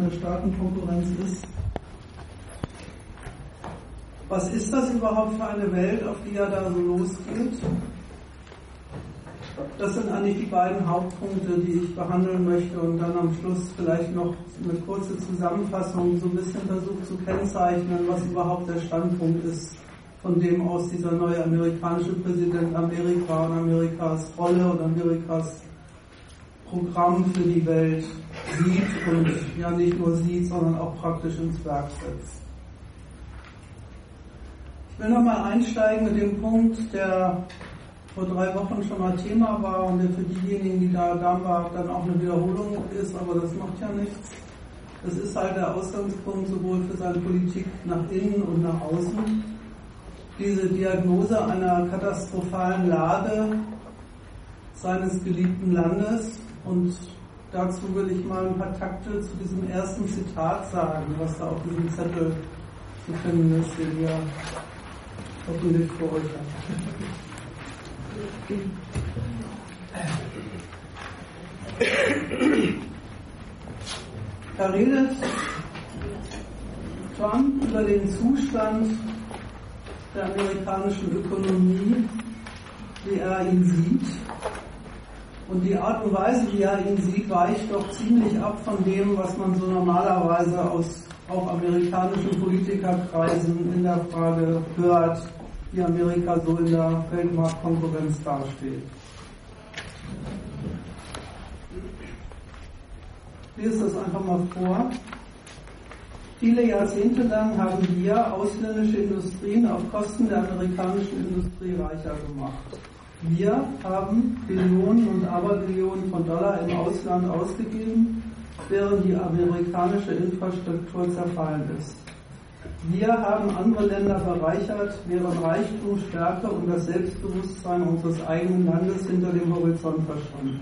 der Staatenkonkurrenz ist. Was ist das überhaupt für eine Welt, auf die er da so losgeht? Das sind eigentlich die beiden Hauptpunkte, die ich behandeln möchte und dann am Schluss vielleicht noch eine kurze Zusammenfassung, so ein bisschen versucht zu kennzeichnen, was überhaupt der Standpunkt ist, von dem aus dieser neue amerikanische Präsident Amerika und Amerikas Rolle und Amerikas Programm für die Welt sieht und ja nicht nur sieht, sondern auch praktisch ins Werk setzt. Ich will nochmal einsteigen mit dem Punkt, der vor drei Wochen schon mal Thema war und der für diejenigen, die da da waren, dann auch eine Wiederholung ist, aber das macht ja nichts. Das ist halt der Ausgangspunkt sowohl für seine Politik nach innen und nach außen. Diese Diagnose einer katastrophalen Lage seines geliebten Landes und dazu will ich mal ein paar Takte zu diesem ersten Zitat sagen, was da auf diesem Zettel zu finden ist, den ihr hoffentlich vor euch habt. Da redet Trump über den Zustand der amerikanischen Ökonomie, wie er ihn sieht und die Art und Weise, wie er ihn sieht, weicht doch ziemlich ab von dem, was man so normalerweise aus auch amerikanischen Politikerkreisen in der Frage hört, wie Amerika so in der Weltmarktkonkurrenz dasteht. Ich lese das einfach mal vor. Viele Jahrzehnte lang haben wir ausländische Industrien auf Kosten der amerikanischen Industrie reicher gemacht. Wir haben Billionen und Aberbillionen von Dollar im Ausland ausgegeben, während die amerikanische Infrastruktur zerfallen ist. Wir haben andere Länder bereichert, deren Reichtum, Stärke und das Selbstbewusstsein unseres eigenen Landes hinter dem Horizont verschwanden.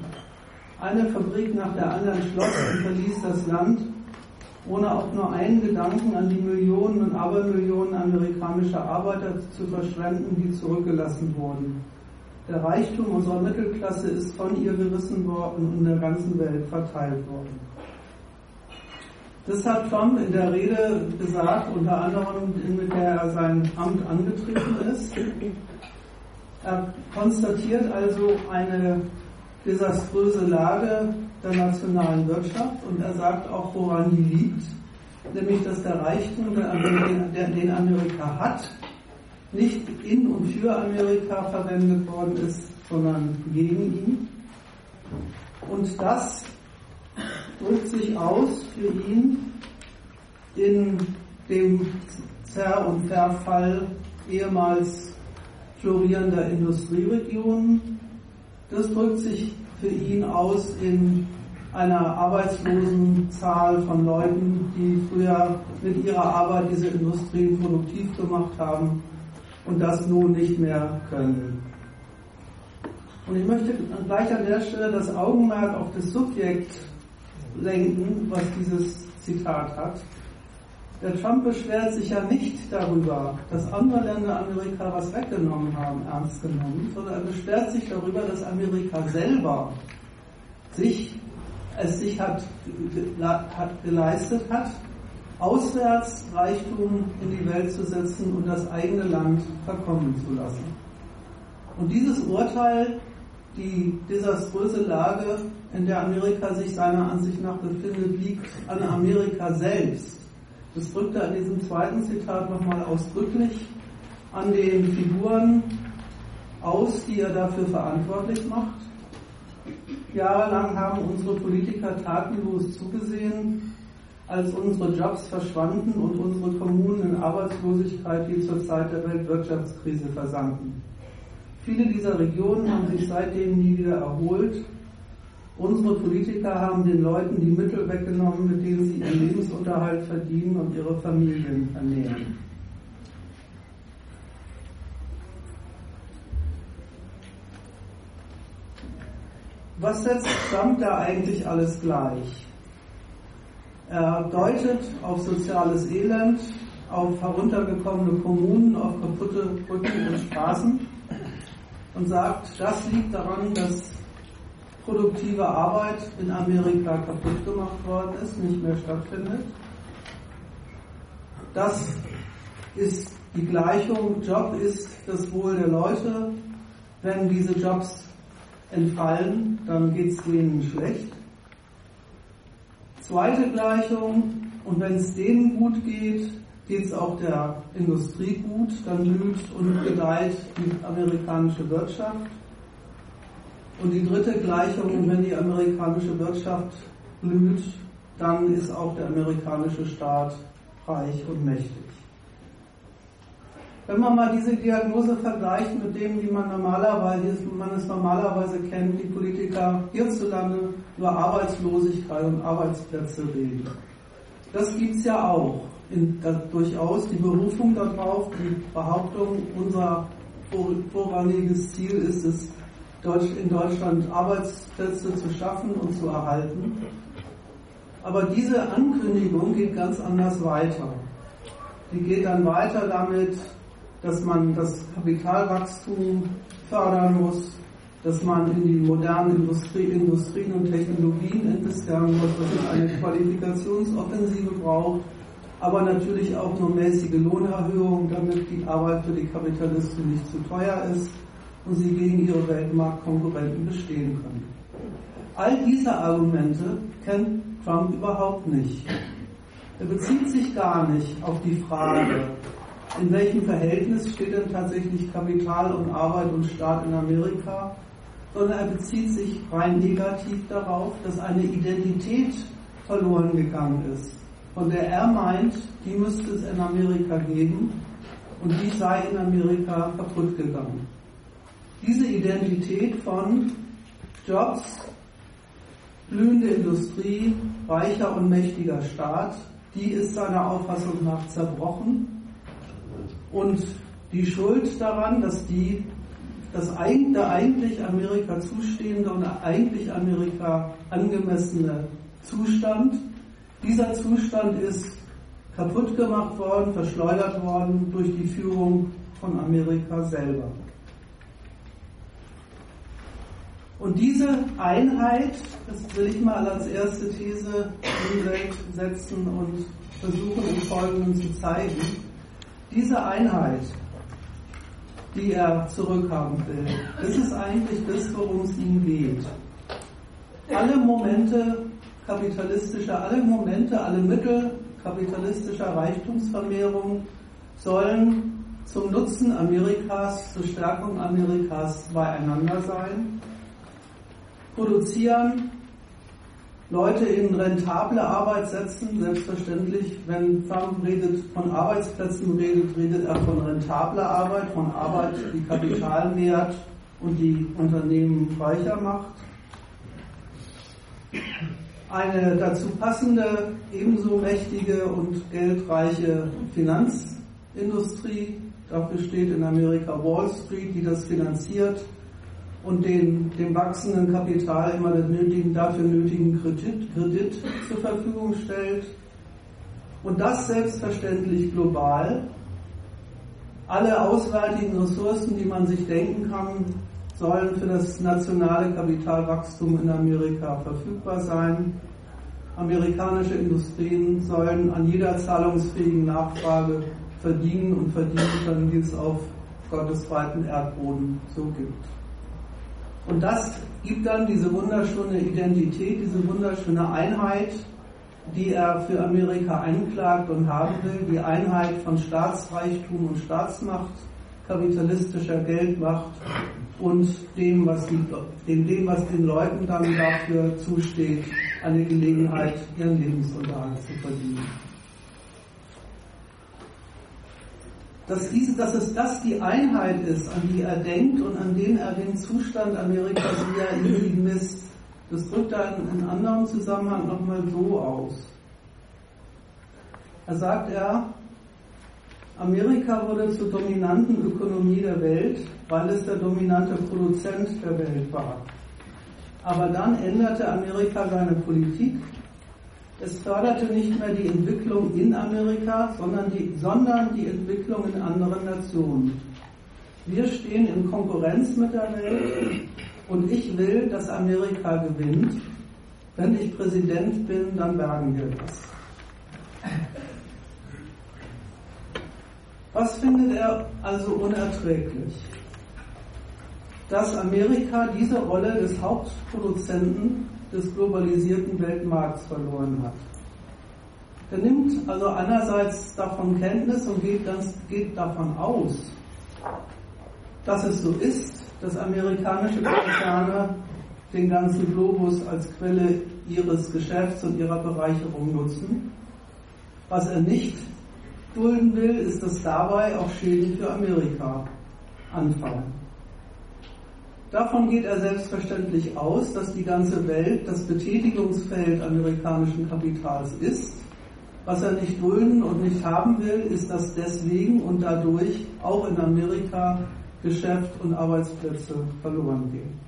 Eine Fabrik nach der anderen schloss und verließ das Land, ohne auch nur einen Gedanken an die Millionen und Abermillionen amerikanischer Arbeiter zu verschwenden, die zurückgelassen wurden. Der Reichtum unserer Mittelklasse ist von ihr gerissen worden und in der ganzen Welt verteilt worden. Das hat Trump in der Rede gesagt, unter anderem mit der er sein Amt angetreten ist. Er konstatiert also eine desaströse Lage der nationalen Wirtschaft und er sagt auch, woran die liegt, nämlich dass der Reichtum, den Amerika hat, nicht in und für Amerika verwendet worden ist, sondern gegen ihn. Und das drückt sich aus für ihn in dem Zer- und Verfall ehemals florierender Industrieregionen. Das drückt sich für ihn aus in einer Arbeitslosenzahl von Leuten, die früher mit ihrer Arbeit diese Industrien produktiv gemacht haben und das nun nicht mehr können. Und ich möchte gleich an der Stelle das Augenmerk auf das Subjekt lenken, was dieses Zitat hat. Der Trump beschwert sich ja nicht darüber, dass andere Länder Amerika was weggenommen haben, ernst genommen, sondern er beschwert sich darüber, dass Amerika selber sich, es sich hat, hat geleistet hat, auswärts Reichtum in die Welt zu setzen und das eigene Land verkommen zu lassen. Und dieses Urteil, die desaströse Lage, in der Amerika sich seiner Ansicht nach befindet, liegt an Amerika selbst. Das drückt er in diesem zweiten Zitat nochmal ausdrücklich an den Figuren aus, die er dafür verantwortlich macht. Jahrelang haben unsere Politiker tatenlos zugesehen, als unsere Jobs verschwanden und unsere Kommunen in Arbeitslosigkeit wie zur Zeit der Weltwirtschaftskrise versanken. Viele dieser Regionen haben sich seitdem nie wieder erholt. Unsere Politiker haben den Leuten die Mittel weggenommen, mit denen sie ihren Lebensunterhalt verdienen und ihre Familien ernähren. Was setzt Trump da eigentlich alles gleich? Er deutet auf soziales Elend, auf heruntergekommene Kommunen, auf kaputte Brücken und Straßen und sagt, das liegt daran, dass produktive Arbeit in Amerika kaputt gemacht worden ist, nicht mehr stattfindet. Das ist die Gleichung, Job ist das Wohl der Leute. Wenn diese Jobs entfallen, dann geht es denen schlecht. Zweite Gleichung, und wenn es denen gut geht, geht es auch der Industrie gut, dann blüht und gedeiht die amerikanische Wirtschaft. Und die dritte Gleichung, wenn die amerikanische Wirtschaft blüht, dann ist auch der amerikanische Staat reich und mächtig. Wenn man mal diese Diagnose vergleicht mit dem, wie man normalerweise, man es normalerweise kennt, die Politiker hierzulande über Arbeitslosigkeit und Arbeitsplätze reden. Das gibt es ja auch. In, da, durchaus die Berufung darauf, die Behauptung, unser vorrangiges Ziel ist es, in Deutschland Arbeitsplätze zu schaffen und zu erhalten. Aber diese Ankündigung geht ganz anders weiter. Die geht dann weiter damit, dass man das Kapitalwachstum fördern muss, dass man in die modernen Industrie, Industrien und Technologien investieren muss, dass man eine Qualifikationsoffensive braucht, aber natürlich auch nur mäßige Lohnerhöhungen, damit die Arbeit für die Kapitalisten nicht zu teuer ist und sie gegen ihre Weltmarktkonkurrenten bestehen können. All diese Argumente kennt Trump überhaupt nicht. Er bezieht sich gar nicht auf die Frage, in welchem Verhältnis steht denn tatsächlich Kapital und Arbeit und Staat in Amerika, sondern er bezieht sich rein negativ darauf, dass eine Identität verloren gegangen ist, von der er meint, die müsste es in Amerika geben und die sei in Amerika kaputt gegangen. Diese Identität von Jobs, blühende Industrie, reicher und mächtiger Staat, die ist seiner Auffassung nach zerbrochen und die Schuld daran, dass die das der eigentlich Amerika zustehende und eigentlich Amerika angemessene Zustand, dieser Zustand ist kaputt gemacht worden, verschleudert worden durch die Führung von Amerika selber. Und diese Einheit, das will ich mal als erste These in die Welt setzen und versuchen im Folgenden zu zeigen, diese Einheit, die er zurückhaben will, das ist eigentlich das, worum es ihm geht. Alle Momente kapitalistischer, alle Momente, alle Mittel kapitalistischer Reichtumsvermehrung sollen zum Nutzen Amerikas, zur Stärkung Amerikas beieinander sein, produzieren Leute in rentable Arbeit setzen. Selbstverständlich, wenn Trump redet, von Arbeitsplätzen redet, redet er von rentabler Arbeit, von Arbeit, die Kapital mehrt und die Unternehmen reicher macht. Eine dazu passende, ebenso mächtige und geldreiche Finanzindustrie. Dafür steht in Amerika Wall Street, die das finanziert und den, dem wachsenden Kapital immer den nötigen, dafür nötigen Kredit, Kredit zur Verfügung stellt. Und das selbstverständlich global. Alle auswärtigen Ressourcen, die man sich denken kann, sollen für das nationale Kapitalwachstum in Amerika verfügbar sein. Amerikanische Industrien sollen an jeder zahlungsfähigen Nachfrage verdienen und verdienen können, wie es auf Gottes weiten Erdboden so gibt. Und das gibt dann diese wunderschöne Identität, diese wunderschöne Einheit, die er für Amerika einklagt und haben will, die Einheit von Staatsreichtum und Staatsmacht, kapitalistischer Geldmacht und dem, was, die, dem, dem, was den Leuten dann dafür zusteht, eine Gelegenheit, ihren Lebensunterhalt zu verdienen. Dass, diese, dass es das die Einheit ist, an die er denkt und an den er den Zustand Amerikas wieder in sich misst. Das drückt er in einem anderen Zusammenhang nochmal so aus. Er sagt er, Amerika wurde zur dominanten Ökonomie der Welt, weil es der dominante Produzent der Welt war. Aber dann änderte Amerika seine Politik es förderte nicht mehr die Entwicklung in Amerika, sondern die, sondern die Entwicklung in anderen Nationen. Wir stehen in Konkurrenz mit der Welt und ich will, dass Amerika gewinnt. Wenn ich Präsident bin, dann bergen wir das. Was findet er also unerträglich? Dass Amerika diese Rolle des Hauptproduzenten des globalisierten Weltmarkts verloren hat. Er nimmt also einerseits davon Kenntnis und geht, ganz, geht davon aus, dass es so ist, dass amerikanische Konzerne den ganzen Globus als Quelle ihres Geschäfts und ihrer Bereicherung nutzen. Was er nicht dulden will, ist, dass dabei auch Schäden für Amerika anfallen. Davon geht er selbstverständlich aus, dass die ganze Welt das Betätigungsfeld amerikanischen Kapitals ist. Was er nicht dulden und nicht haben will, ist, dass deswegen und dadurch auch in Amerika Geschäft und Arbeitsplätze verloren gehen.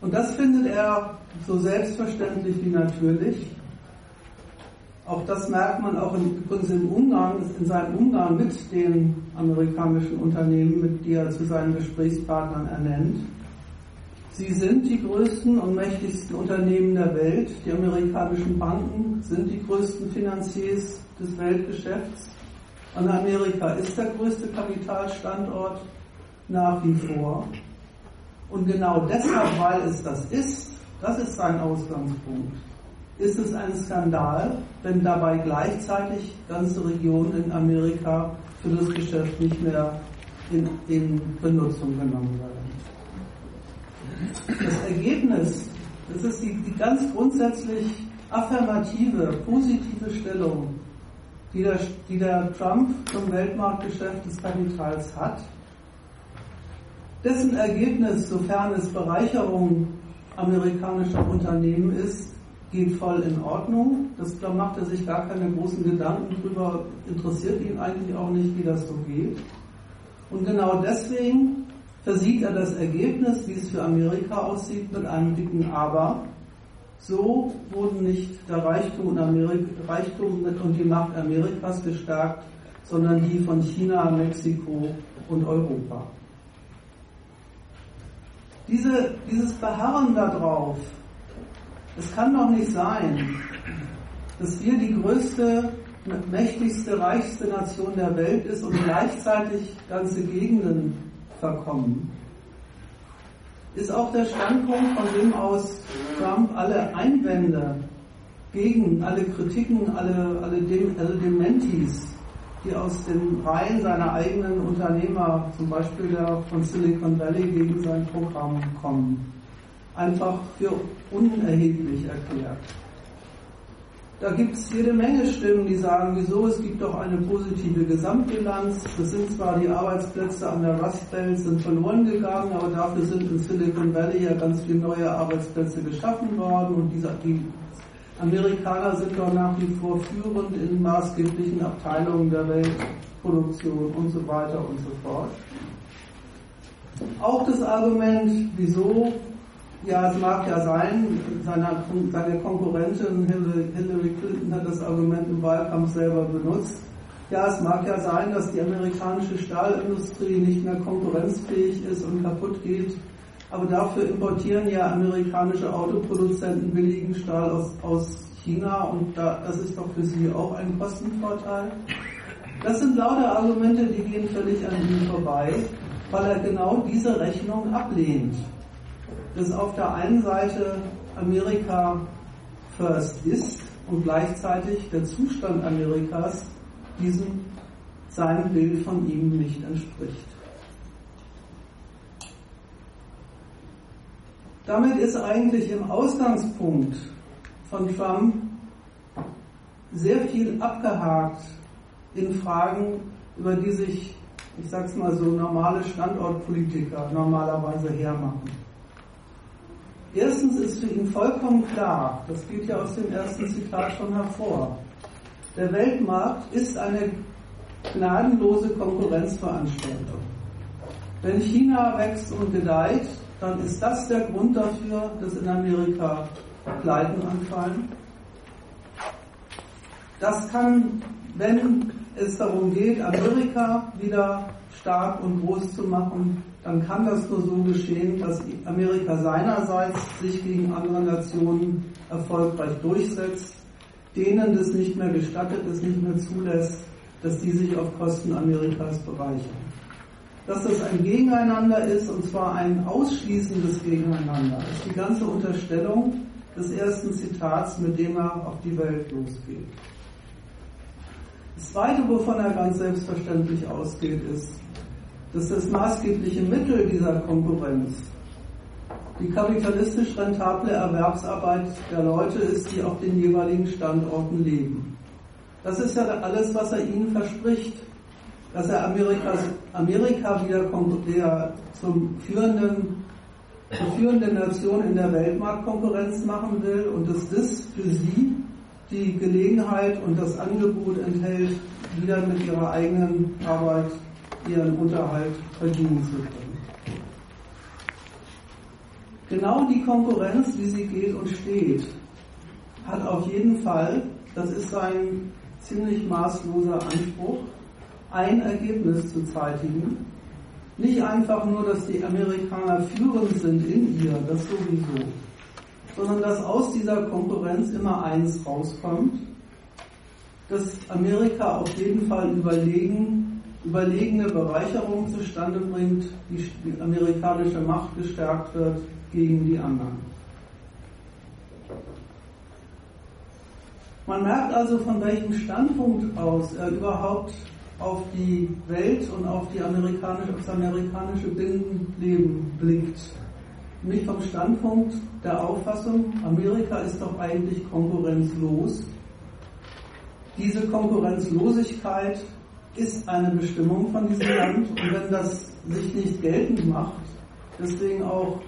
Und das findet er so selbstverständlich wie natürlich. Auch das merkt man auch in, im Umgang, in seinem Umgang mit den amerikanischen Unternehmen, mit die er zu seinen Gesprächspartnern ernennt. Sie sind die größten und mächtigsten Unternehmen der Welt. Die amerikanischen Banken sind die größten Finanziers des Weltgeschäfts. Und Amerika ist der größte Kapitalstandort nach wie vor. Und genau deshalb, weil es das ist, das ist sein Ausgangspunkt, ist es ein Skandal, wenn dabei gleichzeitig ganze Regionen in Amerika für das Geschäft nicht mehr in, in Benutzung genommen werden. Das Ergebnis, das ist die, die ganz grundsätzlich affirmative, positive Stellung, die der, die der Trump zum Weltmarktgeschäft des Kapitals hat, dessen Ergebnis, sofern es Bereicherung amerikanischer Unternehmen ist, geht voll in Ordnung. Das, da macht er sich gar keine großen Gedanken drüber, interessiert ihn eigentlich auch nicht, wie das so geht. Und genau deswegen versieht er das Ergebnis, wie es für Amerika aussieht, mit einem dicken Aber. So wurden nicht der Reichtum und, Amerika, Reichtum und die Macht Amerikas gestärkt, sondern die von China, Mexiko und Europa. Diese, dieses Beharren darauf, es kann doch nicht sein, dass wir die größte, mächtigste, reichste Nation der Welt ist und gleichzeitig ganze Gegenden verkommen. Ist auch der Standpunkt, von dem aus Trump alle Einwände gegen alle Kritiken, alle, alle, Dem, alle Dementis, die aus den Reihen seiner eigenen Unternehmer, zum Beispiel der von Silicon Valley, gegen sein Programm kommen einfach für unerheblich erklärt. Da gibt es jede Menge Stimmen, die sagen, wieso, es gibt doch eine positive Gesamtbilanz. Das sind zwar die Arbeitsplätze an der Rust Belt sind verloren gegangen, aber dafür sind in Silicon Valley ja ganz viele neue Arbeitsplätze geschaffen worden und diese, die Amerikaner sind doch nach wie vor führend in maßgeblichen Abteilungen der Weltproduktion und so weiter und so fort. Auch das Argument, wieso ja, es mag ja sein, seine, seine Konkurrentin Hillary Clinton hat das Argument im Wahlkampf selber benutzt. Ja, es mag ja sein, dass die amerikanische Stahlindustrie nicht mehr konkurrenzfähig ist und kaputt geht, aber dafür importieren ja amerikanische Autoproduzenten billigen Stahl aus, aus China und da, das ist doch für sie auch ein Kostenvorteil. Das sind lauter Argumente, die gehen völlig an ihm vorbei, weil er genau diese Rechnung ablehnt dass auf der einen Seite Amerika first ist und gleichzeitig der Zustand Amerikas diesem seinem Bild von ihm nicht entspricht. Damit ist eigentlich im Ausgangspunkt von Trump sehr viel abgehakt in Fragen, über die sich, ich sag's mal so, normale Standortpolitiker normalerweise hermachen. Erstens ist für ihn vollkommen klar, das geht ja aus dem ersten Zitat schon hervor, der Weltmarkt ist eine gnadenlose Konkurrenzveranstaltung. Wenn China wächst und gedeiht, dann ist das der Grund dafür, dass in Amerika Pleiten anfallen. Das kann wenn es darum geht, Amerika wieder stark und groß zu machen, dann kann das nur so geschehen, dass Amerika seinerseits sich gegen andere Nationen erfolgreich durchsetzt, denen das nicht mehr gestattet, es nicht mehr zulässt, dass die sich auf Kosten Amerikas bereichern. Dass das ein Gegeneinander ist, und zwar ein ausschließendes Gegeneinander, ist die ganze Unterstellung des ersten Zitats, mit dem er auf die Welt losgeht. Das Zweite, wovon er ganz selbstverständlich ausgeht, ist, dass das maßgebliche Mittel dieser Konkurrenz die kapitalistisch rentable Erwerbsarbeit der Leute ist, die auf den jeweiligen Standorten leben. Das ist ja alles, was er ihnen verspricht, dass er Amerikas, Amerika wieder der zum führenden, zur führenden Nation in der Weltmarktkonkurrenz machen will und dass das für sie die Gelegenheit und das Angebot enthält, wieder mit ihrer eigenen Arbeit ihren Unterhalt verdienen zu können. Genau die Konkurrenz, wie sie geht und steht, hat auf jeden Fall, das ist sein ziemlich maßloser Anspruch, ein Ergebnis zu zeitigen. Nicht einfach nur, dass die Amerikaner führend sind in ihr, das sowieso, sondern dass aus dieser Konkurrenz immer eins rauskommt, dass Amerika auf jeden Fall überlegen, überlegene Bereicherung zustande bringt, die, amerikanische Macht gestärkt wird gegen die anderen. Man merkt also, von welchem Standpunkt aus er überhaupt auf die Welt und auf, die amerikanische, auf das amerikanische Binnenleben blickt. Nicht vom Standpunkt der Auffassung, Amerika ist doch eigentlich konkurrenzlos. Diese Konkurrenzlosigkeit ist eine Bestimmung von diesem Land und wenn das sich nicht geltend macht, deswegen auch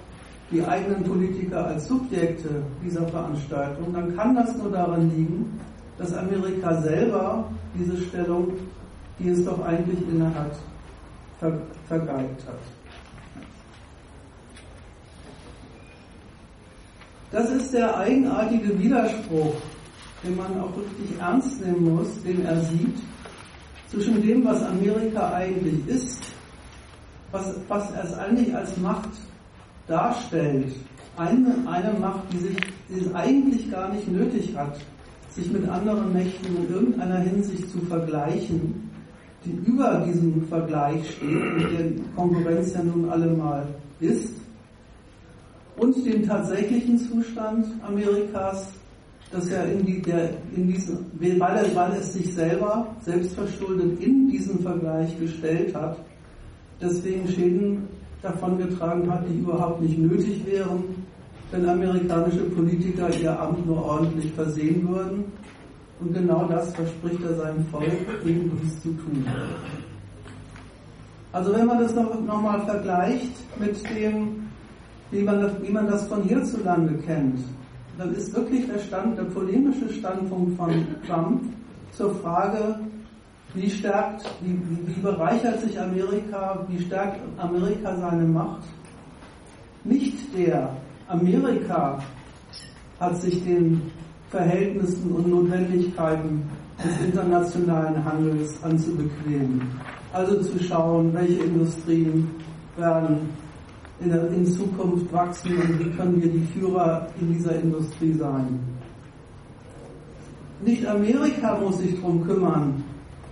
die eigenen Politiker als Subjekte dieser Veranstaltung, dann kann das nur daran liegen, dass Amerika selber diese Stellung, die es doch eigentlich innehat, ver vergeigt hat. Das ist der eigenartige Widerspruch, den man auch wirklich ernst nehmen muss, den er sieht, zwischen dem, was Amerika eigentlich ist, was, was es eigentlich als Macht darstellt, eine, eine Macht, die, sich, die es eigentlich gar nicht nötig hat, sich mit anderen Mächten in irgendeiner Hinsicht zu vergleichen, die über diesem Vergleich steht, mit der Konkurrenz ja nun allemal ist, und den tatsächlichen Zustand Amerikas, dass er in, die, der, in diesen, weil, er, weil es sich selber selbstverschuldet in diesen Vergleich gestellt hat, deswegen Schäden davongetragen hat, die überhaupt nicht nötig wären, wenn amerikanische Politiker ihr Amt nur ordentlich versehen würden. Und genau das verspricht er seinem Volk, gegen dies zu tun. Also wenn man das nochmal noch vergleicht mit dem, wie man, das, wie man das von hierzulande kennt, dann ist wirklich der, Stand, der polemische Standpunkt von Trump zur Frage, wie stärkt, wie, wie bereichert sich Amerika, wie stärkt Amerika seine Macht? Nicht der Amerika hat sich den Verhältnissen und Notwendigkeiten des internationalen Handels anzubequemen. Also zu schauen, welche Industrien werden in, der, in Zukunft wachsen und wie können wir die Führer in dieser Industrie sein. Nicht Amerika muss sich darum kümmern,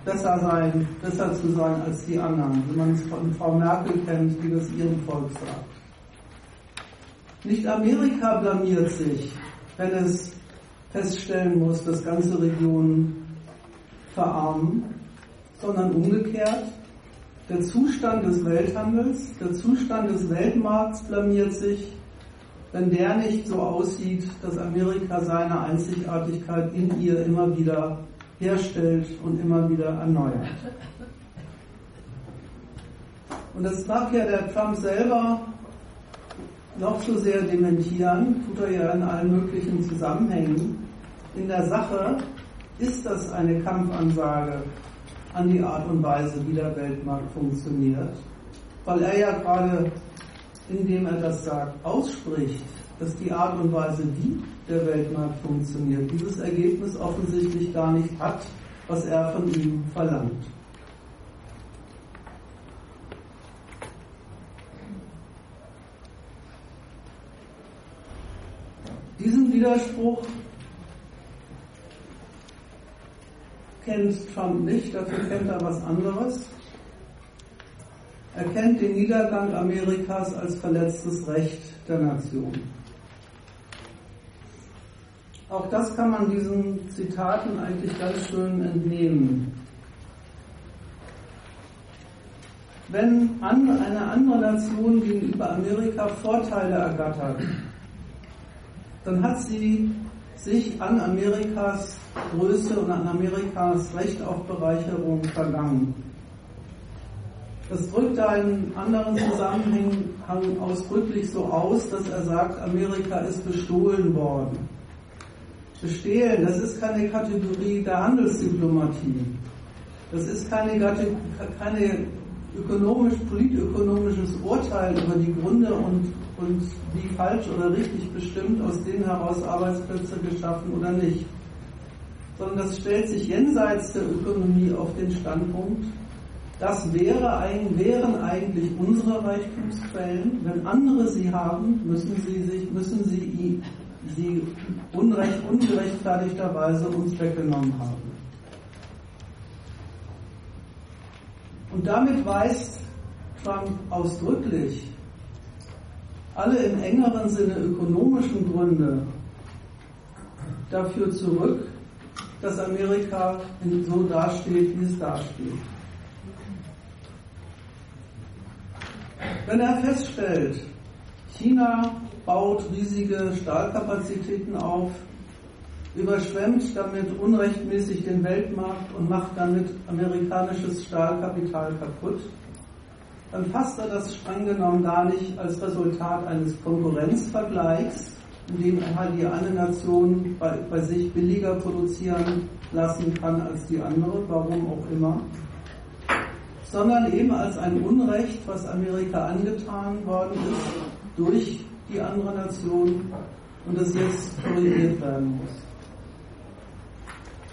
besser sein, besser zu sein als die anderen, wie man es von Frau Merkel kennt, die das ihrem Volk sagt. Nicht Amerika blamiert sich, wenn es feststellen muss, dass ganze Regionen verarmen, sondern umgekehrt. Der Zustand des Welthandels, der Zustand des Weltmarkts blamiert sich, wenn der nicht so aussieht, dass Amerika seine Einzigartigkeit in ihr immer wieder herstellt und immer wieder erneuert. Und das mag ja der Trump selber noch so sehr dementieren, tut er ja in allen möglichen Zusammenhängen. In der Sache ist das eine Kampfansage an die Art und Weise, wie der Weltmarkt funktioniert, weil er ja gerade, indem er das sagt, ausspricht, dass die Art und Weise, wie der Weltmarkt funktioniert, dieses Ergebnis offensichtlich gar nicht hat, was er von ihm verlangt. Diesen Widerspruch kennt Trump nicht, dafür kennt er was anderes. Er kennt den Niedergang Amerikas als verletztes Recht der Nation. Auch das kann man diesen Zitaten eigentlich ganz schön entnehmen. Wenn eine andere Nation gegenüber Amerika Vorteile ergattert, dann hat sie sich an Amerikas Größe und an Amerikas Recht auf Bereicherung vergangen. Das drückt in anderen Zusammenhängen ausdrücklich so aus, dass er sagt, Amerika ist bestohlen worden. Bestehlen, das ist keine Kategorie der Handelsdiplomatie. Das ist keine, keine ökonomisch, politökonomisches Urteil über die Gründe und, und wie falsch oder richtig bestimmt aus denen heraus Arbeitsplätze geschaffen oder nicht. Sondern das stellt sich jenseits der Ökonomie auf den Standpunkt, das wäre wären eigentlich unsere Reichtumsquellen. Wenn andere sie haben, müssen sie, sich, müssen sie sie unrecht, ungerechtfertigterweise uns weggenommen haben. Und damit weist Trump ausdrücklich alle im engeren Sinne ökonomischen Gründe dafür zurück, dass Amerika so dasteht, wie es dasteht. Wenn er feststellt, China baut riesige Stahlkapazitäten auf, überschwemmt damit unrechtmäßig den Weltmarkt und macht damit amerikanisches Stahlkapital kaputt, dann fasst er das streng genommen gar nicht als Resultat eines Konkurrenzvergleichs, in dem er halt die eine Nation bei, bei sich billiger produzieren lassen kann als die andere, warum auch immer, sondern eben als ein Unrecht, was Amerika angetan worden ist durch die andere Nation und das jetzt korrigiert werden muss.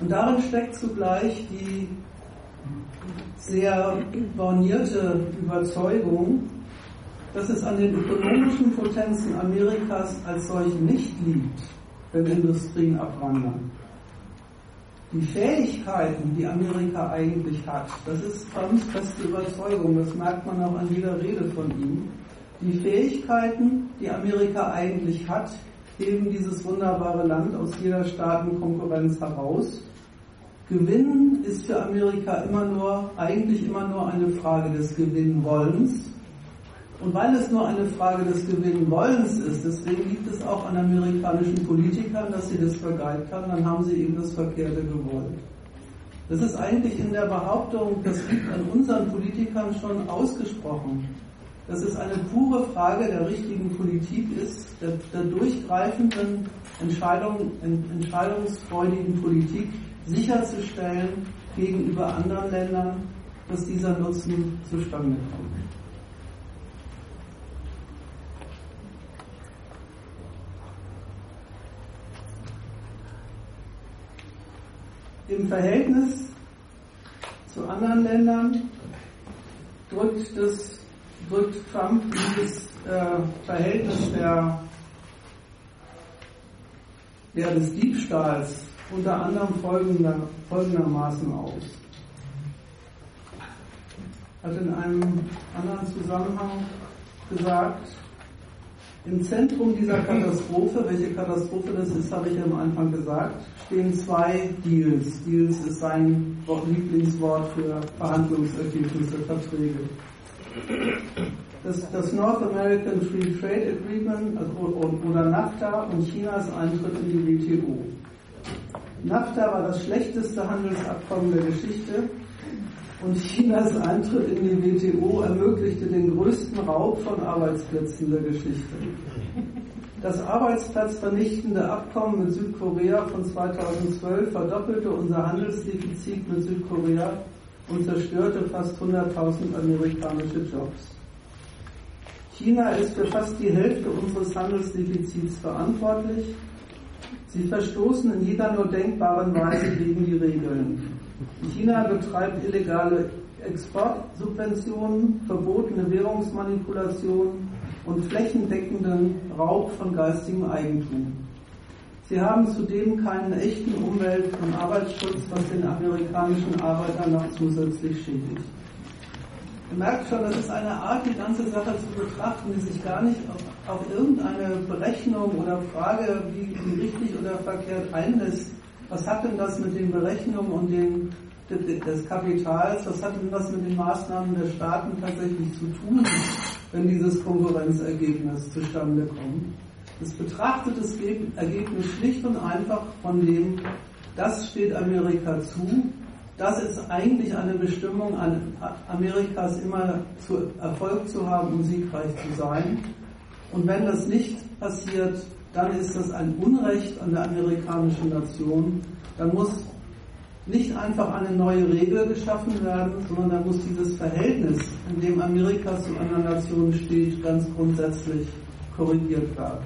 Und darin steckt zugleich die sehr bornierte Überzeugung, dass es an den ökonomischen Potenzen Amerikas als solche nicht liegt, wenn Industrien abwandern. Die Fähigkeiten, die Amerika eigentlich hat, das ist Trumps feste Überzeugung, das merkt man auch an jeder Rede von ihm, die Fähigkeiten, die Amerika eigentlich hat, heben dieses wunderbare Land aus jeder Staatenkonkurrenz heraus. Gewinnen ist für Amerika immer nur, eigentlich immer nur eine Frage des Gewinnwollens. Und weil es nur eine Frage des Gewinnwollens ist, deswegen liegt es auch an amerikanischen Politikern, dass sie das vergeigt haben, dann haben sie eben das Verkehrte gewollt. Das ist eigentlich in der Behauptung, das liegt an unseren Politikern schon ausgesprochen dass es eine pure Frage der richtigen Politik ist, der, der durchgreifenden Entscheidung, entscheidungsfreudigen Politik sicherzustellen gegenüber anderen Ländern, dass dieser Nutzen zustande kommt. Im Verhältnis zu anderen Ländern drückt das drückt Trump dieses äh, Verhältnis der, der des Diebstahls unter anderem folgender, folgendermaßen aus. Hat in einem anderen Zusammenhang gesagt, im Zentrum dieser Katastrophe, welche Katastrophe das ist, habe ich am Anfang gesagt, stehen zwei Deals. Deals ist sein Lieblingswort für Verhandlungsergebnisse, Verträge das, das North American Free Trade Agreement also, oder NAFTA und Chinas Eintritt in die WTO. NAFTA war das schlechteste Handelsabkommen der Geschichte und Chinas Eintritt in die WTO ermöglichte den größten Raub von Arbeitsplätzen der Geschichte. Das arbeitsplatzvernichtende Abkommen mit Südkorea von 2012 verdoppelte unser Handelsdefizit mit Südkorea und zerstörte fast 100.000 amerikanische Jobs. China ist für fast die Hälfte unseres Handelsdefizits verantwortlich. Sie verstoßen in jeder nur denkbaren Weise gegen die Regeln. China betreibt illegale Exportsubventionen, verbotene Währungsmanipulation und flächendeckenden Raub von geistigem Eigentum. Sie haben zudem keinen echten Umwelt- und Arbeitsschutz, was den amerikanischen Arbeiter noch zusätzlich schädigt. Ihr merkt schon, das ist eine Art, die ganze Sache zu betrachten, die sich gar nicht auf, auf irgendeine Berechnung oder Frage, wie, wie richtig oder verkehrt einlässt. Was hat denn das mit den Berechnungen und den, des Kapitals, was hat denn das mit den Maßnahmen der Staaten tatsächlich zu tun, wenn dieses Konkurrenzergebnis zustande kommt? Es betrachtet das Ergebnis schlicht und einfach von dem, das steht Amerika zu, das ist eigentlich eine Bestimmung Amerikas immer zu Erfolg zu haben und siegreich zu sein. Und wenn das nicht passiert, dann ist das ein Unrecht an der amerikanischen Nation. Dann muss nicht einfach eine neue Regel geschaffen werden, sondern dann muss dieses Verhältnis, in dem Amerika zu einer Nation steht, ganz grundsätzlich korrigiert werden.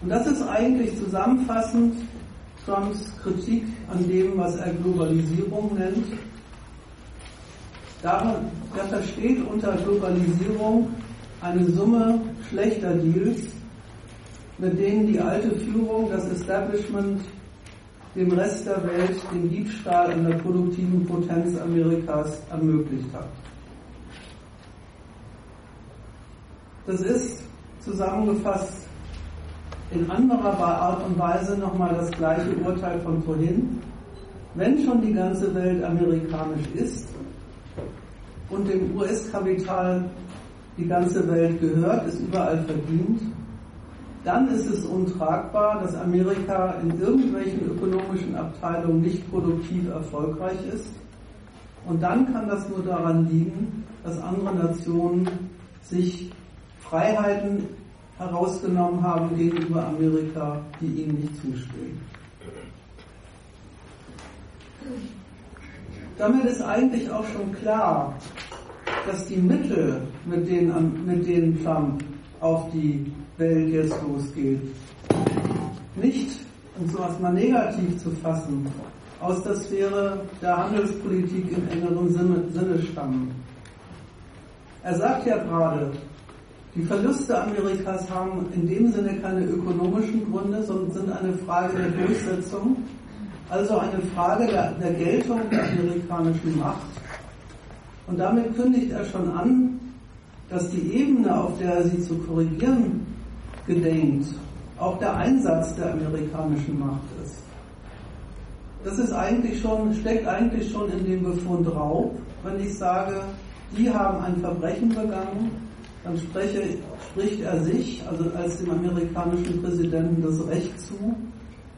Und das ist eigentlich zusammenfassend Trumps Kritik an dem, was er Globalisierung nennt. Da, da versteht unter Globalisierung eine Summe schlechter Deals, mit denen die alte Führung, das Establishment, dem Rest der Welt den Diebstahl an der produktiven Potenz Amerikas ermöglicht hat. Das ist zusammengefasst in anderer Art und Weise nochmal das gleiche Urteil von vorhin. Wenn schon die ganze Welt amerikanisch ist und dem US-Kapital die ganze Welt gehört, ist überall verdient, dann ist es untragbar, dass Amerika in irgendwelchen ökonomischen Abteilungen nicht produktiv erfolgreich ist. Und dann kann das nur daran liegen, dass andere Nationen sich Freiheiten herausgenommen haben gegenüber Amerika, die ihnen nicht zustehen. Damit ist eigentlich auch schon klar, dass die Mittel, mit denen, mit denen Trump auf die Welt jetzt losgeht, nicht, um sowas mal negativ zu fassen, aus der Sphäre der Handelspolitik im engeren Sinne, Sinne stammen. Er sagt ja gerade, die Verluste Amerikas haben in dem Sinne keine ökonomischen Gründe, sondern sind eine Frage der Durchsetzung, also eine Frage der, der Geltung der amerikanischen Macht. Und damit kündigt er schon an, dass die Ebene, auf der er sie zu korrigieren gedenkt, auch der Einsatz der amerikanischen Macht ist. Das ist eigentlich schon, steckt eigentlich schon in dem Befund Raub, wenn ich sage, die haben ein Verbrechen begangen, dann spreche, spricht er sich, also als dem amerikanischen Präsidenten, das Recht zu,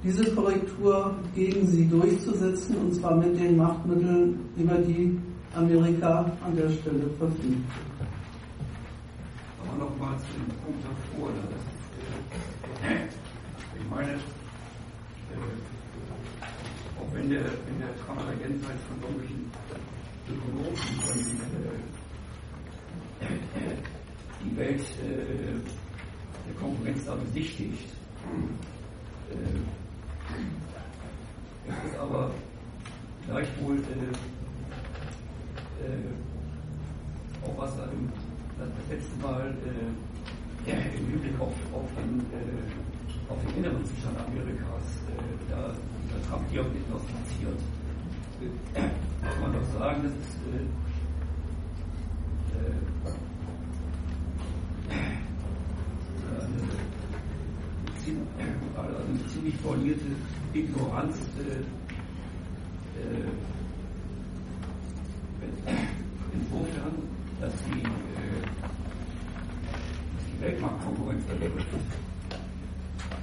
diese Korrektur gegen sie durchzusetzen, und zwar mit den Machtmitteln, über die Amerika an der Stelle verfügt. Aber nochmal zu dem Punkt davor. Das, äh, ich meine, äh, auch wenn der, wenn der Transparenz halt von irgendwelchen Ökonomen, von äh, die Welt der Konkurrenz da besichtigt. Es ist aber gleichwohl äh, äh, auch was da im, das letzte Mal äh, im Hinblick auf, auf, den, äh, auf den inneren Zustand Amerikas da, da Trump diagnostiziert. Muss man doch sagen, das ist also eine ziemlich vollierte Ignoranz äh, äh, insofern, dass die, äh, die Weltmarktkonkurrenz erlebt,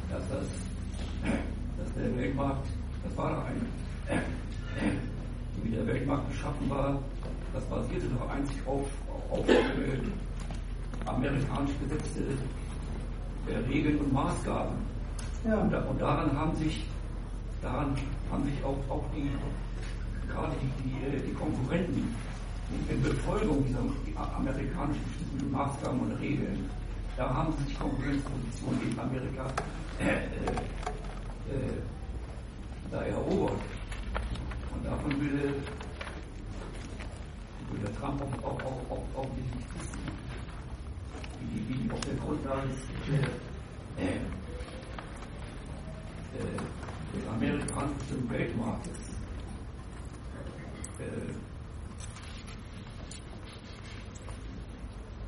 dass, das, dass der Weltmarkt, das war ein, so wie der Weltmarkt beschaffen war, das basierte doch einzig auf, auf äh, amerikanisch gesetzte äh, Regeln und Maßgaben. Ja. Und, und, daran haben sich, daran haben sich auch, auch die, gerade die, die, die Konkurrenten in Befolgung dieser amerikanischen Maßnahmen und Regeln, da haben sie die Konkurrenzpositionen in Amerika äh, äh, äh, da erobert. Und davon würde, würde Trump auch, auch, auch, auch, auch nicht wissen, wie, die auf der Grundlage des, äh, äh, äh des amerikanischen Weltmarktes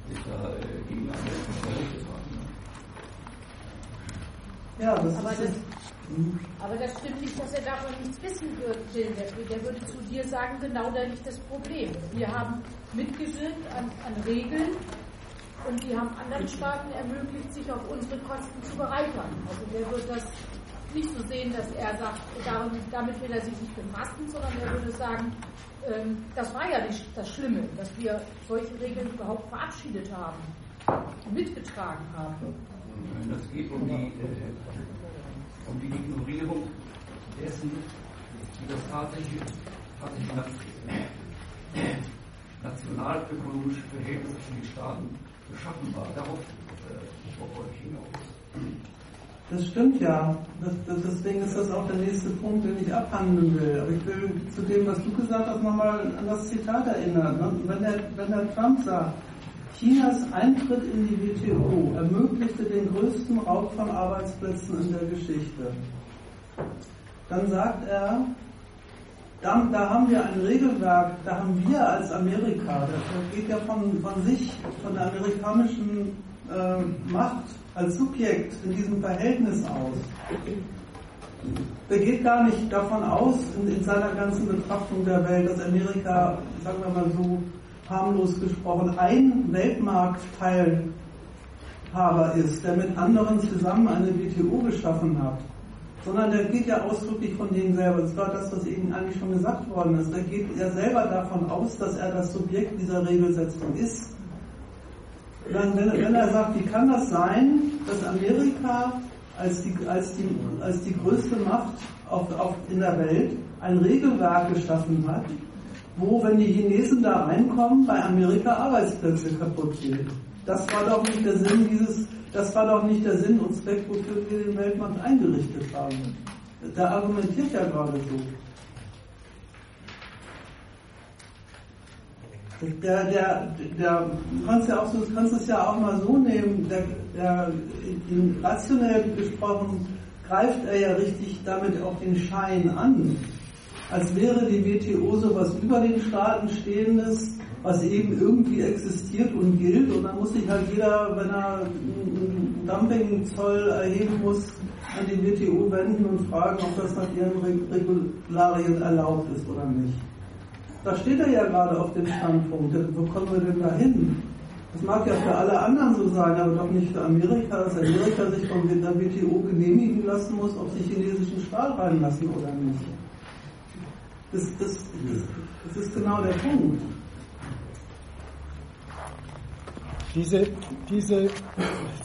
sich da gegen? Ja, das aber, ist das, hm. aber das stimmt nicht, dass er davon nichts wissen will. Der würde zu dir sagen, genau da liegt das Problem. Wir haben mitgewirkt an, an Regeln, und die haben anderen Staaten ermöglicht, sich auf unsere Kosten zu bereichern. Also der wird das nicht so sehen, dass er sagt, damit will er sich nicht befassen, sondern er würde sagen, das war ja nicht das Schlimme, dass wir solche Regeln überhaupt verabschiedet haben, mitgetragen haben. Es geht um die, äh, um die Ignorierung dessen, wie das tatsächlich, tatsächlich nationalökonomische Verhältnisse für die Staaten geschaffen war. Darauf äh, wollte ich hinaus. Das stimmt ja. Das, das, deswegen ist das auch der nächste Punkt, den ich abhandeln will. Aber ich will zu dem, was du gesagt hast, nochmal an das Zitat erinnern. Wenn der, wenn der Trump sagt, Chinas Eintritt in die WTO ermöglichte den größten Raub von Arbeitsplätzen in der Geschichte, dann sagt er, da, da, haben wir ein Regelwerk, da haben wir als Amerika, das geht ja von, von sich, von der amerikanischen äh, Macht als Subjekt in diesem Verhältnis aus. Der geht gar nicht davon aus, in, in seiner ganzen Betrachtung der Welt, dass Amerika, sagen wir mal so harmlos gesprochen, ein Weltmarktteilhaber ist, der mit anderen zusammen eine WTO geschaffen hat sondern der geht ja ausdrücklich von dem selber. Das war das, was eben eigentlich schon gesagt worden ist. Da geht er selber davon aus, dass er das Subjekt dieser Regelsetzung ist. Dann, wenn, wenn er sagt, wie kann das sein, dass Amerika als die, als die, als die größte Macht auf, auf, in der Welt ein Regelwerk geschaffen hat, wo, wenn die Chinesen da reinkommen, bei Amerika Arbeitsplätze kaputt gehen. Das war doch nicht der Sinn dieses das war doch nicht der Sinn und Zweck, wofür wir den Weltmarkt eingerichtet haben. Der argumentiert ja gerade so. Der, der, der, du kannst ja auch so, kannst es ja auch mal so nehmen, der, der, rationell gesprochen greift er ja richtig damit auch den Schein an, als wäre die WTO sowas über den Staaten stehendes, was eben irgendwie existiert und gilt. Und dann muss sich halt jeder, wenn er einen Dumpingzoll erheben muss, an die WTO wenden und fragen, ob das nach ihren Regularien erlaubt ist oder nicht. Da steht er ja gerade auf dem Standpunkt. Wo kommen wir denn da hin? Das mag ja für alle anderen so sein, aber doch nicht für Amerika, dass Amerika sich von der WTO genehmigen lassen muss, ob sie chinesischen Stahl reinlassen oder nicht. Das, das, das ist genau der Punkt. Diese, diese,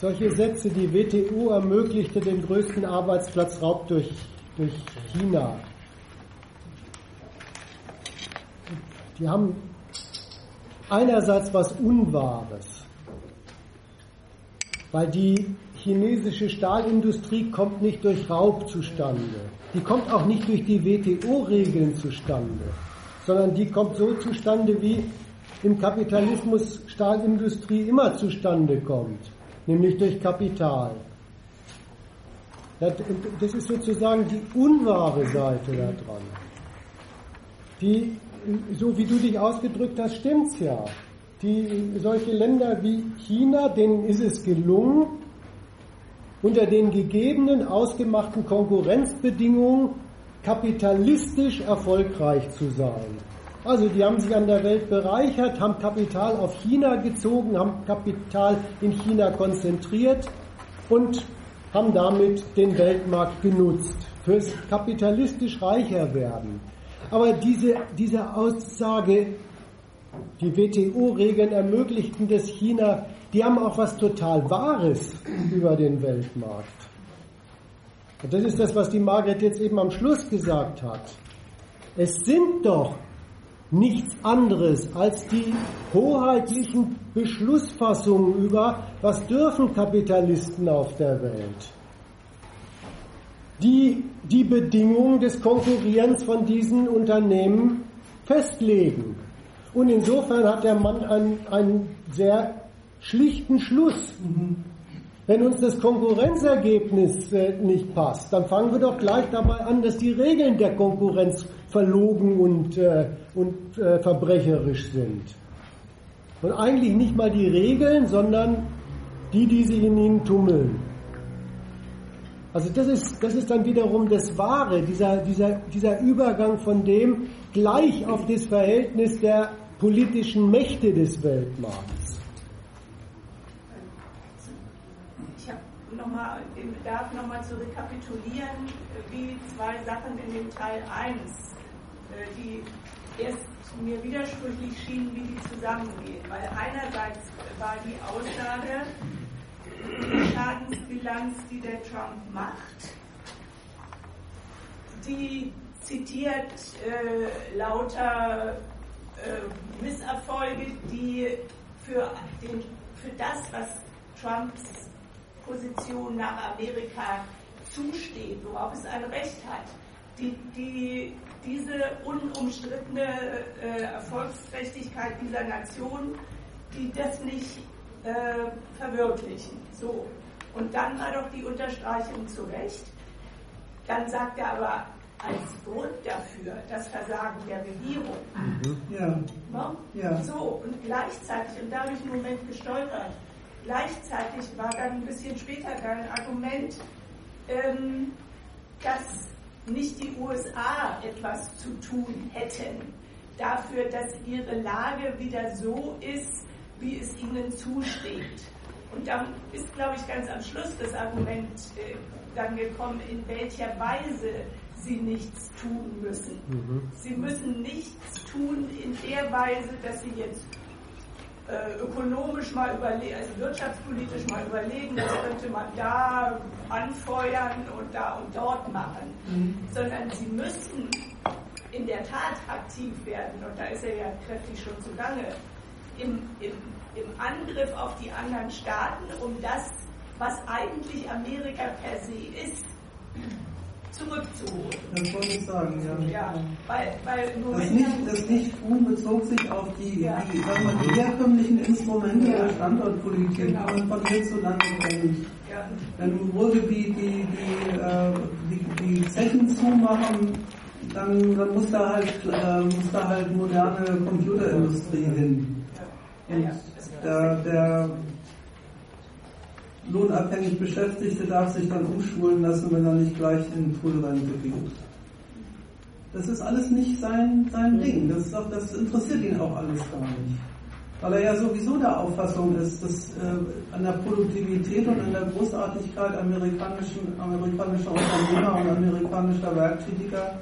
solche Sätze, die WTO ermöglichte den größten Arbeitsplatzraub durch, durch China, die haben einerseits was Unwahres, weil die chinesische Stahlindustrie kommt nicht durch Raub zustande. Die kommt auch nicht durch die WTO-Regeln zustande, sondern die kommt so zustande, wie im Kapitalismus Stahlindustrie immer zustande kommt, nämlich durch Kapital. Das ist sozusagen die unwahre Seite daran. Die, so wie du dich ausgedrückt hast, stimmt's ja. Die, solche Länder wie China, denen ist es gelungen, unter den gegebenen, ausgemachten Konkurrenzbedingungen kapitalistisch erfolgreich zu sein. Also die haben sich an der Welt bereichert, haben Kapital auf China gezogen, haben Kapital in China konzentriert und haben damit den Weltmarkt genutzt fürs kapitalistisch reicher werden. Aber diese, diese Aussage, die WTO-Regeln ermöglichten das China, die haben auch was total Wahres über den Weltmarkt. Und das ist das, was die Margret jetzt eben am Schluss gesagt hat. Es sind doch nichts anderes als die hoheitlichen Beschlussfassungen über, was dürfen Kapitalisten auf der Welt. Die die Bedingungen des Konkurrierens von diesen Unternehmen festlegen. Und insofern hat der Mann einen, einen sehr schlichten Schluss. Wenn uns das Konkurrenzergebnis äh, nicht passt, dann fangen wir doch gleich dabei an, dass die Regeln der Konkurrenz verlogen und, äh, und äh, verbrecherisch sind. Und eigentlich nicht mal die Regeln, sondern die, die sich in ihnen tummeln. Also das ist, das ist dann wiederum das Wahre, dieser, dieser, dieser Übergang von dem gleich auf das Verhältnis der politischen Mächte des Weltmarkts. Ich noch mal, darf nochmal zu rekapitulieren, wie zwei Sachen in dem Teil 1, äh, die erst mir widersprüchlich schienen, wie die zusammengehen. Weil einerseits war die Aussage, die Schadensbilanz, die der Trump macht, die zitiert äh, lauter äh, Misserfolge, die für, den, für das, was Trumps Position nach Amerika zusteht, worauf es ein Recht hat, die, die, diese unumstrittene äh, Erfolgsträchtigkeit dieser Nation, die das nicht äh, verwirklichen. So. Und dann war doch die Unterstreichung zu Recht. Dann sagt er aber als Grund dafür das Versagen der Regierung. Mhm. Ja. No? ja. So, und gleichzeitig, und da habe ich einen Moment gestolpert, gleichzeitig war dann ein bisschen später ein Argument, ähm, dass nicht die USA etwas zu tun hätten dafür, dass ihre Lage wieder so ist, wie es ihnen zusteht. Und dann ist, glaube ich, ganz am Schluss das Argument äh, dann gekommen, in welcher Weise sie nichts tun müssen. Mhm. Sie müssen nichts tun in der Weise, dass sie jetzt äh, ökonomisch mal überlegen, also wirtschaftspolitisch mal überlegen, das könnte man da anfeuern und da und dort machen, mhm. sondern sie müssen in der Tat aktiv werden und da ist er ja kräftig schon zugange im, im, im Angriff auf die anderen Staaten, um das, was eigentlich Amerika per se ist, zurückzuholen. Das wollte ich sagen, ja. ja weil, weil das, nicht, das Nicht-Tun bezog sich auf die, ja. die, wir, die herkömmlichen Instrumente ja. der Standortpolitik, genau. die man von hierzulande kennt. Ja. Wenn im Ruhrgebiet die, die, äh, die, die Zechen zumachen, dann, dann muss, da halt, äh, muss da halt moderne Computerindustrie hin. Und der, der lohnabhängig Beschäftigte darf sich dann umschulen lassen, wenn er nicht gleich in Frührente geht. Das ist alles nicht sein, sein Ding. Das, doch, das interessiert ihn auch alles gar nicht. Weil er ja sowieso der Auffassung ist, dass äh, an der Produktivität und an der Großartigkeit amerikanischen, amerikanischer Unternehmer und amerikanischer Werktätiger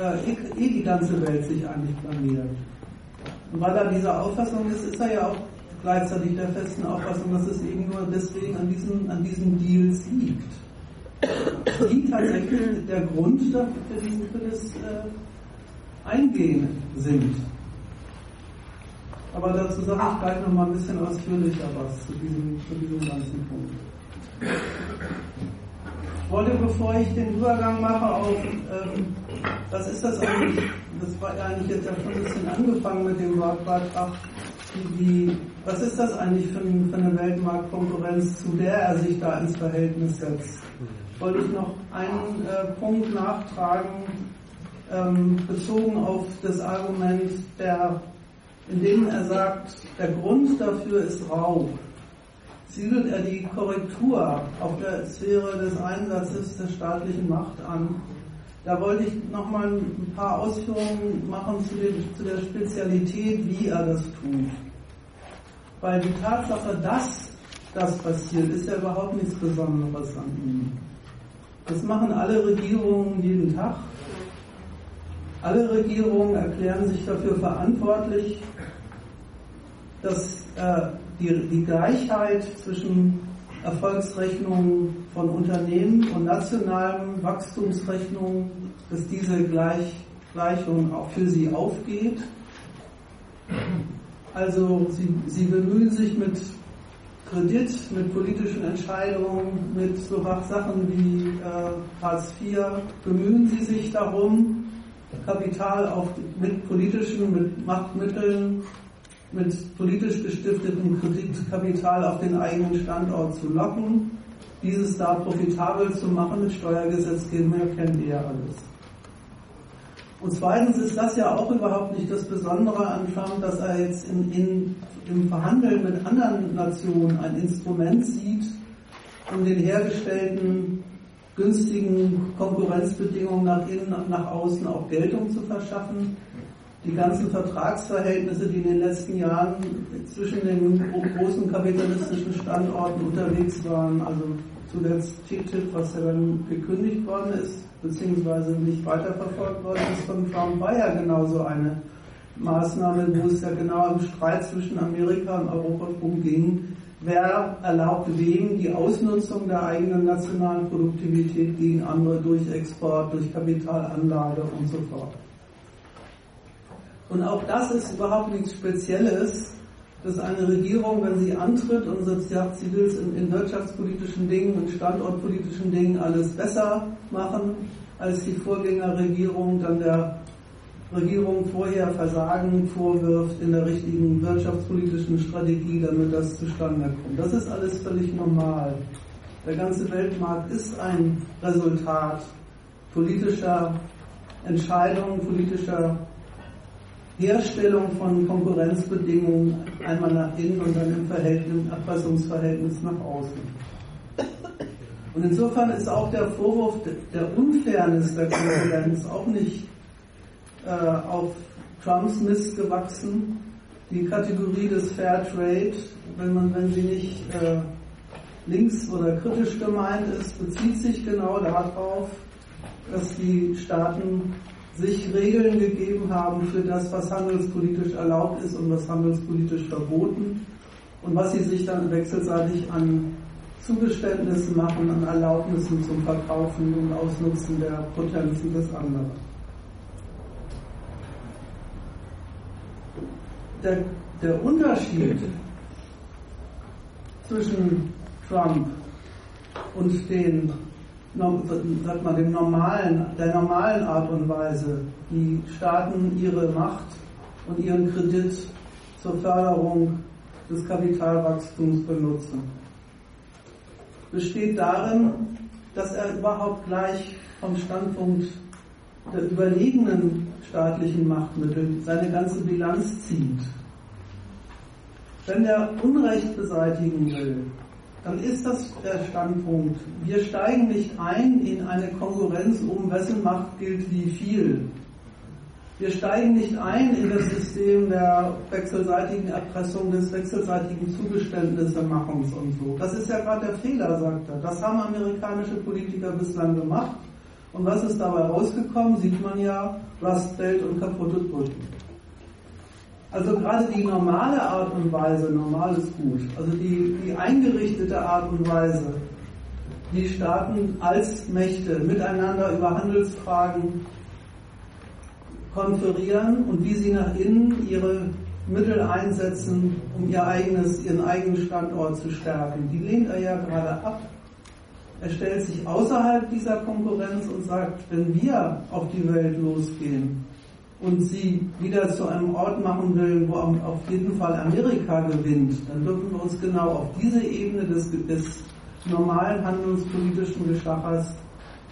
äh, eh, eh die ganze Welt sich eigentlich blamiert. Und weil er dieser Auffassung ist, ist er ja auch gleichzeitig der festen Auffassung, dass es eben nur deswegen an diesem, an diesem Deals liegt. Die tatsächlich der Grund dafür, für das äh, Eingehen sind. Aber dazu sage ich gleich nochmal ein bisschen ausführlicher was zu diesem, zu diesem ganzen Punkt. Ich wollte, bevor ich den Übergang mache auf, ähm, was ist das eigentlich, das war eigentlich jetzt ja schon ein bisschen angefangen mit dem Wortbeitrag, wie, was ist das eigentlich für, für, eine Weltmarktkonkurrenz, zu der er sich da ins Verhältnis setzt? Wollte ich noch einen äh, Punkt nachtragen, ähm, bezogen auf das Argument, der, in dem er sagt, der Grund dafür ist Raub. Siedelt er die Korrektur auf der Sphäre des Einsatzes der staatlichen Macht an? Da wollte ich nochmal ein paar Ausführungen machen zu, dem, zu der Spezialität, wie er das tut. Weil die Tatsache, dass das passiert, ist ja überhaupt nichts Besonderes an ihm. Das machen alle Regierungen jeden Tag. Alle Regierungen erklären sich dafür verantwortlich, dass äh, die, die Gleichheit zwischen Erfolgsrechnungen von Unternehmen und nationalen Wachstumsrechnungen, dass diese Gleich, Gleichung auch für sie aufgeht. Also sie, sie bemühen sich mit Kredit, mit politischen Entscheidungen, mit so Sachen wie äh, Hartz IV, bemühen sie sich darum, Kapital auf, mit politischen, mit Machtmitteln mit politisch gestiftetem Kreditkapital auf den eigenen Standort zu locken. dieses da profitabel zu machen mit Steuergesetzgebung, kennen wir ja alles. Und zweitens ist das ja auch überhaupt nicht das Besondere an Trump, dass er jetzt in, in, im Verhandeln mit anderen Nationen ein Instrument sieht, um den hergestellten günstigen Konkurrenzbedingungen nach innen und nach außen auch Geltung zu verschaffen. Die ganzen Vertragsverhältnisse, die in den letzten Jahren zwischen den großen kapitalistischen Standorten unterwegs waren, also zuletzt TTIP, was ja dann gekündigt worden ist, beziehungsweise nicht weiterverfolgt worden ist von Trump, war ja genauso eine Maßnahme, wo es ja genau im Streit zwischen Amerika und Europa darum ging, wer erlaubt wem die Ausnutzung der eigenen nationalen Produktivität gegen andere durch Export, durch Kapitalanlage und so fort. Und auch das ist überhaupt nichts Spezielles, dass eine Regierung, wenn sie antritt und es in, in wirtschaftspolitischen Dingen und standortpolitischen Dingen alles besser machen als die Vorgängerregierung, dann der Regierung vorher Versagen vorwirft in der richtigen wirtschaftspolitischen Strategie, damit das zustande kommt. Das ist alles völlig normal. Der ganze Weltmarkt ist ein Resultat politischer Entscheidungen, politischer Herstellung von Konkurrenzbedingungen einmal nach innen und dann im Verhältnis, Erpressungsverhältnis nach außen. Und insofern ist auch der Vorwurf der Unfairness der Konkurrenz auch nicht äh, auf Trumps Mist gewachsen. Die Kategorie des Fair Trade, wenn man, wenn sie nicht äh, links oder kritisch gemeint ist, bezieht sich genau darauf, dass die Staaten sich Regeln gegeben haben für das, was handelspolitisch erlaubt ist und was handelspolitisch verboten und was sie sich dann wechselseitig an Zugeständnissen machen, an Erlaubnissen zum Verkaufen und Ausnutzen der Potenzen des anderen. Der, der Unterschied zwischen Trump und den sagt man, dem normalen, der normalen Art und Weise, wie Staaten ihre Macht und ihren Kredit zur Förderung des Kapitalwachstums benutzen, besteht darin, dass er überhaupt gleich vom Standpunkt der überlegenen staatlichen Machtmittel seine ganze Bilanz zieht. Wenn er Unrecht beseitigen will, dann ist das der Standpunkt. Wir steigen nicht ein in eine Konkurrenz um wessen Macht gilt wie viel. Wir steigen nicht ein in das System der wechselseitigen Erpressung, des wechselseitigen Zugeständnissemachens und so. Das ist ja gerade der Fehler, sagt er. Das haben amerikanische Politiker bislang gemacht. Und was ist dabei rausgekommen, sieht man ja, Rust Belt und kaputte Brücken. Also gerade die normale Art und Weise, normal ist gut, also die, die eingerichtete Art und Weise, wie Staaten als Mächte miteinander über Handelsfragen konferieren und wie sie nach innen ihre Mittel einsetzen, um ihr eigenes, ihren eigenen Standort zu stärken. Die lehnt er ja gerade ab. Er stellt sich außerhalb dieser Konkurrenz und sagt, wenn wir auf die Welt losgehen, und sie wieder zu einem Ort machen will, wo auf jeden Fall Amerika gewinnt, dann dürfen wir uns genau auf diese Ebene des, des normalen handelspolitischen Geschachers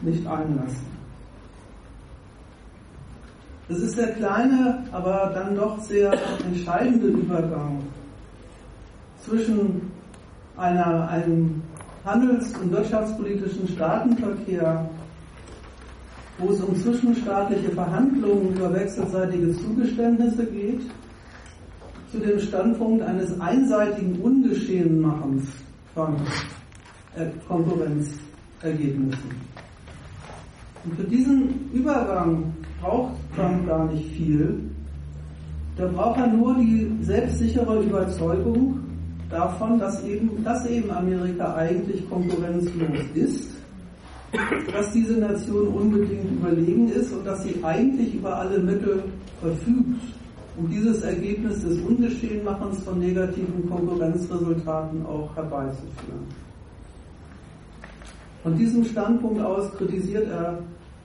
nicht einlassen. Das ist der kleine, aber dann doch sehr entscheidende Übergang zwischen einer, einem handels- und wirtschaftspolitischen Staatenverkehr wo es um zwischenstaatliche Verhandlungen über wechselseitige Zugeständnisse geht, zu dem Standpunkt eines einseitigen Ungeschehenmachens von äh, Konkurrenzergebnissen. Und für diesen Übergang braucht Trump gar nicht viel. Da braucht er nur die selbstsichere Überzeugung davon, dass eben, dass eben Amerika eigentlich konkurrenzlos ist dass diese Nation unbedingt überlegen ist und dass sie eigentlich über alle Mittel verfügt, um dieses Ergebnis des Ungeschehenmachens von negativen Konkurrenzresultaten auch herbeizuführen. Von diesem Standpunkt aus kritisiert er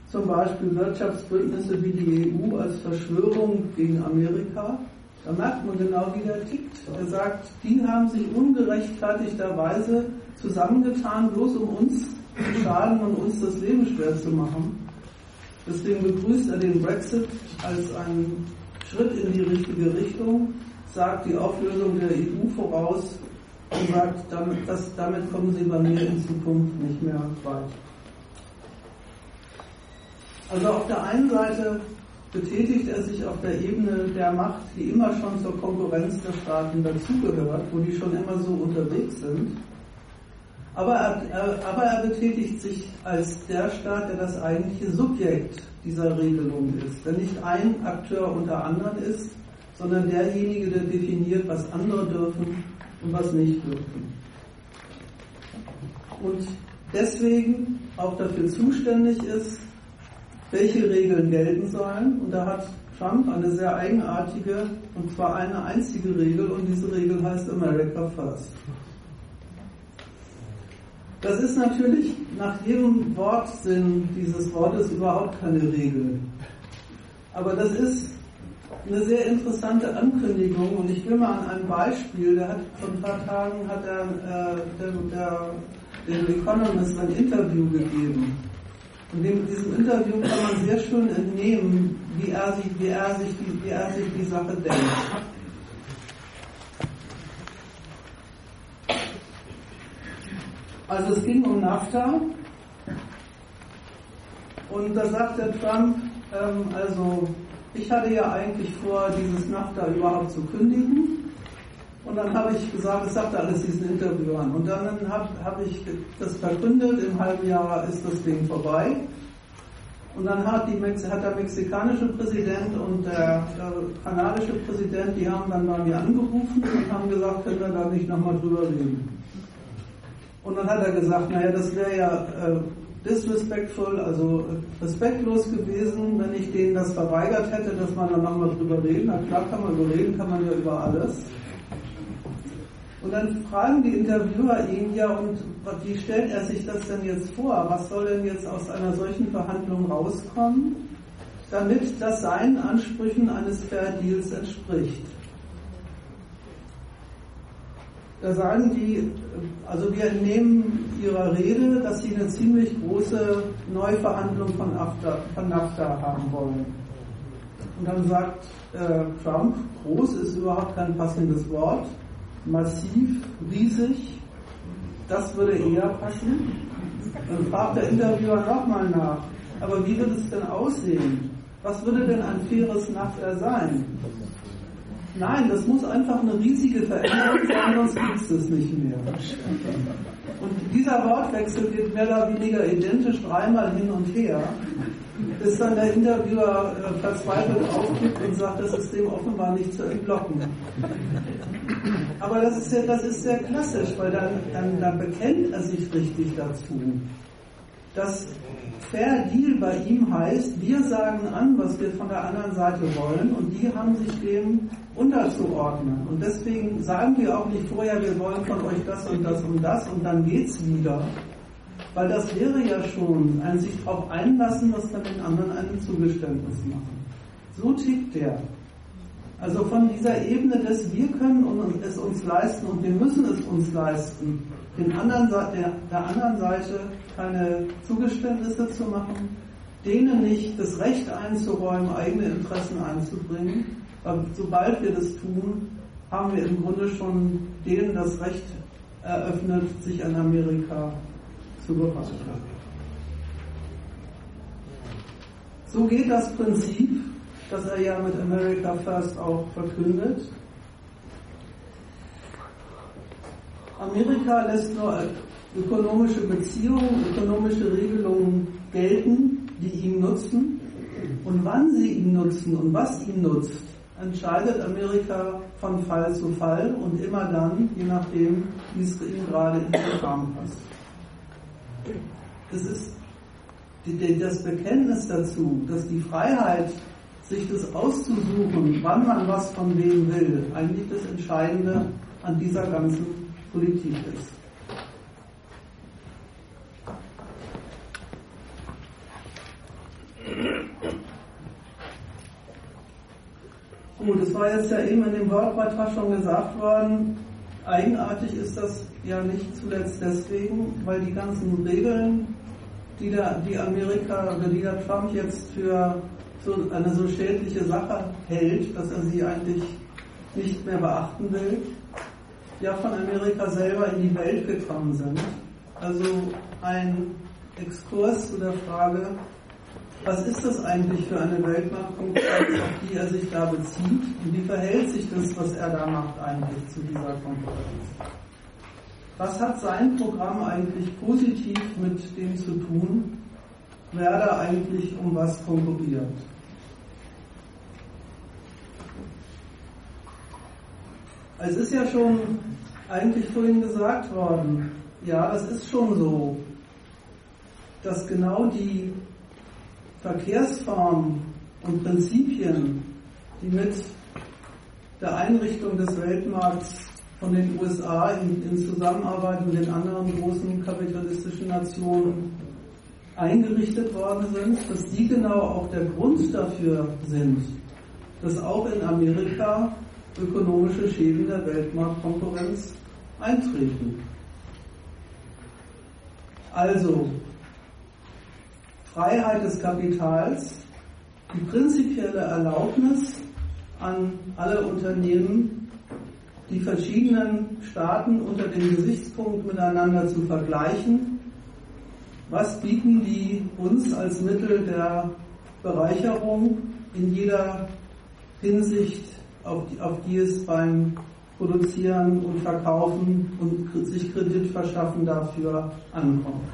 zum Beispiel Wirtschaftsbündnisse wie die EU als Verschwörung gegen Amerika Da merkt man genau, wie der tickt. Er sagt, die haben sich ungerechtfertigterweise zusammengetan, bloß um uns schaden und uns das Leben schwer zu machen. Deswegen begrüßt er den Brexit als einen Schritt in die richtige Richtung, sagt die Auflösung der EU voraus und sagt, damit, dass, damit kommen sie bei mir in Zukunft nicht mehr weit. Also auf der einen Seite betätigt er sich auf der Ebene der Macht, die immer schon zur Konkurrenz der Staaten dazugehört, wo die schon immer so unterwegs sind. Aber er, aber er betätigt sich als der Staat, der das eigentliche Subjekt dieser Regelung ist, der nicht ein Akteur unter anderen ist, sondern derjenige, der definiert, was andere dürfen und was nicht dürfen. Und deswegen auch dafür zuständig ist, welche Regeln gelten sollen. Und da hat Trump eine sehr eigenartige, und zwar eine einzige Regel, und diese Regel heißt America First. Das ist natürlich nach jedem Wortsinn dieses Wortes überhaupt keine Regel. Aber das ist eine sehr interessante Ankündigung und ich will mal an einem Beispiel, der hat vor ein paar Tagen hat er äh, der, der, dem Economist ein Interview gegeben. Und in diesem Interview kann man sehr schön entnehmen, wie er sich, wie er sich, wie er sich die Sache denkt. Also es ging um NAFTA und da sagt der Trump, ähm, also ich hatte ja eigentlich vor, dieses NAFTA überhaupt zu kündigen. Und dann habe ich gesagt, es sagte alles diesen Interviewern. Und dann habe hab ich das verkündet, im halben Jahr ist das Ding vorbei. Und dann hat, die, hat der mexikanische Präsident und der, der, kanadische Präsident, die haben dann bei mir angerufen und haben gesagt, können wir da nicht nochmal drüber reden. Und dann hat er gesagt, naja, das wäre ja äh, disrespectful, also respektlos gewesen, wenn ich denen das verweigert hätte, dass man dann nochmal drüber reden. Na klar kann man über reden, kann man ja über alles. Und dann fragen die Interviewer ihn ja, und wie stellt er sich das denn jetzt vor? Was soll denn jetzt aus einer solchen Verhandlung rauskommen, damit das seinen Ansprüchen eines Fair Deals entspricht? Da sagen die, also wir entnehmen ihrer Rede, dass sie eine ziemlich große Neuverhandlung von NAFTA, von NAFTA haben wollen. Und dann sagt äh, Trump, groß ist überhaupt kein passendes Wort, massiv, riesig, das würde eher passen. Dann fragt der Interviewer nochmal nach, aber wie würde es denn aussehen? Was würde denn ein faires NAFTA sein? Nein, das muss einfach eine riesige Veränderung sein, sonst gibt es das nicht mehr. Und dieser Wortwechsel geht mehr oder weniger identisch dreimal hin und her, bis dann der Interviewer äh, verzweifelt aufgibt und sagt, das ist dem offenbar nicht zu entlocken. Aber das ist, sehr, das ist sehr klassisch, weil dann, dann, dann bekennt er sich richtig dazu. Das Fair Deal bei ihm heißt, wir sagen an, was wir von der anderen Seite wollen und die haben sich dem unterzuordnen. Und deswegen sagen wir auch nicht vorher, wir wollen von euch das und das und das und dann geht's wieder. Weil das wäre ja schon ein sich darauf einlassen, was dann den anderen einem Zugeständnis machen. So tickt der. Also von dieser Ebene des Wir können es uns leisten und wir müssen es uns leisten, den anderen, der, der anderen Seite keine Zugeständnisse zu machen, denen nicht das Recht einzuräumen, eigene Interessen einzubringen. Weil sobald wir das tun, haben wir im Grunde schon denen das Recht eröffnet, sich an Amerika zu bereichern. So geht das Prinzip, das er ja mit America First auch verkündet. Amerika lässt nur ökonomische Beziehungen, ökonomische Regelungen gelten, die ihm nutzen. Und wann sie ihn nutzen und was ihn nutzt, entscheidet Amerika von Fall zu Fall und immer dann, je nachdem, wie es ihm gerade in den Kram passt. Das ist das Bekenntnis dazu, dass die Freiheit, sich das auszusuchen, wann man was von wem will, eigentlich das Entscheidende an dieser ganzen Politik ist. Gut, es war jetzt ja eben in dem Wortbeitrag schon gesagt worden, eigenartig ist das ja nicht zuletzt deswegen, weil die ganzen Regeln, die, der, die Amerika oder die der Trump jetzt für so eine so schädliche Sache hält, dass er sie eigentlich nicht mehr beachten will, ja von Amerika selber in die Welt gekommen sind. Also ein Exkurs zu der Frage, was ist das eigentlich für eine Weltmarktkonkurrenz, auf die er sich da bezieht und wie verhält sich das, was er da macht, eigentlich zu dieser Konkurrenz? Was hat sein Programm eigentlich positiv mit dem zu tun, wer da eigentlich um was konkurriert? Es ist ja schon eigentlich vorhin gesagt worden, ja, das ist schon so, dass genau die Verkehrsformen und Prinzipien, die mit der Einrichtung des Weltmarkts von den USA in, in Zusammenarbeit mit den anderen großen kapitalistischen Nationen eingerichtet worden sind, dass die genau auch der Grund dafür sind, dass auch in Amerika ökonomische Schäden der Weltmarktkonkurrenz eintreten. Also Freiheit des Kapitals, die prinzipielle Erlaubnis an alle Unternehmen, die verschiedenen Staaten unter dem Gesichtspunkt miteinander zu vergleichen. Was bieten die uns als Mittel der Bereicherung in jeder Hinsicht, auf die, auf die es beim Produzieren und Verkaufen und sich Kredit verschaffen dafür ankommt?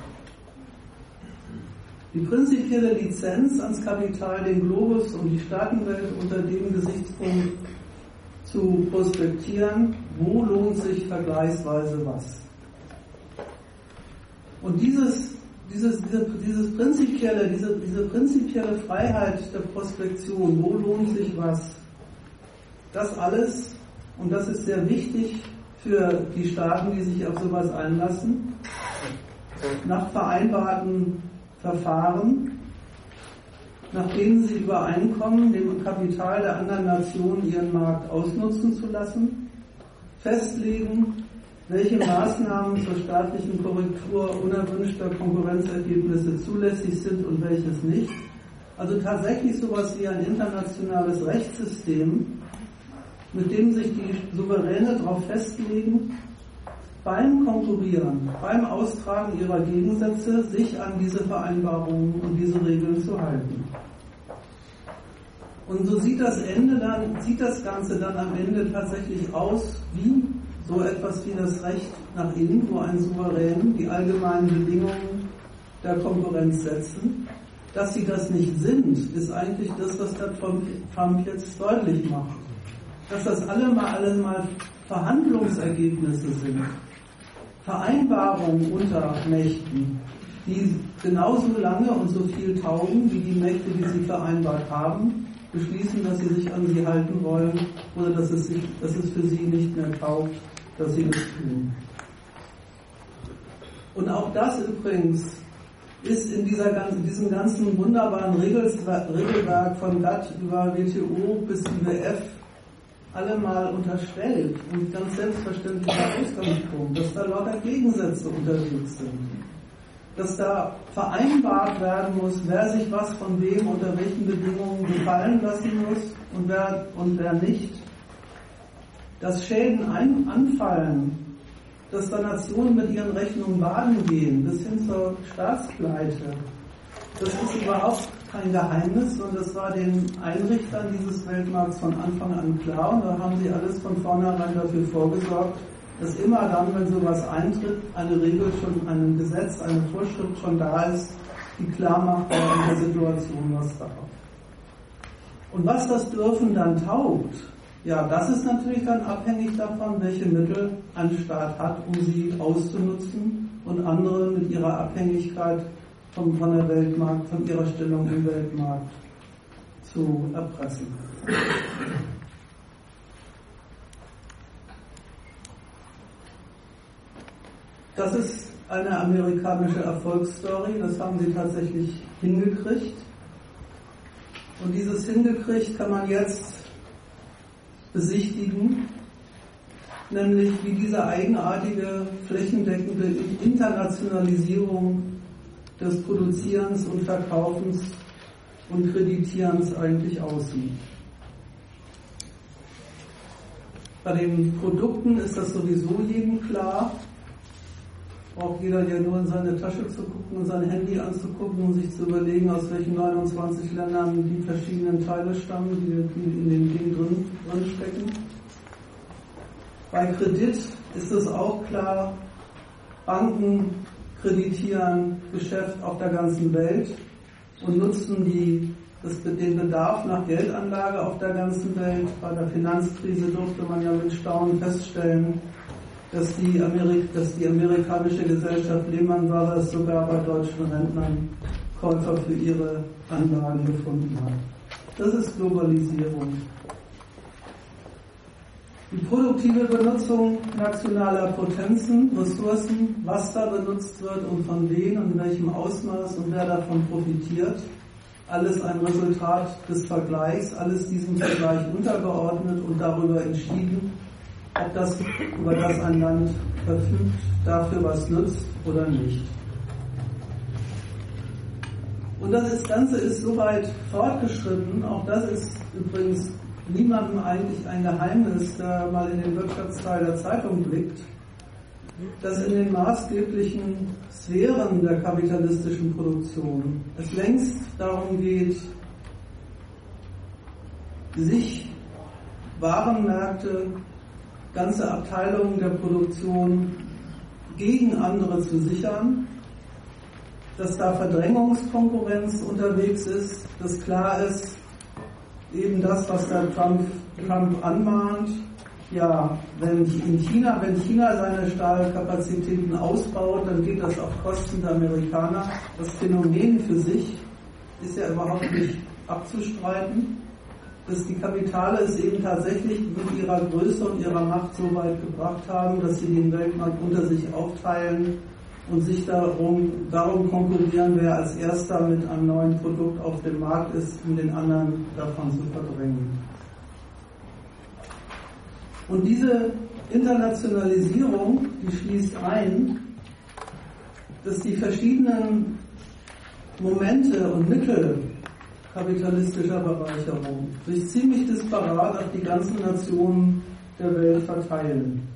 Die prinzipielle Lizenz ans Kapital, den Globus und die Staatenwelt unter dem Gesichtspunkt zu prospektieren, wo lohnt sich vergleichsweise was. Und dieses, dieses, diese, dieses prinzipielle, diese, diese prinzipielle Freiheit der Prospektion, wo lohnt sich was, das alles, und das ist sehr wichtig für die Staaten, die sich auf sowas einlassen, nach vereinbarten Verfahren, nach denen sie übereinkommen, dem Kapital der anderen Nationen ihren Markt ausnutzen zu lassen, festlegen, welche Maßnahmen zur staatlichen Korrektur unerwünschter Konkurrenzergebnisse zulässig sind und welches nicht. Also tatsächlich sowas wie ein internationales Rechtssystem, mit dem sich die Souveräne darauf festlegen, beim Konkurrieren, beim Austragen ihrer Gegensätze sich an diese Vereinbarungen und diese Regeln zu halten. Und so sieht das Ende dann, sieht das Ganze dann am Ende tatsächlich aus wie so etwas wie das Recht nach innen, wo ein Souverän die allgemeinen Bedingungen der Konkurrenz setzen. Dass sie das nicht sind, ist eigentlich das, was der Trump jetzt deutlich macht. Dass das alle mal, alle mal Verhandlungsergebnisse sind, Vereinbarungen unter Mächten, die genauso lange und so viel taugen wie die Mächte, die sie vereinbart haben, beschließen, dass sie sich an sie halten wollen oder dass es, sich, dass es für sie nicht mehr taugt, dass sie das tun. Und auch das übrigens ist in dieser ganzen, diesem ganzen wunderbaren Regelwerk von GATT über WTO bis IWF alle mal unterstellt und ganz selbstverständlicher Ausgangspunkt, dass da lauter Gegensätze unterwegs sind. Dass da vereinbart werden muss, wer sich was von wem unter welchen Bedingungen gefallen lassen muss und wer, und wer nicht. Dass Schäden ein, anfallen, dass da Nationen mit ihren Rechnungen baden gehen, bis hin zur Staatspleite. Das ist überhaupt kein Geheimnis und das war den Einrichtern dieses Weltmarkts von Anfang an klar und da haben sie alles von vornherein dafür vorgesorgt, dass immer dann, wenn sowas eintritt, eine Regel schon, ein Gesetz, eine Vorschrift schon da ist, die klar macht, in der Situation was darf. Und was das Dürfen dann taugt, ja, das ist natürlich dann abhängig davon, welche Mittel ein Staat hat, um sie auszunutzen und andere mit ihrer Abhängigkeit von, von der Weltmarkt, von ihrer Stellung im Weltmarkt zu erpressen. Das ist eine amerikanische Erfolgsstory, das haben sie tatsächlich hingekriegt. Und dieses hingekriegt kann man jetzt besichtigen, nämlich wie diese eigenartige flächendeckende Internationalisierung des Produzierens und Verkaufens und Kreditierens eigentlich aussieht. Bei den Produkten ist das sowieso jedem klar. Braucht jeder ja nur in seine Tasche zu gucken und sein Handy anzugucken und sich zu überlegen, aus welchen 29 Ländern die verschiedenen Teile stammen, die, in den Ding drin, drin stecken. Bei Kredit ist es auch klar, Banken kreditieren Geschäft auf der ganzen Welt und nutzen die, das, den Bedarf nach Geldanlage auf der ganzen Welt. Bei der Finanzkrise durfte man ja mit Staunen feststellen, dass die, Amerik dass die amerikanische Gesellschaft Lehman Brothers sogar bei deutschen Rentnern Käufer für ihre Anlagen gefunden hat. Das ist Globalisierung. Die produktive Benutzung nationaler Potenzen, Ressourcen, was da benutzt wird und von wem und in welchem Ausmaß und wer davon profitiert, alles ein Resultat des Vergleichs, alles diesem Vergleich untergeordnet und darüber entschieden, ob das, über das ein Land verfügt, dafür was nützt oder nicht. Und das Ganze ist soweit fortgeschritten, auch das ist übrigens niemandem eigentlich ein Geheimnis, der mal in den Wirtschaftsteil der Zeitung blickt, dass in den maßgeblichen Sphären der kapitalistischen Produktion es längst darum geht, sich Warenmärkte, ganze Abteilungen der Produktion gegen andere zu sichern, dass da Verdrängungskonkurrenz unterwegs ist, dass klar ist, eben das, was der Trump, Trump anmahnt. Ja, wenn in China, wenn China seine Stahlkapazitäten ausbaut, dann geht das auf Kosten der Amerikaner. Das Phänomen für sich ist ja überhaupt nicht abzustreiten, dass die Kapitale es eben tatsächlich mit ihrer Größe und ihrer Macht so weit gebracht haben, dass sie den Weltmarkt unter sich aufteilen und sich darum, darum konkurrieren, wer als erster mit einem neuen Produkt auf dem Markt ist, um den anderen davon zu verdrängen. Und diese Internationalisierung, die schließt ein, dass die verschiedenen Momente und Mittel kapitalistischer Bereicherung sich ziemlich disparat auf die ganzen Nationen der Welt verteilen.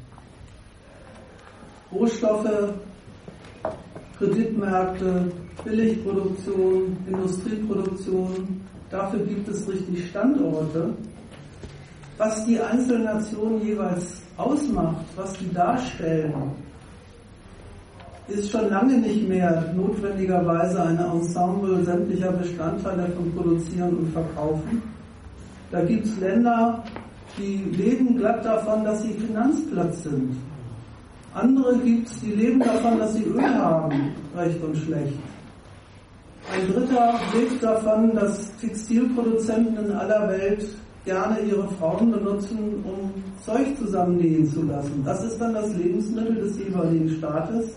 Rohstoffe Kreditmärkte, Billigproduktion, Industrieproduktion. Dafür gibt es richtig Standorte. Was die einzelnen Nationen jeweils ausmacht, was die darstellen, ist schon lange nicht mehr notwendigerweise eine Ensemble sämtlicher Bestandteile von Produzieren und Verkaufen. Da gibt es Länder, die leben glatt davon, dass sie Finanzplatz sind. Andere gibt es, die leben davon, dass sie Öl haben, recht und schlecht. Ein dritter lebt davon, dass Textilproduzenten in aller Welt gerne ihre Frauen benutzen, um Zeug zusammennähen zu lassen. Das ist dann das Lebensmittel des jeweiligen Staates.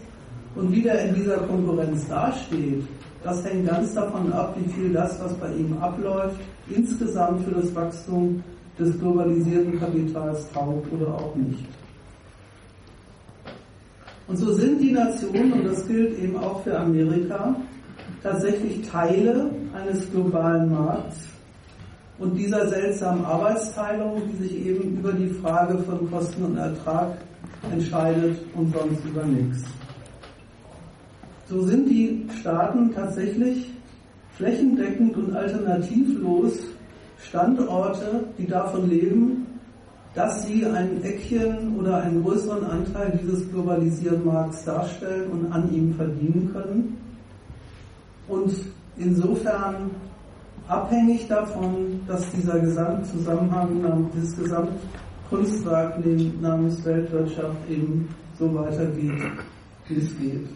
Und wie der in dieser Konkurrenz dasteht, das hängt ganz davon ab, wie viel das, was bei ihm abläuft, insgesamt für das Wachstum des globalisierten Kapitals taugt oder auch nicht. Und so sind die Nationen, und das gilt eben auch für Amerika, tatsächlich Teile eines globalen Markts und dieser seltsamen Arbeitsteilung, die sich eben über die Frage von Kosten und Ertrag entscheidet und sonst über nichts. So sind die Staaten tatsächlich flächendeckend und alternativlos Standorte, die davon leben, dass sie ein Eckchen oder einen größeren Anteil dieses globalisierten Markts darstellen und an ihm verdienen können. Und insofern abhängig davon, dass dieser Gesamtzusammenhang, dieses Gesamtkunstwerk namens Weltwirtschaft eben so weitergeht, wie es geht.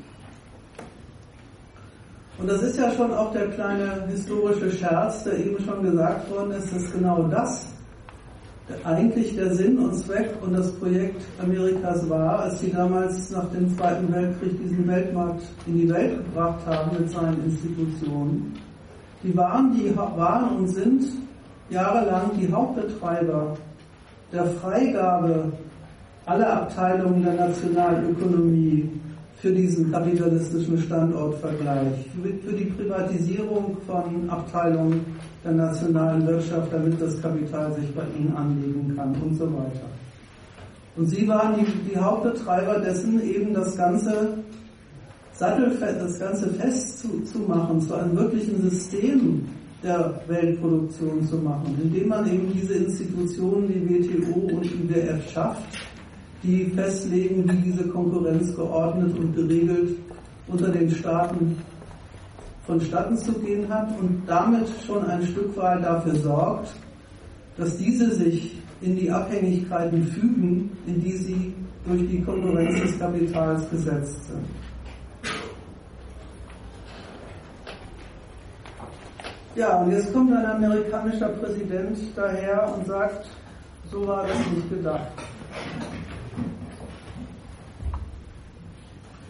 Und das ist ja schon auch der kleine historische Scherz, der eben schon gesagt worden ist, dass genau das eigentlich der Sinn und Zweck und das Projekt Amerikas war, als sie damals nach dem Zweiten Weltkrieg diesen Weltmarkt in die Welt gebracht haben mit seinen Institutionen. Die waren, die waren und sind jahrelang die Hauptbetreiber der Freigabe aller Abteilungen der Nationalökonomie für diesen kapitalistischen Standortvergleich, für die Privatisierung von Abteilungen der nationalen Wirtschaft, damit das Kapital sich bei ihnen anlegen kann und so weiter. Und sie waren die, die Hauptbetreiber dessen, eben das ganze Sattelfest, das ganze Fest zu, zu machen, zu einem wirklichen System der Weltproduktion zu machen, indem man eben diese Institutionen, die WTO und IWF schafft, die festlegen, wie diese Konkurrenz geordnet und geregelt unter den Staaten vonstatten zu gehen hat und damit schon ein Stück weit dafür sorgt, dass diese sich in die Abhängigkeiten fügen, in die sie durch die Konkurrenz des Kapitals gesetzt sind. Ja, und jetzt kommt ein amerikanischer Präsident daher und sagt, so war das nicht gedacht.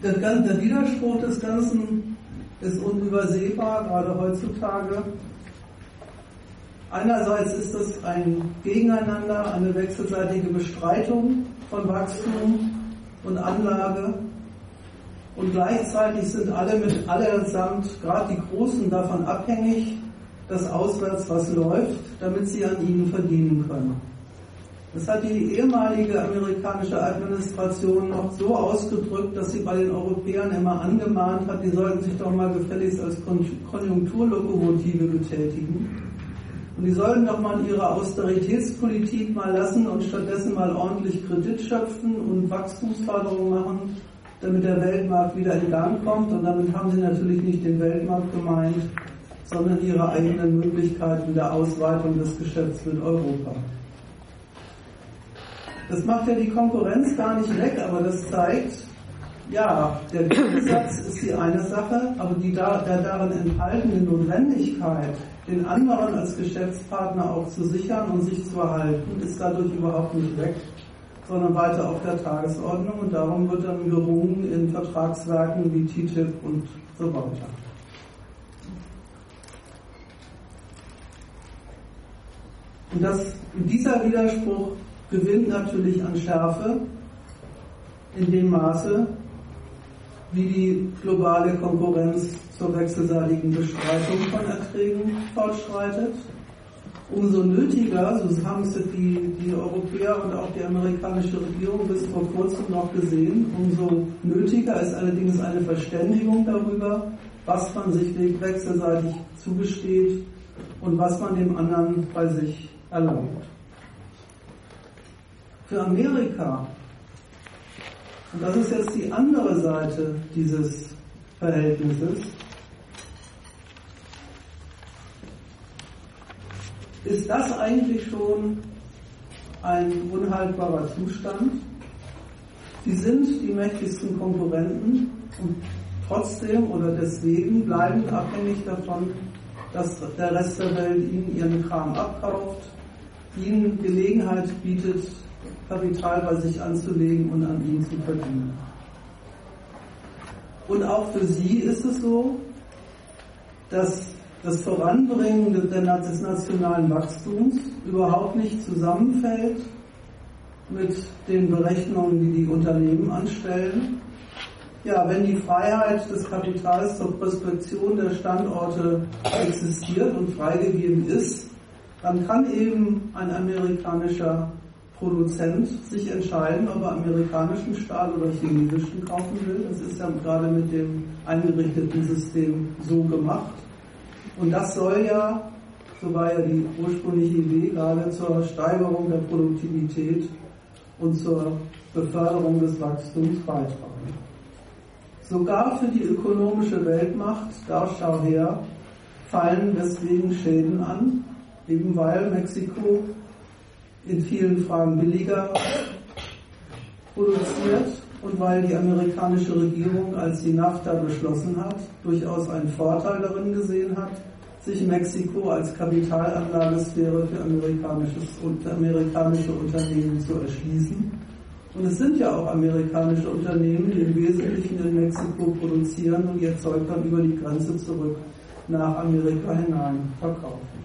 Der, der Widerspruch des Ganzen ist unübersehbar, gerade heutzutage. Einerseits ist es ein Gegeneinander, eine wechselseitige Bestreitung von Wachstum und Anlage. Und gleichzeitig sind alle mit allesamt, gerade die Großen, davon abhängig, dass auswärts was läuft, damit sie an ihnen verdienen können. Das hat die ehemalige amerikanische Administration noch so ausgedrückt, dass sie bei den Europäern immer angemahnt hat, die sollten sich doch mal gefälligst als Konjunkturlokomotive betätigen. Und die sollten doch mal ihre Austeritätspolitik mal lassen und stattdessen mal ordentlich Kredit schöpfen und Wachstumsförderung machen, damit der Weltmarkt wieder in Gang kommt. Und damit haben sie natürlich nicht den Weltmarkt gemeint, sondern ihre eigenen Möglichkeiten der Ausweitung des Geschäfts mit Europa. Das macht ja die Konkurrenz gar nicht weg, aber das zeigt, ja, der Gegensatz ist die eine Sache, aber die da, der darin enthaltene Notwendigkeit, den anderen als Geschäftspartner auch zu sichern und sich zu erhalten, ist dadurch überhaupt nicht weg, sondern weiter auf der Tagesordnung und darum wird dann gerungen in Vertragswerken wie TTIP und so weiter. Und das, dieser Widerspruch gewinnt natürlich an Schärfe in dem Maße, wie die globale Konkurrenz zur wechselseitigen Bestreitung von Erträgen fortschreitet. Umso nötiger, so haben es die, die Europäer und auch die amerikanische Regierung bis vor kurzem noch gesehen, umso nötiger ist allerdings eine Verständigung darüber, was man sich wechselseitig zugesteht und was man dem anderen bei sich erlaubt. Für Amerika, und das ist jetzt die andere Seite dieses Verhältnisses, ist das eigentlich schon ein unhaltbarer Zustand. Sie sind die mächtigsten Konkurrenten und trotzdem oder deswegen bleiben abhängig davon, dass der Rest der Welt ihnen ihren Kram abkauft, ihnen Gelegenheit bietet, Kapital bei sich anzulegen und an ihnen zu verdienen. Und auch für sie ist es so, dass das Voranbringen des nationalen Wachstums überhaupt nicht zusammenfällt mit den Berechnungen, die die Unternehmen anstellen. Ja, wenn die Freiheit des Kapitals zur Prospektion der Standorte existiert und freigegeben ist, dann kann eben ein amerikanischer Produzent sich entscheiden, ob er amerikanischen Stahl oder chinesischen kaufen will. Das ist ja gerade mit dem eingerichteten System so gemacht. Und das soll ja, so war ja die ursprüngliche Idee, gerade zur Steigerung der Produktivität und zur Beförderung des Wachstums beitragen. Sogar für die ökonomische Weltmacht, da schau her, fallen deswegen Schäden an, eben weil Mexiko in vielen Fragen billiger produziert und weil die amerikanische Regierung, als sie NAFTA beschlossen hat, durchaus einen Vorteil darin gesehen hat, sich Mexiko als Kapitalanlagesphäre für amerikanisches und amerikanische Unternehmen zu erschließen. Und es sind ja auch amerikanische Unternehmen, die im Wesentlichen in Mexiko produzieren und ihr Zeug dann über die Grenze zurück nach Amerika hinein verkaufen.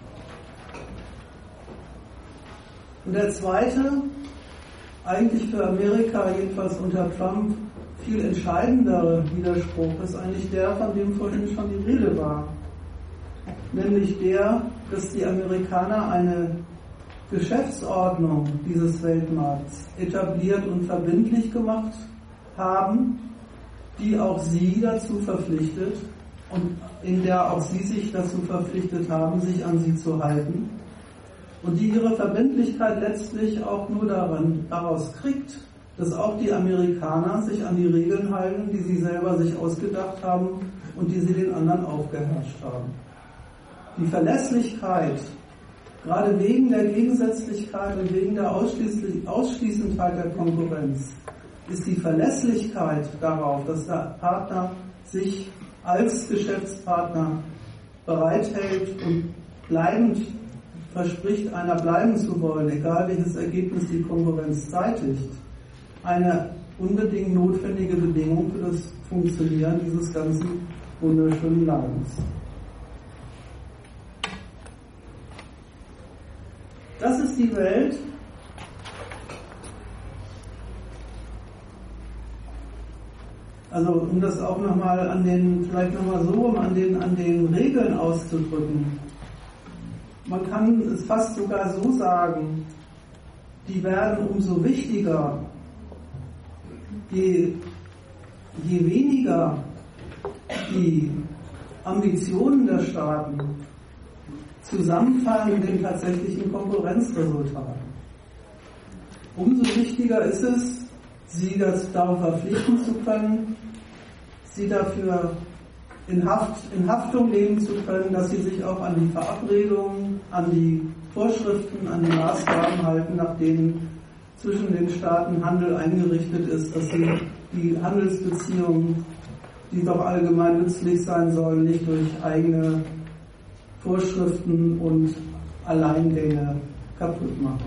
Und der zweite, eigentlich für Amerika, jedenfalls unter Trump, viel entscheidendere Widerspruch ist eigentlich der, von dem vorhin schon die Rede war. Nämlich der, dass die Amerikaner eine Geschäftsordnung dieses Weltmarkts etabliert und verbindlich gemacht haben, die auch sie dazu verpflichtet und in der auch sie sich dazu verpflichtet haben, sich an sie zu halten. Und die ihre Verbindlichkeit letztlich auch nur daran, daraus kriegt, dass auch die Amerikaner sich an die Regeln halten, die sie selber sich ausgedacht haben und die sie den anderen aufgeherrscht haben. Die Verlässlichkeit, gerade wegen der Gegensätzlichkeit und wegen der Ausschließendheit der Konkurrenz, ist die Verlässlichkeit darauf, dass der Partner sich als Geschäftspartner bereithält und bleibend verspricht, einer bleiben zu wollen, egal welches Ergebnis die Konkurrenz zeitigt, eine unbedingt notwendige Bedingung für das Funktionieren dieses ganzen wunderschönen Landes. Das ist die Welt, Also um das auch nochmal an den, vielleicht nochmal so um an den, an den Regeln auszudrücken. Man kann es fast sogar so sagen, die werden umso wichtiger, je, je weniger die Ambitionen der Staaten zusammenfallen mit den tatsächlichen Konkurrenzresultaten. Umso wichtiger ist es, sie darauf verpflichten zu können, sie dafür in, Haft, in Haftung nehmen zu können, dass sie sich auch an die Verabredungen, an die Vorschriften, an die Maßgaben halten, nach denen zwischen den Staaten Handel eingerichtet ist, dass sie die Handelsbeziehungen, die doch allgemein nützlich sein sollen, nicht durch eigene Vorschriften und Alleingänge kaputt machen.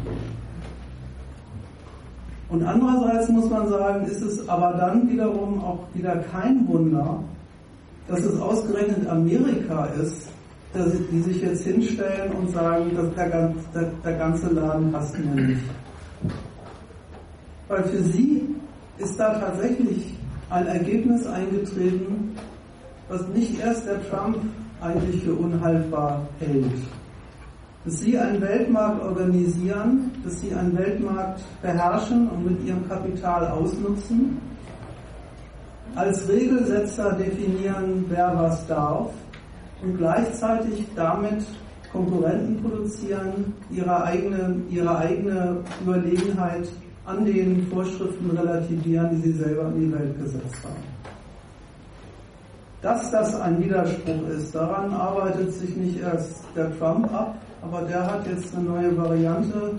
Und andererseits muss man sagen, ist es aber dann wiederum auch wieder kein Wunder, dass es ausgerechnet Amerika ist, dass die sich jetzt hinstellen und sagen, dass der, der, der ganze Laden passt mir nicht. Weil für sie ist da tatsächlich ein Ergebnis eingetreten, was nicht erst der Trump eigentlich für unhaltbar hält dass sie einen Weltmarkt organisieren, dass sie einen Weltmarkt beherrschen und mit ihrem Kapital ausnutzen, als Regelsetzer definieren, wer was darf und gleichzeitig damit Konkurrenten produzieren, ihre eigene, ihre eigene Überlegenheit an den Vorschriften relativieren, die sie selber in die Welt gesetzt haben. Dass das ein Widerspruch ist, daran arbeitet sich nicht erst der Trump ab, aber der hat jetzt eine neue Variante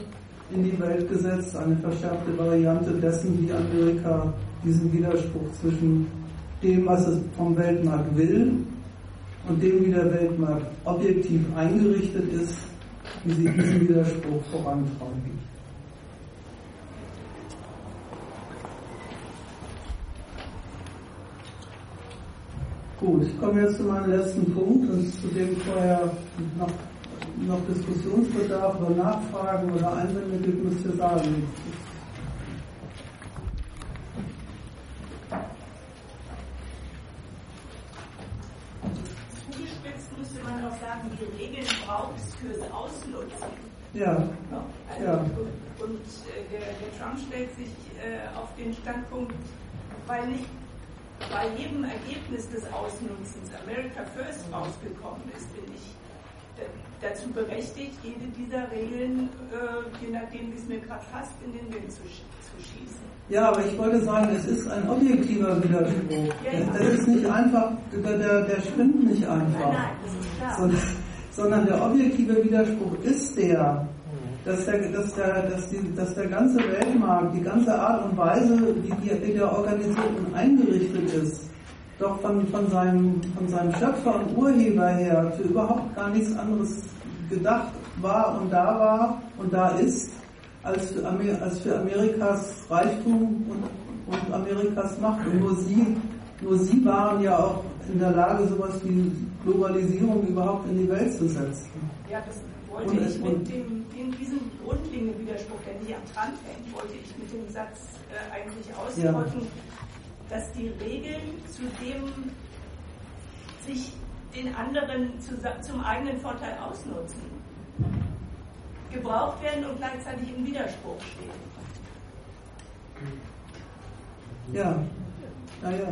in die Welt gesetzt, eine verschärfte Variante dessen, wie Amerika diesen Widerspruch zwischen dem, was es vom Weltmarkt will und dem, wie der Weltmarkt objektiv eingerichtet ist, wie sie diesen Widerspruch vorantreiben. Gut, ich komme jetzt zu meinem letzten Punkt und zu dem vorher noch noch Diskussionsbedarf oder Nachfragen oder Einwände gibt, müsst ihr sagen. Zugespitzt müsste man auch sagen, die Regeln brauchst fürs Ausnutzen. Ja. Also, ja. Und, äh, der, der, Trump stellt sich äh, auf den Standpunkt, weil nicht bei jedem Ergebnis des Ausnutzens America First rausgekommen ist, bin ich dazu berechtigt, jede dieser Regeln, äh, je nachdem, wie es mir gerade passt, in den Wind zu, zu, schießen. Ja, aber ich wollte sagen, es ist ein objektiver Widerspruch. Ja, ja. Es ist nicht einfach, der, der stimmt nicht einfach. Nein, nein, das ist klar. Sondern, sondern der objektive Widerspruch ist der, dass der, dass, der, dass, die, dass der ganze Weltmarkt, die ganze Art und Weise, wie, die, wie der organisiert und eingerichtet ist, doch von, von, seinem, von seinem Schöpfer und Urheber her für überhaupt gar nichts anderes gedacht war und da war und da ist, als für, Amer als für Amerikas Reichtum und, und Amerikas Macht. Und nur sie, nur sie waren ja auch in der Lage, sowas wie Globalisierung überhaupt in die Welt zu setzen. Ja, das wollte und, ich mit dem, in diesem grundlegenden Widerspruch, der nicht am Trant hängt, wollte ich mit dem Satz äh, eigentlich ausdrücken, ja. Dass die Regeln zu dem sich den anderen zu, zum eigenen Vorteil ausnutzen, gebraucht werden und gleichzeitig im Widerspruch stehen. Ja, naja.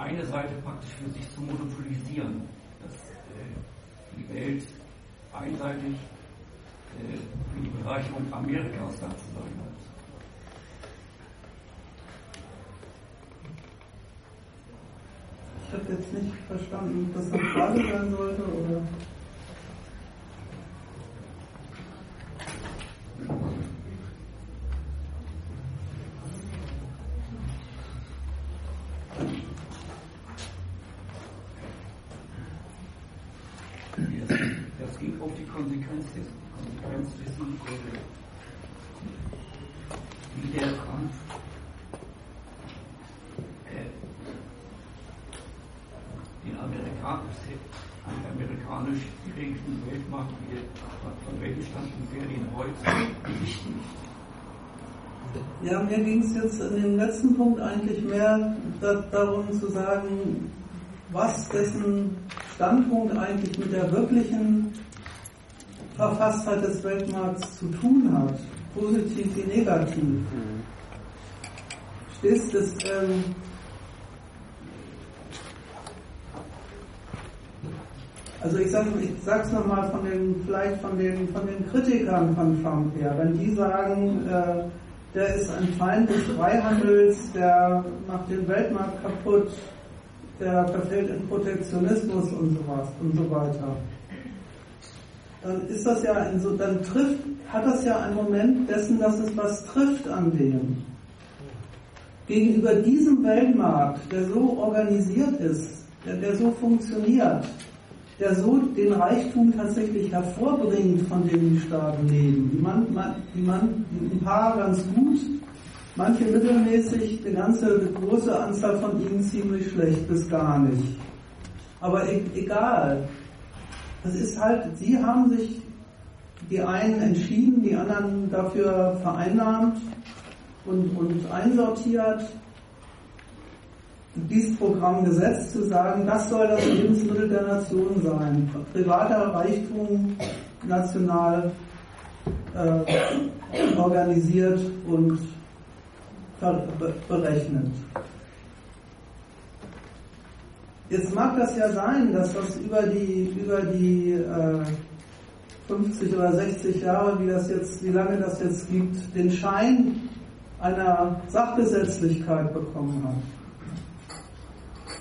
Eine Seite praktisch für sich zu monopolisieren, dass äh, die Welt einseitig äh, für die Bereicherung Amerikas da zu sein hat. Ich habe jetzt nicht verstanden, ob das eine Frage sein sollte oder. Das geht auf die Konsequenz dessen, Konsequenz dessen wie der Kampf einen amerikanisch geregelten Weltmarkt von welchem Standpunkt wäre ihn heute wichtig? Ja, mir ging es jetzt in dem letzten Punkt eigentlich mehr da, darum zu sagen, was dessen Standpunkt eigentlich mit der wirklichen Verfasstheit des Weltmarkts zu tun hat, positiv wie negativ. Mhm. Stehst das, ähm, Also ich sage ich sag's nochmal von den, vielleicht von den, von den Kritikern von Trump her, wenn die sagen, äh, der ist ein Feind des Freihandels, der macht den Weltmarkt kaputt, der verfällt in Protektionismus und sowas und so weiter. Dann ist das ja in so, dann trifft, hat das ja einen Moment dessen, dass es was trifft an denen. Gegenüber diesem Weltmarkt, der so organisiert ist, der, der so funktioniert, der so den Reichtum tatsächlich hervorbringt, von dem die Staaten leben. Die man, die man, ein paar ganz gut, manche mittelmäßig, eine ganze große Anzahl von ihnen ziemlich schlecht bis gar nicht. Aber e egal. Das ist halt, sie haben sich die einen entschieden, die anderen dafür vereinnahmt und, und einsortiert dieses Programm gesetzt, zu sagen, das soll das Lebensmittel der Nation sein. Privater Reichtum national äh, organisiert und berechnet. Jetzt mag das ja sein, dass das über die, über die äh, 50 oder 60 Jahre, wie das jetzt, wie lange das jetzt gibt, den Schein einer Sachgesetzlichkeit bekommen hat.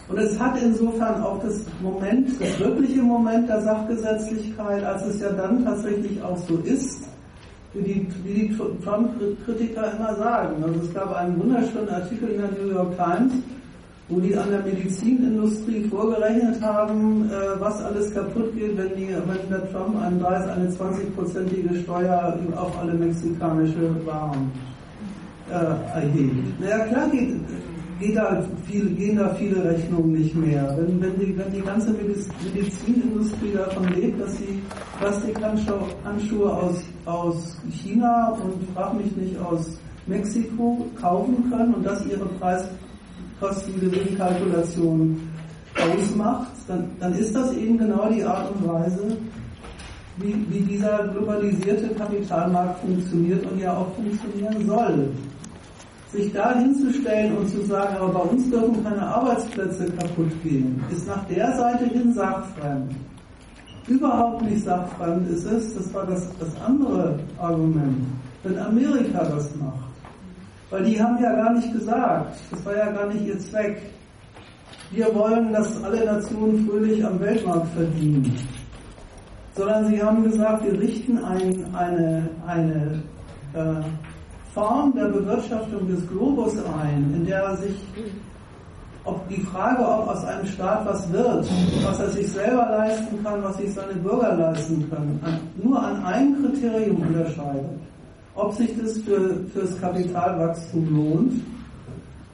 Und es hat insofern auch das Moment, das wirkliche Moment der Sachgesetzlichkeit, als es ja dann tatsächlich auch so ist, wie die, wie die Trump-Kritiker immer sagen. Also es gab einen wunderschönen Artikel in der New York Times, wo die an der Medizinindustrie vorgerechnet haben, äh, was alles kaputt geht, wenn, die, wenn der Trump einen 30, eine 20-prozentige Steuer auf alle mexikanische Waren äh, erhebt. Naja, klar geht, geht da viel, gehen da viele Rechnungen nicht mehr. Wenn, wenn, die, wenn die ganze Medizinindustrie davon lebt, dass sie Plastikhandschuhe aus, aus China und frag mich nicht aus Mexiko kaufen können und das ihre Preiskosten-Gewinnkalkulation ausmacht, dann, dann ist das eben genau die Art und Weise, wie, wie dieser globalisierte Kapitalmarkt funktioniert und ja auch funktionieren soll sich da hinzustellen und zu sagen, aber bei uns dürfen keine Arbeitsplätze kaputt gehen, ist nach der Seite hin sachfremd. Überhaupt nicht sachfremd ist es, das war das, das andere Argument, wenn Amerika das macht. Weil die haben ja gar nicht gesagt, das war ja gar nicht ihr Zweck. Wir wollen, dass alle Nationen fröhlich am Weltmarkt verdienen. Sondern sie haben gesagt, wir richten ein, eine, eine äh, Form der Bewirtschaftung des Globus ein, in der sich ob die Frage, ob aus einem Staat was wird, was er sich selber leisten kann, was sich seine Bürger leisten können, nur an einem Kriterium unterscheidet. Ob sich das für, fürs Kapitalwachstum lohnt.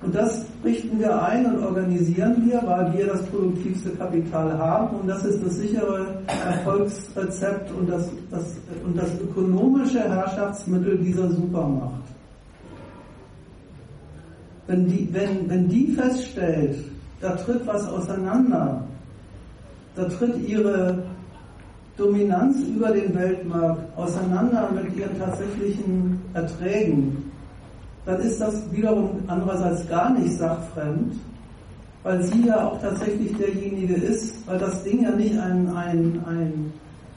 Und das richten wir ein und organisieren wir, weil wir das produktivste Kapital haben und das ist das sichere Erfolgsrezept und das, das, und das ökonomische Herrschaftsmittel dieser Supermacht. Wenn die, wenn, wenn die feststellt, da tritt was auseinander, da tritt ihre Dominanz über den Weltmarkt auseinander mit ihren tatsächlichen Erträgen, dann ist das wiederum andererseits gar nicht sachfremd, weil sie ja auch tatsächlich derjenige ist, weil das Ding ja nicht ein, ein, ein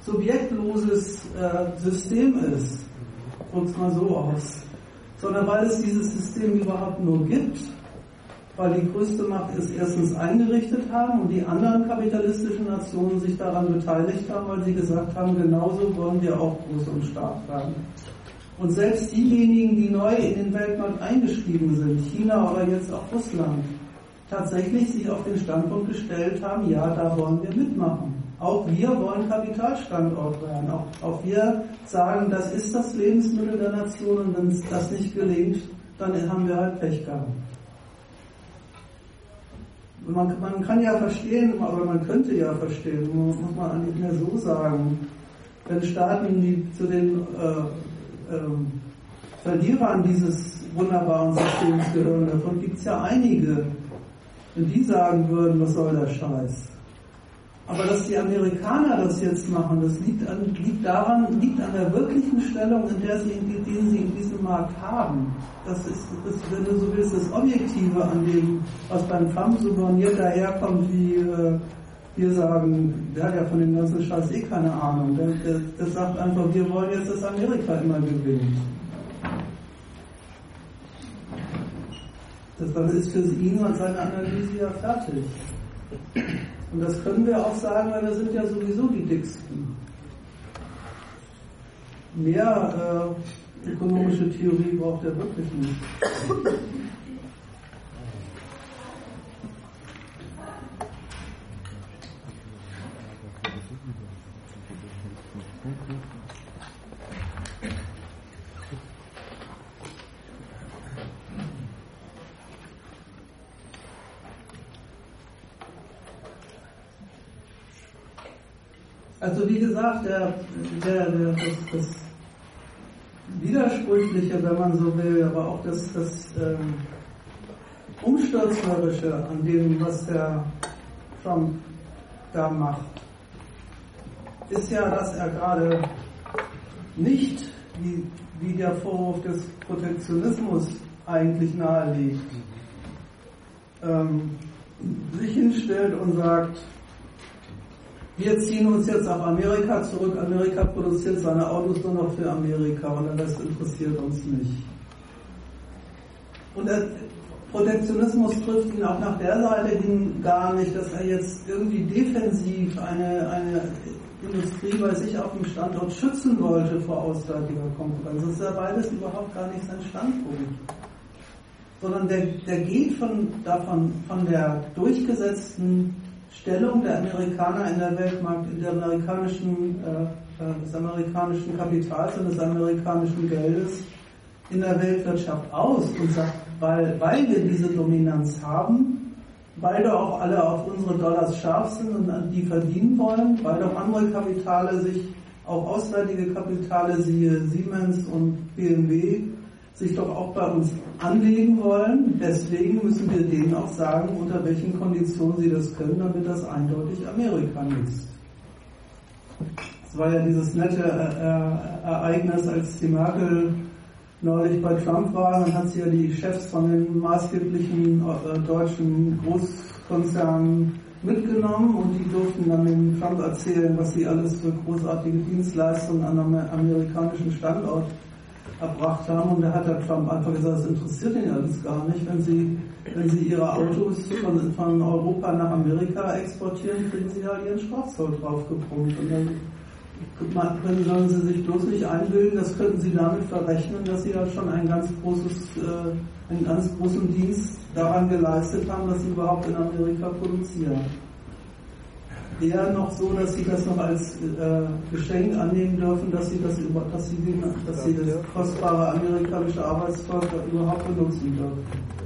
subjektloses äh, System ist, drück's mal so aus, sondern weil es dieses System überhaupt nur gibt, weil die größte Macht es erstens eingerichtet haben und die anderen kapitalistischen Nationen sich daran beteiligt haben, weil sie gesagt haben, genauso wollen wir auch groß und stark werden. Und selbst diejenigen, die neu in den Weltmarkt eingeschrieben sind, China oder jetzt auch Russland, tatsächlich sich auf den Standpunkt gestellt haben, ja, da wollen wir mitmachen. Auch wir wollen Kapitalstandort werden. Auch, auch wir sagen, das ist das Lebensmittel der Nation und wenn das nicht gelingt, dann haben wir halt Pech gehabt. Man, man, kann ja verstehen, aber man könnte ja verstehen, muss man eigentlich mehr so sagen, wenn Staaten, die zu den äh, äh, Verlierern dieses wunderbaren Systems gehören, davon gibt es ja einige, wenn die sagen würden, was soll der Scheiß, aber dass die Amerikaner das jetzt machen, das liegt, an, liegt daran, liegt an der wirklichen Stellung, in der sie, in, die sie in diesem Markt haben. Das ist, das, wenn du so willst, das Objektive an dem, was beim Trump so borniert daherkommt, wie äh, wir sagen, der hat ja von dem ganzen Scheiß eh keine Ahnung. Der, der, der sagt einfach, wir wollen jetzt, dass Amerika immer gewinnt. Das, ist für ihn und seine Analyse ja fertig. Und das können wir auch sagen, weil wir sind ja sowieso die Dicksten. Mehr äh, ökonomische Theorie braucht er wirklich nicht. Also wie gesagt, der, der, der, das, das Widersprüchliche, wenn man so will, aber auch das, das ähm, Umstürzerische an dem, was der Trump da macht, ist ja, dass er gerade nicht, wie, wie der Vorwurf des Protektionismus eigentlich nahelegt, ähm, sich hinstellt und sagt, wir ziehen uns jetzt auf Amerika zurück. Amerika produziert seine Autos nur noch für Amerika und das interessiert uns nicht. Und er, Protektionismus trifft ihn auch nach der Seite hin gar nicht, dass er jetzt irgendwie defensiv eine, eine Industrie bei sich auf dem Standort schützen wollte vor ausseitiger Konkurrenz. Das ist ja beides überhaupt gar nicht sein Standpunkt. Sondern der, der geht von, davon, von der durchgesetzten Stellung der Amerikaner in der Weltmarkt, in der amerikanischen, äh, äh, des amerikanischen Kapitals und des amerikanischen Geldes in der Weltwirtschaft aus und sagt, weil, weil wir diese Dominanz haben, weil doch auch alle auf unsere Dollars scharf sind und an die verdienen wollen, weil doch andere Kapitale sich, auch auswärtige Kapitale, siehe Siemens und BMW, sich doch auch bei uns anlegen wollen. Deswegen müssen wir denen auch sagen, unter welchen Konditionen sie das können, damit das eindeutig Amerika nützt. Es war ja dieses nette äh, Ereignis, als die Merkel neulich bei Trump war, dann hat sie ja die Chefs von den maßgeblichen äh, deutschen Großkonzernen mitgenommen und die durften dann dem Trump erzählen, was sie alles für großartige Dienstleistungen an einem amerikanischen Standort erbracht haben. Und da hat der Trump einfach gesagt, das interessiert ihn alles gar nicht. Wenn sie, wenn sie ihre Autos von, von Europa nach Amerika exportieren, kriegen sie halt ihren Strafzoll draufgepumpt. Und dann können, sollen Sie sich bloß nicht einbilden, das könnten Sie damit verrechnen, dass Sie ja schon ein ganz großes, äh, einen ganz großen Dienst daran geleistet haben, dass Sie überhaupt in Amerika produzieren. Eher noch so, dass Sie das noch als äh, Geschenk annehmen dürfen, dass Sie das, dass Sie, dass Sie das kostbare amerikanische Arbeitsvolk überhaupt benutzen dürfen.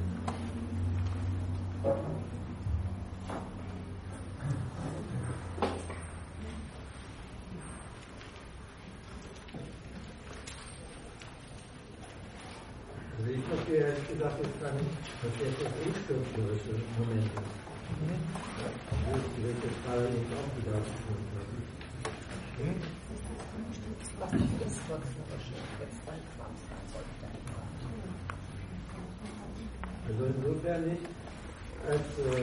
gesagt, es kann, dass jetzt das umstürzerische Moment ist. Wo ich jetzt gerade nicht auch wieder gefunden habe. Nicht als diesen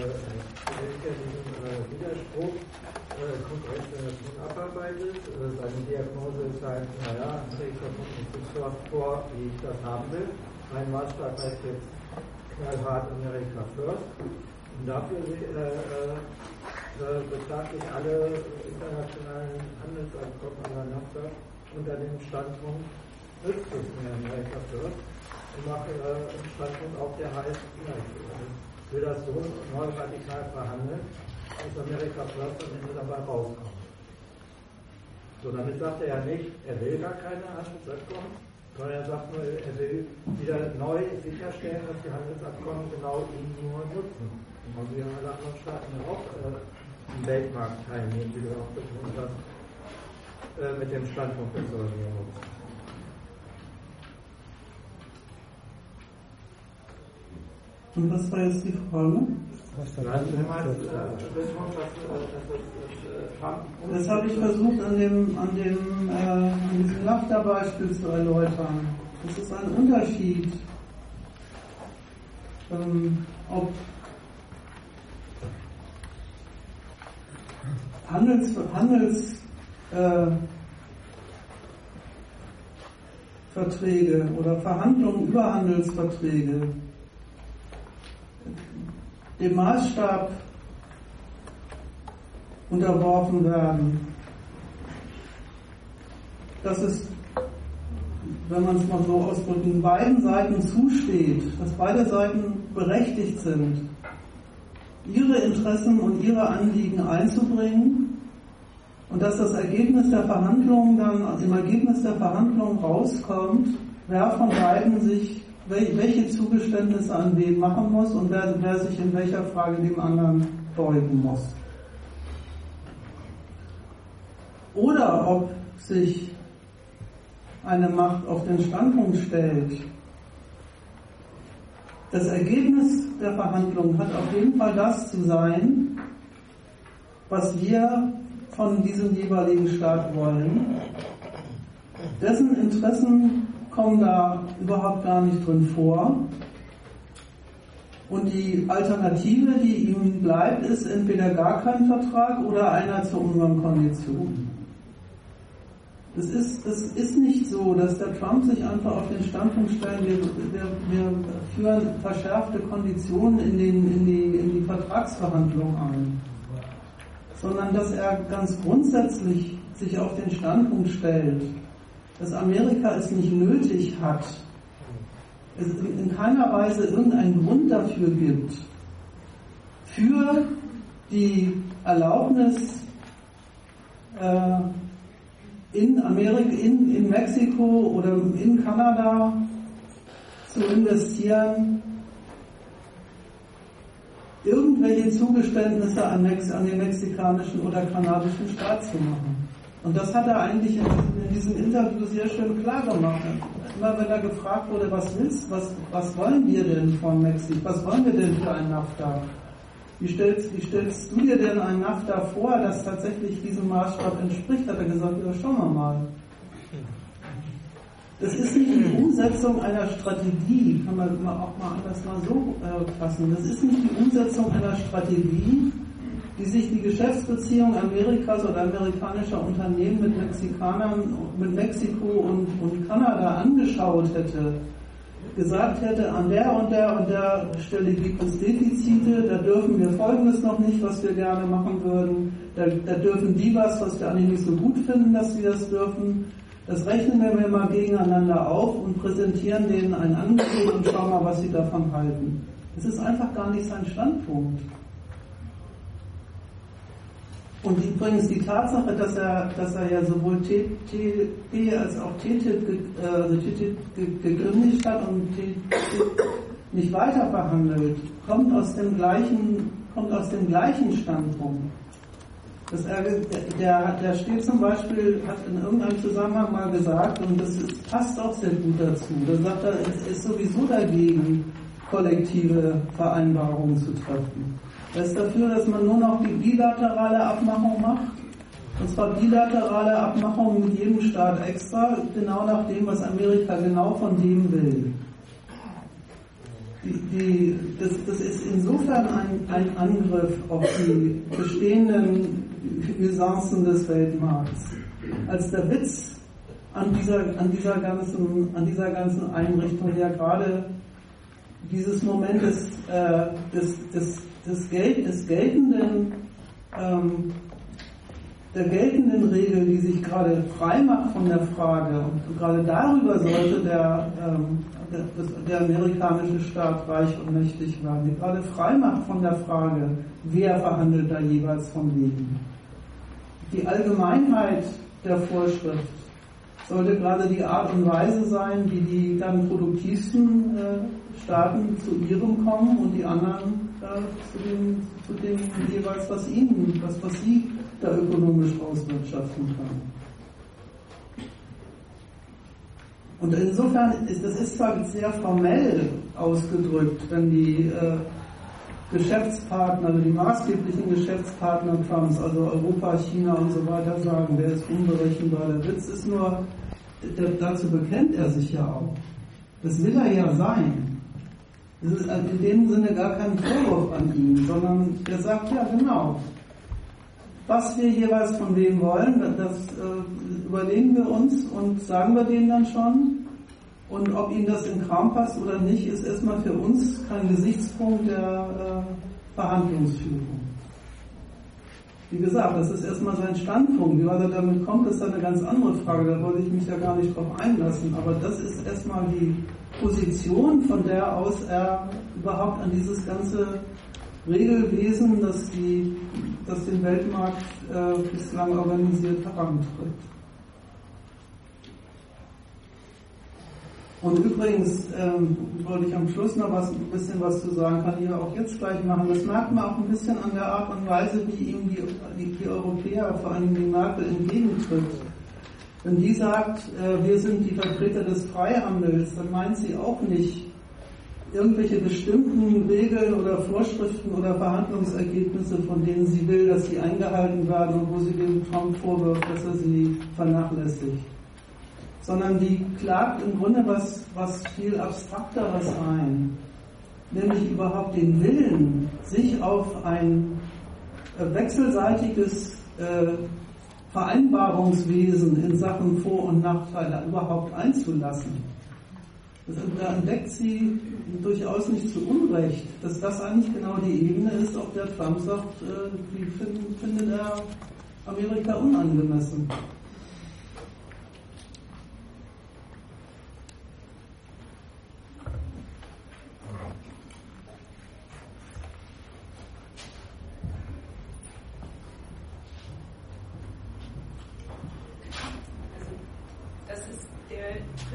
äh, Widerspruch äh, Konkurrenzrelation abarbeitet. Äh, seine Diagnose ist halt, naja, Amerika nicht sofort vor, wie ich das haben will. Mein Maßstab heißt jetzt knallhart America First. Und dafür äh, äh, äh betrage ich alle internationalen Handelsabkommen an der NAFTA unter dem Standpunkt, nützt es mir America First mache äh, Standpunkt auf, der heißt, ja, ich will das so neu radikal verhandeln, dass America First am Ende dabei rauskommt. So, damit sagt er ja nicht, er will gar keine Handelsabkommen, sondern er sagt nur, er will wieder neu sicherstellen, dass die Handelsabkommen genau ihn nur nutzen. Und wie alle anderen Staaten auch äh, im Weltmarkt teilnehmen, wie du auch betont hast, äh, mit dem Standpunkt der Solidierung. Und was war jetzt die Frage? Das habe ich versucht an dem, an dem, äh, an diesem zu erläutern. Es ist ein Unterschied, ähm, ob Handels, Handels äh, Verträge oder Verhandlungen über Handelsverträge dem Maßstab unterworfen werden. Dass es, wenn man es mal so ausdrücken, beiden Seiten zusteht, dass beide Seiten berechtigt sind, ihre Interessen und ihre Anliegen einzubringen und dass das Ergebnis der Verhandlungen dann, also im Ergebnis der Verhandlungen rauskommt, wer von beiden sich welche Zugeständnisse an wen machen muss und wer, wer sich in welcher Frage dem anderen beugen muss. Oder ob sich eine Macht auf den Standpunkt stellt. Das Ergebnis der Verhandlungen hat auf jeden Fall das zu sein, was wir von diesem jeweiligen Staat wollen, dessen Interessen kommen da überhaupt gar nicht drin vor. Und die Alternative, die ihm bleibt, ist entweder gar kein Vertrag oder einer zu unseren Konditionen. Das ist, das ist nicht so, dass der Trump sich einfach auf den Standpunkt stellt, wir, wir, wir führen verschärfte Konditionen in, den, in, die, in die Vertragsverhandlungen ein, sondern dass er ganz grundsätzlich sich auf den Standpunkt stellt, dass Amerika es nicht nötig hat, es in keiner Weise irgendeinen Grund dafür gibt, für die Erlaubnis äh, in Amerika, in, in Mexiko oder in Kanada zu investieren, irgendwelche Zugeständnisse an, Mex an den mexikanischen oder kanadischen Staat zu machen. Und das hat er eigentlich in, in diesem Interview sehr schön klar gemacht. Immer wenn er gefragt wurde, was willst, was, was wollen wir denn von Mexiko, was wollen wir denn für ein NAFTA? Wie stellst, wie stellst du dir denn ein NAFTA vor, das tatsächlich diesem Maßstab entspricht? Hat er gesagt, ja, schauen wir mal. Das ist nicht die Umsetzung einer Strategie, kann man auch mal anders mal so äh, fassen. Das ist nicht die Umsetzung einer Strategie, die sich die Geschäftsbeziehung Amerikas oder amerikanischer Unternehmen mit Mexikanern, mit Mexiko und, und Kanada angeschaut hätte gesagt hätte, an der und der und der Stelle gibt es Defizite, da dürfen wir Folgendes noch nicht, was wir gerne machen würden, da, da dürfen die was, was wir eigentlich nicht so gut finden, dass sie das dürfen. Das rechnen wir mal gegeneinander auf und präsentieren denen ein Angebot und schauen mal, was sie davon halten. Das ist einfach gar nicht sein Standpunkt. Und übrigens die Tatsache, dass er, dass er ja sowohl TTP als auch TTIP, äh, also TTIP gekündigt hat und TTIP nicht weiter verhandelt, kommt aus dem gleichen, kommt aus dem gleichen Standpunkt. Das er, der, der steht zum Beispiel, hat in irgendeinem Zusammenhang mal gesagt, und das ist, passt auch sehr gut dazu, da sagt er, es ist sowieso dagegen, kollektive Vereinbarungen zu treffen. Ist dafür, dass man nur noch die bilaterale Abmachung macht. Und zwar bilaterale Abmachung mit jedem Staat extra, genau nach dem, was Amerika genau von dem will. Die, die, das, das, ist insofern ein, ein, Angriff auf die bestehenden Usancen des Weltmarkts, als der Witz an dieser, an dieser, ganzen, an dieser ganzen Einrichtung ja gerade dieses Moment des, äh, des, des des, Gel des geltenden, ähm, der geltenden Regel, die sich gerade frei macht von der Frage, und gerade darüber sollte der, ähm, der, der, amerikanische Staat reich und mächtig werden, die gerade frei macht von der Frage, wer verhandelt da jeweils von wem. Die Allgemeinheit der Vorschrift sollte gerade die Art und Weise sein, wie die dann produktivsten äh, Staaten zu ihrem kommen und die anderen zu, dem, zu dem jeweils, was ihnen, was, was sie da ökonomisch auswirtschaften können. Und insofern ist das ist zwar sehr formell ausgedrückt, wenn die äh, Geschäftspartner, die maßgeblichen Geschäftspartner Trumps, also Europa, China und so weiter sagen, der ist unberechenbar. Der Witz ist nur, der, dazu bekennt er sich ja auch. Das will er ja sein. Das ist in dem Sinne gar kein Vorwurf an ihn, sondern er sagt, ja genau, was wir jeweils von wem wollen, das äh, überlegen wir uns und sagen wir denen dann schon. Und ob ihnen das in Kram passt oder nicht, ist erstmal für uns kein Gesichtspunkt der äh, Verhandlungsführung. Wie gesagt, das ist erstmal sein Standpunkt. Wie weit er damit kommt, ist dann eine ganz andere Frage. Da wollte ich mich ja gar nicht drauf einlassen. Aber das ist erstmal die Position, von der aus er überhaupt an dieses ganze Regelwesen, das, die, das den Weltmarkt äh, bislang organisiert, herantritt. Und übrigens ähm, wollte ich am Schluss noch was, ein bisschen was zu sagen, kann ich ja auch jetzt gleich machen. Das merkt man auch ein bisschen an der Art und Weise, wie ihm die, die, die Europäer, vor allem die Merkel, entgegentritt. Wenn die sagt, äh, wir sind die Vertreter des Freihandels, dann meint sie auch nicht irgendwelche bestimmten Regeln oder Vorschriften oder Verhandlungsergebnisse, von denen sie will, dass sie eingehalten werden und wo sie dem Trump vorwirft, dass er sie vernachlässigt. Sondern die klagt im Grunde was, was viel abstrakteres ein, nämlich überhaupt den Willen, sich auf ein äh, wechselseitiges äh, Vereinbarungswesen in Sachen Vor- und Nachteile überhaupt einzulassen. Da entdeckt sie durchaus nicht zu Unrecht, dass das eigentlich genau die Ebene ist, auf der Trump sagt, äh, die findet er Amerika unangemessen.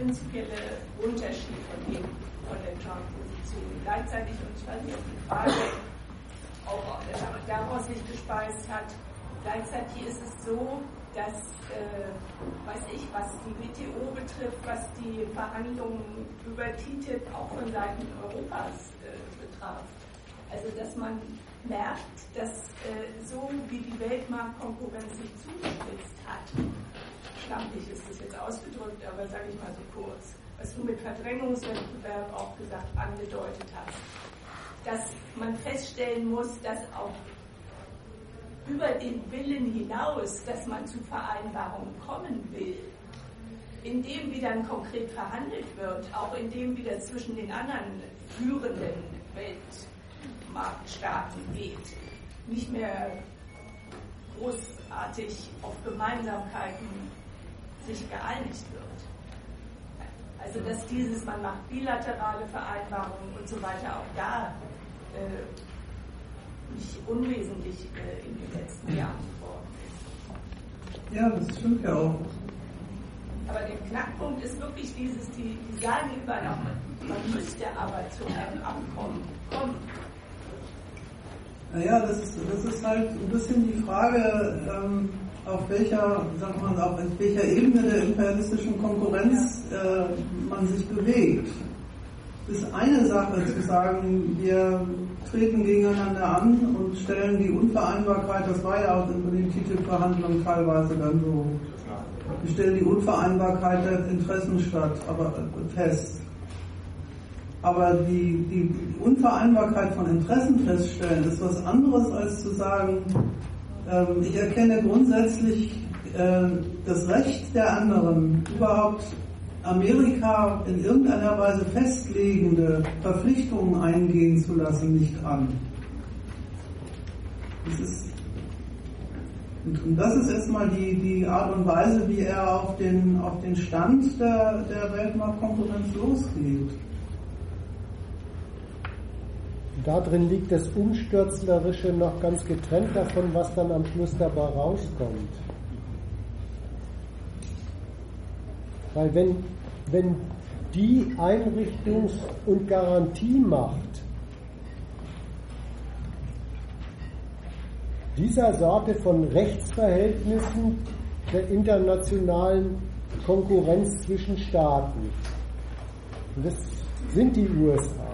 Prinzipielle Unterschied von, dem, von der Trump-Position. Gleichzeitig, und ich weiß nicht, die Frage auch daraus sich gespeist hat, gleichzeitig ist es so, dass, äh, weiß ich, was die WTO betrifft, was die Verhandlungen über TTIP auch von Seiten Europas äh, betraf, also dass man merkt, dass äh, so wie die Weltmarktkonkurrenz sich zugespitzt hat, schlampig ist das jetzt ausgedrückt, aber sage ich mal so kurz, was du mit Verdrängungswettbewerb auch gesagt, angedeutet hast, dass man feststellen muss, dass auch über den Willen hinaus, dass man zu Vereinbarungen kommen will, indem wieder konkret verhandelt wird, auch indem wieder zwischen den anderen führenden Weltmarktstaaten geht, nicht mehr großartig auf Gemeinsamkeiten sich geeinigt wird. Also dass dieses, man macht bilaterale Vereinbarungen und so weiter, auch da äh, nicht unwesentlich äh, in den letzten Jahren geworden ist. Ja, das stimmt ja auch. Aber der Knackpunkt ist wirklich dieses, die, die sagen auch, man müsste aber zu einem Abkommen kommen. Naja, das ist, das ist halt ein bisschen die Frage, ähm, auf welcher, sagt man, auf welcher Ebene der imperialistischen Konkurrenz äh, man sich bewegt. Es ist eine Sache zu sagen, wir treten gegeneinander an und stellen die Unvereinbarkeit, das war ja auch in den TTIP-Verhandlungen teilweise dann so, wir stellen die Unvereinbarkeit der Interessen statt, aber äh, fest. Aber die, die Unvereinbarkeit von Interessen feststellen ist was anderes als zu sagen, ich erkenne grundsätzlich äh, das Recht der anderen, überhaupt Amerika in irgendeiner Weise festlegende Verpflichtungen eingehen zu lassen, nicht an. Das ist, und das ist erstmal die, die Art und Weise, wie er auf den, auf den Stand der, der Weltmarktkonkurrenz losgeht. Darin liegt das Umstürzlerische noch ganz getrennt davon, was dann am Schluss dabei rauskommt. Weil wenn, wenn die Einrichtungs- und Garantiemacht dieser Sorte von Rechtsverhältnissen der internationalen Konkurrenz zwischen Staaten, und das sind die USA,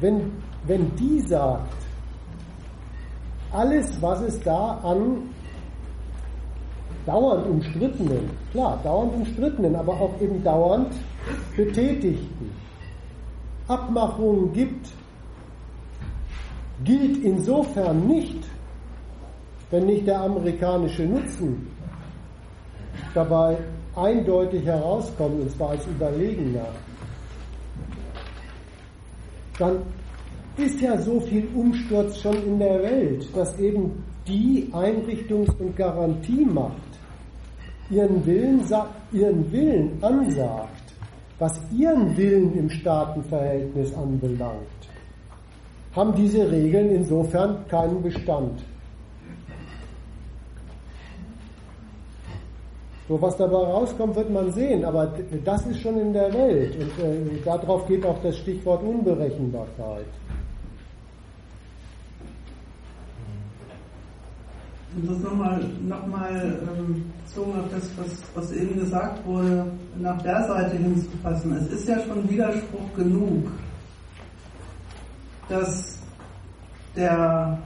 wenn, wenn die sagt, alles, was es da an dauernd umstrittenen, klar, dauernd umstrittenen, aber auch eben dauernd betätigten Abmachungen gibt, gilt insofern nicht, wenn nicht der amerikanische Nutzen dabei eindeutig herauskommt, und zwar als überlegener, dann ist ja so viel Umsturz schon in der Welt, dass eben die Einrichtungs- und Garantiemacht ihren Willen, ihren Willen ansagt, was ihren Willen im Staatenverhältnis anbelangt, haben diese Regeln insofern keinen Bestand. So, was dabei rauskommt, wird man sehen, aber das ist schon in der Welt und äh, darauf geht auch das Stichwort Unberechenbarkeit. Um das nochmal noch mal, ähm, bezogen auf das, was, was eben gesagt wurde, nach der Seite hinzufassen. Es ist ja schon Widerspruch genug, dass der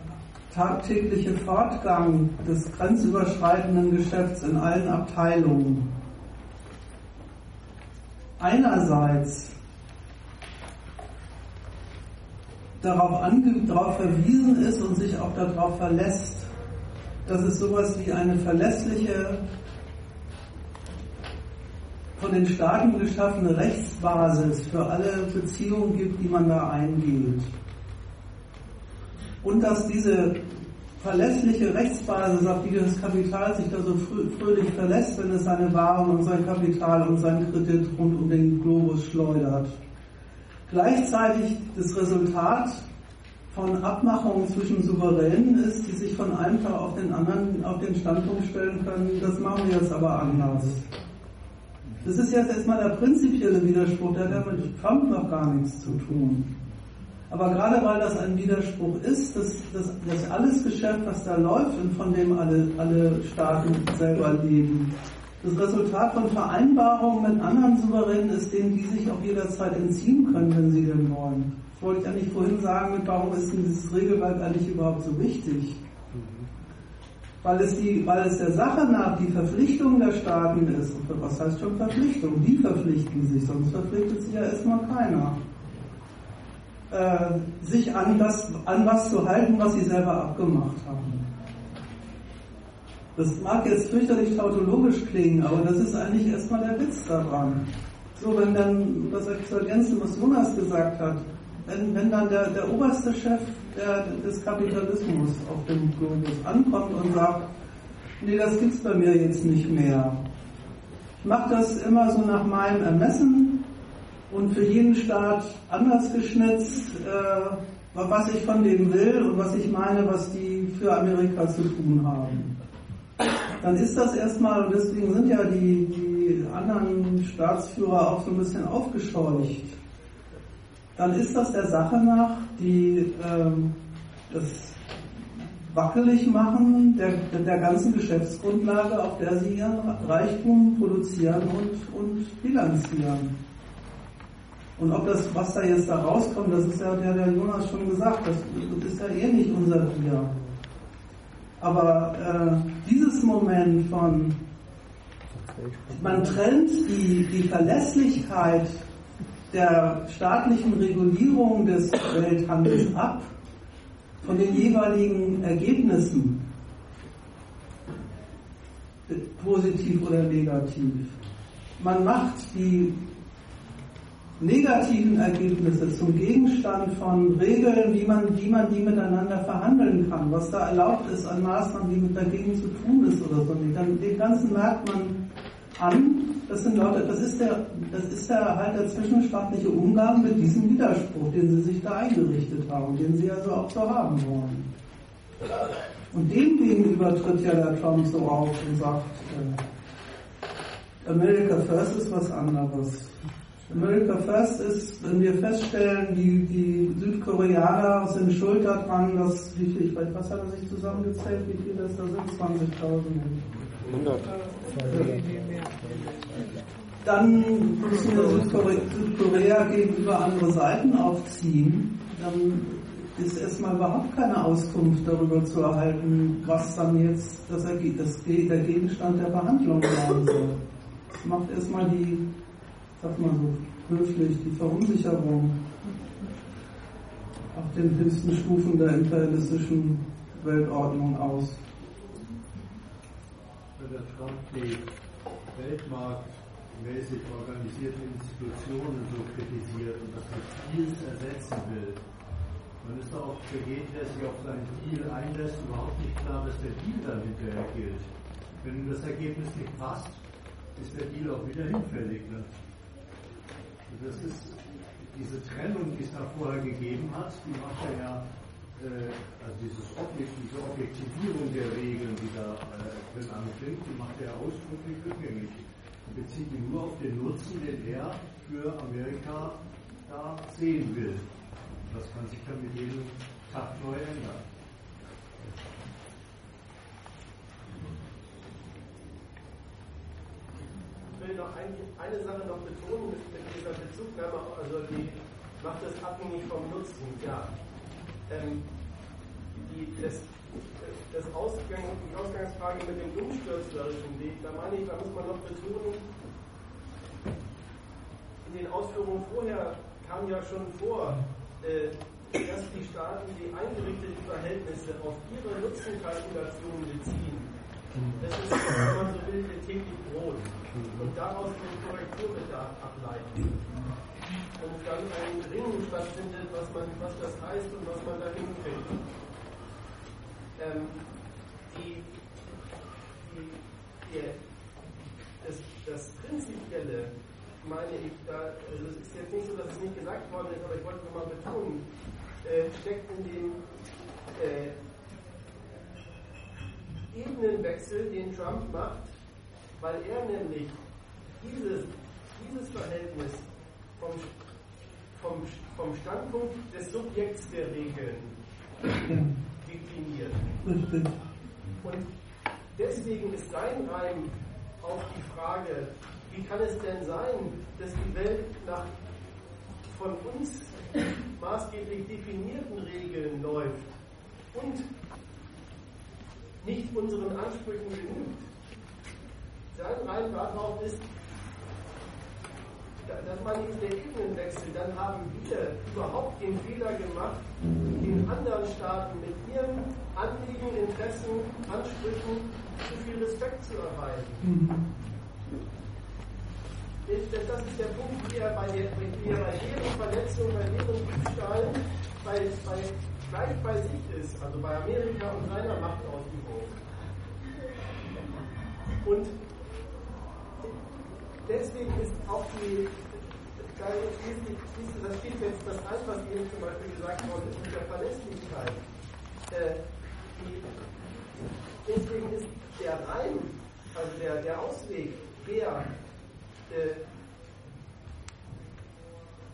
tagtägliche Fortgang des grenzüberschreitenden Geschäfts in allen Abteilungen einerseits darauf, darauf verwiesen ist und sich auch darauf verlässt, dass es sowas wie eine verlässliche, von den Staaten geschaffene Rechtsbasis für alle Beziehungen gibt, die man da eingeht. Und dass diese verlässliche Rechtsbasis, auf die das Kapital sich da so fröhlich verlässt, wenn es seine Waren und sein Kapital und seinen Kredit rund um den Globus schleudert. Gleichzeitig das Resultat von Abmachungen zwischen Souveränen ist, die sich von einem Tag auf den anderen auf den Standpunkt stellen können, das machen wir jetzt aber anders. Das ist jetzt erstmal der prinzipielle Widerspruch, der hat mit Trump noch gar nichts zu tun. Aber gerade weil das ein Widerspruch ist, dass, dass, dass alles Geschäft, was da läuft und von dem alle, alle Staaten selber leben, das Resultat von Vereinbarungen mit anderen Souveränen ist, denen die sich auch jederzeit entziehen können, wenn sie denn wollen. Das wollte ich eigentlich vorhin sagen, warum ist denn dieses Regelwerk eigentlich überhaupt so wichtig? Weil es, die, weil es der Sache nach die Verpflichtung der Staaten ist. Was heißt schon Verpflichtung? Die verpflichten sich, sonst verpflichtet sich ja erstmal keiner. Äh, sich an, das, an was zu halten, was sie selber abgemacht haben. Das mag jetzt fürchterlich tautologisch klingen, aber das ist eigentlich erstmal der Witz daran. So, wenn dann, das zu ergänzen, was Jonas gesagt hat, wenn, wenn dann der, der oberste Chef der, des Kapitalismus auf dem Globus ankommt und sagt, nee, das gibt's bei mir jetzt nicht mehr. Ich mache das immer so nach meinem Ermessen, und für jeden Staat anders geschnitzt, äh, was ich von denen will und was ich meine, was die für Amerika zu tun haben. Dann ist das erstmal, und deswegen sind ja die, die anderen Staatsführer auch so ein bisschen aufgescheucht. Dann ist das der Sache nach, die ähm, das wackelig machen der, der ganzen Geschäftsgrundlage, auf der sie ihren Reichtum produzieren und, und bilanzieren. Und ob das, was da jetzt da rauskommt, das ist ja der, der Jonas schon gesagt, das, ist ja eh nicht unser Bier. Aber äh, dieses Moment von, man trennt die, die Verlässlichkeit der staatlichen Regulierung des Welthandels ab von den jeweiligen Ergebnissen, positiv oder negativ. Man macht die negativen Ergebnisse zum Gegenstand von Regeln, wie man, wie man die miteinander verhandeln kann, was da erlaubt ist an Maßnahmen, die mit dagegen zu tun ist oder so. Dann, den ganzen merkt man an, das sind Leute, das ist der, das ist der halt der zwischenstaatliche Umgang mit diesem Widerspruch, den sie sich da eingerichtet haben, den sie also auch so haben wollen. Und dem gegenüber tritt ja der Trump so auf und sagt, äh, America First ist was anderes. America First ist, wenn wir feststellen, die, die Südkoreaner sind schuld daran, dass, wie viel, ich weiß, was hat er sich zusammengezählt, wie viel das da sind? 20.000. 100. Dann müssen wir Südkorea, Südkorea gegenüber andere Seiten aufziehen. Dann ist erstmal überhaupt keine Auskunft darüber zu erhalten, was dann jetzt das, der Gegenstand der Verhandlungen sein soll. Das macht erstmal die sag mal so höflich, die Verunsicherung auf den höchsten Stufen der imperialistischen Weltordnung aus. Wenn der Trump die weltmarktmäßig organisierten Institutionen so kritisiert und das mit Deals ersetzen will, dann ist auch für jeden, der sich auf seinen Deal einlässt, überhaupt nicht klar, dass der Deal dann hinterher gilt. Wenn ihm das Ergebnis nicht passt, ist der Deal auch wieder hinfällig. Ne? Das ist diese Trennung, die es da vorher gegeben hat, die macht er ja, äh, also dieses Objekt, diese Objektivierung der Regeln, die da äh, drin die macht er ausdrücklich rückgängig. Und bezieht ihn nur auf den Nutzen, den er für Amerika da sehen will. Das kann sich dann mit jedem Tag neu ändern. Will noch ein, eine Sache noch betonen mit, mit, dieser Bezugnahme, also die macht es abhängig vom Nutzen, ja. Ähm, die, das, das Ausgang, die Ausgangsfrage mit dem umstürzlerischen Weg, da meine ich, da muss man noch betonen, in den Ausführungen vorher kam ja schon vor, äh, dass die Staaten die eingerichteten Verhältnisse auf ihre Nutzenkalkulationen beziehen. Das ist, wenn man so will, der täglich Brot. Und daraus den Korrekturbedarf ableiten. Und dann ein Ringen stattfindet, was, man, was das heißt und was man da hinkriegt. Ähm, die, die, die, das, das Prinzipielle meine ich, da, also es ist jetzt nicht so, dass es nicht gesagt worden ist, aber ich wollte es nochmal betonen, äh, steckt in dem äh, Ebenenwechsel, den Trump macht, weil er nämlich dieses, dieses Verhältnis vom, vom, vom Standpunkt des Subjekts der Regeln definiert. Und deswegen ist sein Reim auf die Frage, wie kann es denn sein, dass die Welt nach von uns maßgeblich definierten Regeln läuft und nicht unseren Ansprüchen genügt? Sein Rein darauf ist, das meine ich der Ebenenwechsel, dann haben wir überhaupt den Fehler gemacht, den anderen Staaten mit ihren Anliegen, Interessen, Ansprüchen zu viel Respekt zu erweisen. Mhm das ist der Punkt, wie er bei, der, er bei deren Verletzung, bei deren Diebstahl bei, bei, gleich bei sich ist, also bei Amerika und seiner Machtausübung. Und deswegen ist auch die, da schließt, das steht jetzt das ein, was eben zum Beispiel gesagt worden ist mit der Verlässlichkeit. Äh, deswegen ist der Reim, also der, der Ausweg, der äh,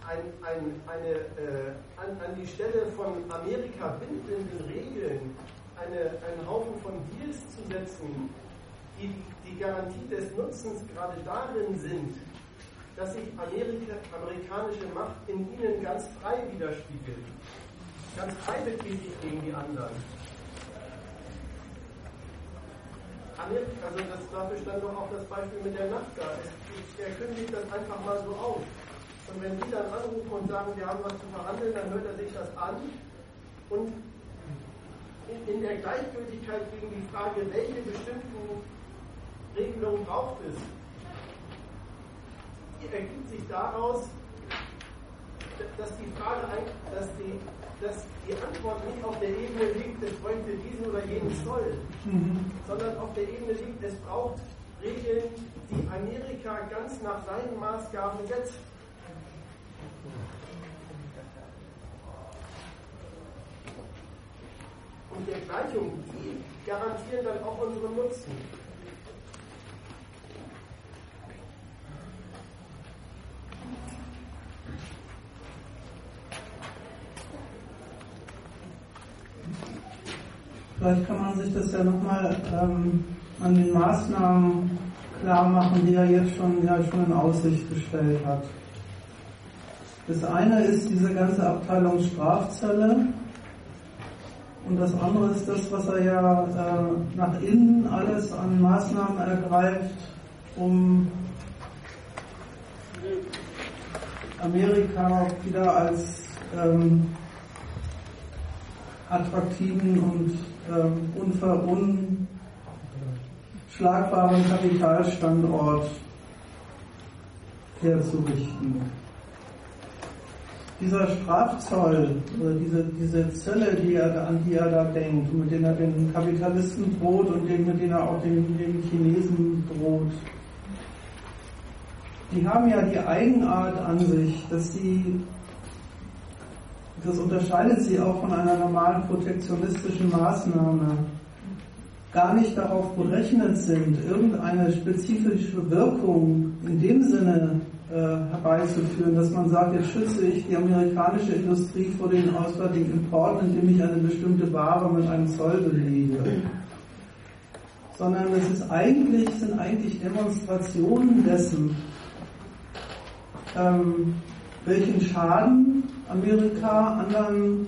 ein, ein, eine, äh, an, an, die Stelle von Amerika bindenden Regeln eine, einen Haufen von Deals zu setzen, die die Garantie des Nutzens gerade darin sind, dass sich Amerika, amerikanische Macht in ihnen ganz frei widerspiegelt, ganz frei betätigt gegen die anderen. Also das, dafür stand doch auch das Beispiel mit der NAFTA. Er kündigt das einfach mal so auf. Und wenn die dann anrufen und sagen, wir haben was zu verhandeln, dann hört er sich das an. Und in, der Gleichgültigkeit gegen die Frage, welche bestimmten Regelungen braucht es, ergibt sich daraus, dass die Frage, dass die, dass die Antwort nicht auf der Ebene liegt, es bräuchte diesen oder jenen Zoll, mhm. sondern auf der Ebene liegt, es braucht Regeln, die Amerika ganz nach seinen Maßgaben setzt. Und der Gleichung, die garantieren dann auch unseren Nutzen. Vielleicht kann man sich das ja nochmal ähm, an den Maßnahmen klar machen, die er jetzt schon, ja, schon in Aussicht gestellt hat. Das eine ist diese ganze Abteilung Strafzelle und das andere ist das, was er ja äh, nach innen alles an Maßnahmen ergreift, um Amerika wieder als ähm, attraktiven und ähm, unver unschlagbaren Kapitalstandort herzurichten. Dieser Strafzoll oder diese, diese Zölle, die er, an die er da denkt, mit denen er den Kapitalisten droht und den, mit denen er auch den, den Chinesen droht, die haben ja die Eigenart an sich, dass sie das unterscheidet sie auch von einer normalen protektionistischen Maßnahme, gar nicht darauf berechnet sind, irgendeine spezifische Wirkung in dem Sinne herbeizuführen, dass man sagt, jetzt schütze ich die amerikanische Industrie vor den auswärtigen Importen, indem ich eine bestimmte Ware mit einem Zoll belege. Sondern es ist eigentlich, sind eigentlich Demonstrationen dessen, ähm, welchen Schaden Amerika anderen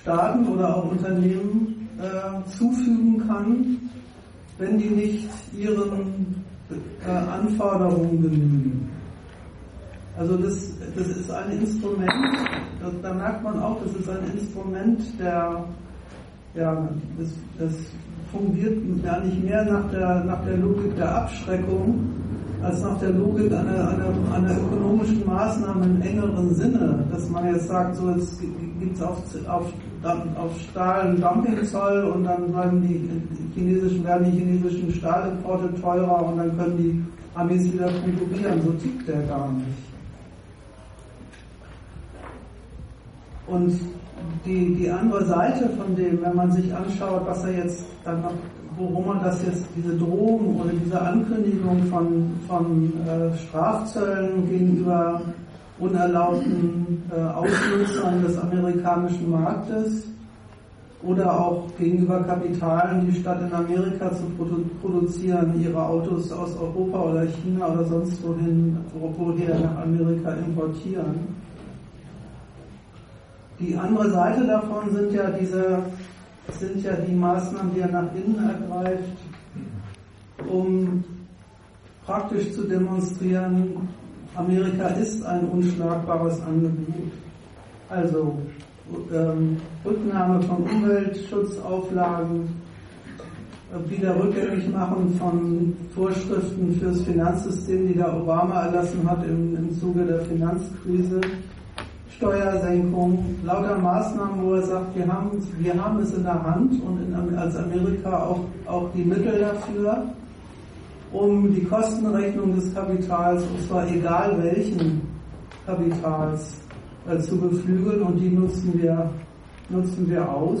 Staaten oder auch Unternehmen äh, zufügen kann, wenn die nicht ihren äh, Anforderungen genügen. Also das, das ist ein Instrument, da merkt man auch, das ist ein Instrument der, ja, das, das fungiert gar nicht mehr nach der, nach der Logik der Abschreckung, als nach der Logik einer, einer, einer ökonomischen Maßnahme im engeren Sinne, dass man jetzt sagt, so jetzt gibt es auf, auf, auf Stahl einen Dumpingzoll und dann bleiben die chinesischen, werden die chinesischen Stahlimporte teurer und dann können die Amis wieder konkurrieren. So tickt der gar nicht. Und die, die andere Seite von dem, wenn man sich anschaut, was er jetzt dann noch, worum man das jetzt, diese Drohung oder diese Ankündigung von, von äh, Strafzöllen gegenüber unerlaubten äh, Ausnutzern des amerikanischen Marktes oder auch gegenüber Kapitalen, die statt in Amerika zu produ produzieren, ihre Autos aus Europa oder China oder sonst wohin, woher nach Amerika importieren. Die andere Seite davon sind ja diese, sind ja die Maßnahmen, die er nach innen ergreift, um praktisch zu demonstrieren, Amerika ist ein unschlagbares Angebot. Also ähm, Rücknahme von Umweltschutzauflagen, äh, wieder rückgängig machen von Vorschriften fürs Finanzsystem, die der Obama erlassen hat im, im Zuge der Finanzkrise. Steuersenkung, lauter Maßnahmen, wo er sagt, wir haben, wir haben es in der Hand und in, als Amerika auch, auch die Mittel dafür, um die Kostenrechnung des Kapitals, und zwar egal welchen Kapitals, äh, zu beflügeln und die nutzen wir, nutzen wir aus.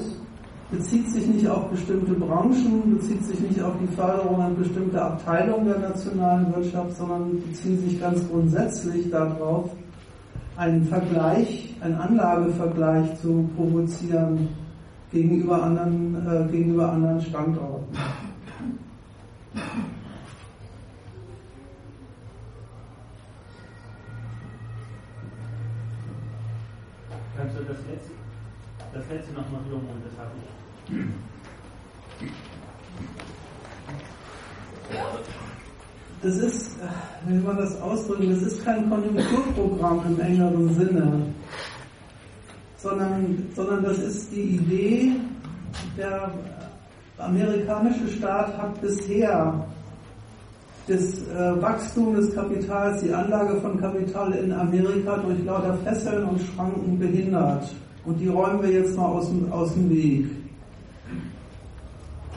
Bezieht sich nicht auf bestimmte Branchen, bezieht sich nicht auf die Förderung an bestimmte Abteilungen der nationalen Wirtschaft, sondern bezieht sich ganz grundsätzlich darauf, einen Vergleich, einen Anlagevergleich zu provozieren gegenüber anderen, äh, gegenüber anderen Standorten. Kannst du das letzte, das letzte nochmal wiederholen? Das habe ich das ist, wie soll man das ausdrücken, das ist kein Konjunkturprogramm im engeren Sinne, sondern, sondern das ist die Idee, der amerikanische Staat hat bisher das äh, Wachstum des Kapitals, die Anlage von Kapital in Amerika durch lauter Fesseln und Schranken behindert. Und die räumen wir jetzt mal aus dem, aus dem Weg.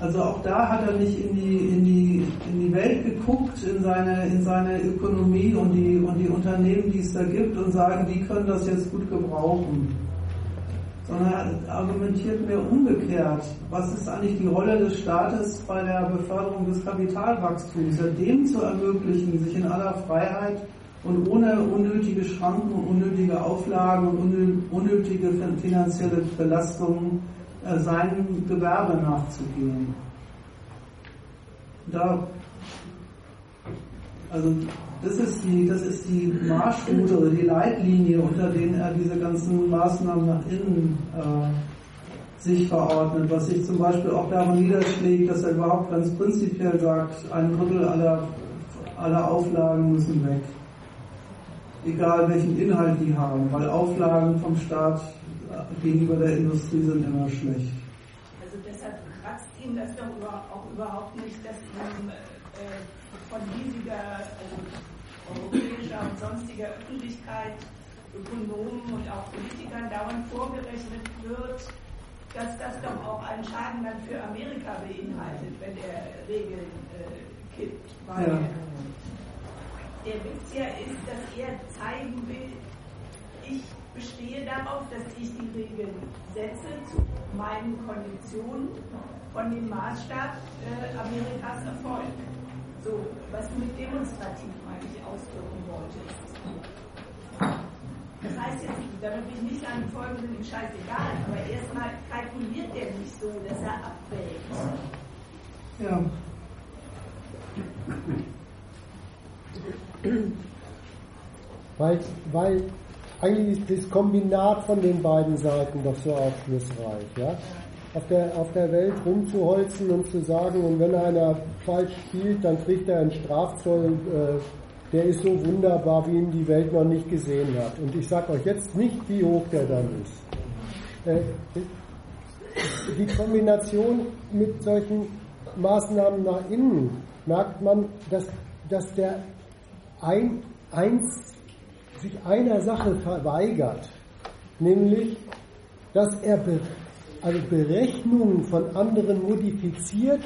Also auch da hat er nicht in die, in die, in die Welt geguckt, in seine, in seine Ökonomie und die, und die Unternehmen, die es da gibt und sagen, die können das jetzt gut gebrauchen. Sondern er argumentiert mir umgekehrt. Was ist eigentlich die Rolle des Staates bei der Beförderung des Kapitalwachstums? Ja, dem zu ermöglichen, sich in aller Freiheit und ohne unnötige Schranken unnötige Auflagen und unnötige finanzielle Belastungen seinem Gewerbe nachzugehen. Da, also das ist die, das ist die Marschroute oder die Leitlinie, unter denen er diese ganzen Maßnahmen nach innen äh, sich verordnet, was sich zum Beispiel auch daran niederschlägt, dass er überhaupt ganz prinzipiell sagt, ein Drittel aller, aller Auflagen müssen weg. Egal welchen Inhalt die haben, weil Auflagen vom Staat gegenüber der Industrie sind immer schlecht. Also deshalb kratzt ihm das doch auch überhaupt nicht, dass ihm äh, von riesiger, also europäischer und sonstiger Öffentlichkeit, Ökonomen und auch Politikern dauernd vorgerechnet wird, dass das doch auch einen Schaden dann für Amerika beinhaltet, wenn er Regeln äh, kippt. Weil ja. der Witz ja ist, dass er zeigen will, ich bestehe darauf, dass ich die Regeln setze zu meinen Konditionen von dem Maßstab äh, Amerikas Erfolg. So, was du mit demonstrativ eigentlich ausdrücken wolltest. Das heißt jetzt, damit ich nicht sagen, die Folgen sind ihm scheißegal, aber erstmal kalkuliert er nicht so, dass er abwägt. Ja. Weil, weil eigentlich ist das Kombinat von den beiden Seiten doch so aufschlussreich. Ja? Auf, der, auf der Welt rumzuholzen und zu sagen, und wenn einer falsch spielt, dann kriegt er einen Strafzoll äh, der ist so wunderbar, wie ihn die Welt noch nicht gesehen hat. Und ich sage euch jetzt nicht, wie hoch der dann ist. Äh, die Kombination mit solchen Maßnahmen nach innen merkt man, dass, dass der ein, eins, sich einer Sache verweigert, nämlich, dass er be, also Berechnungen von anderen modifiziert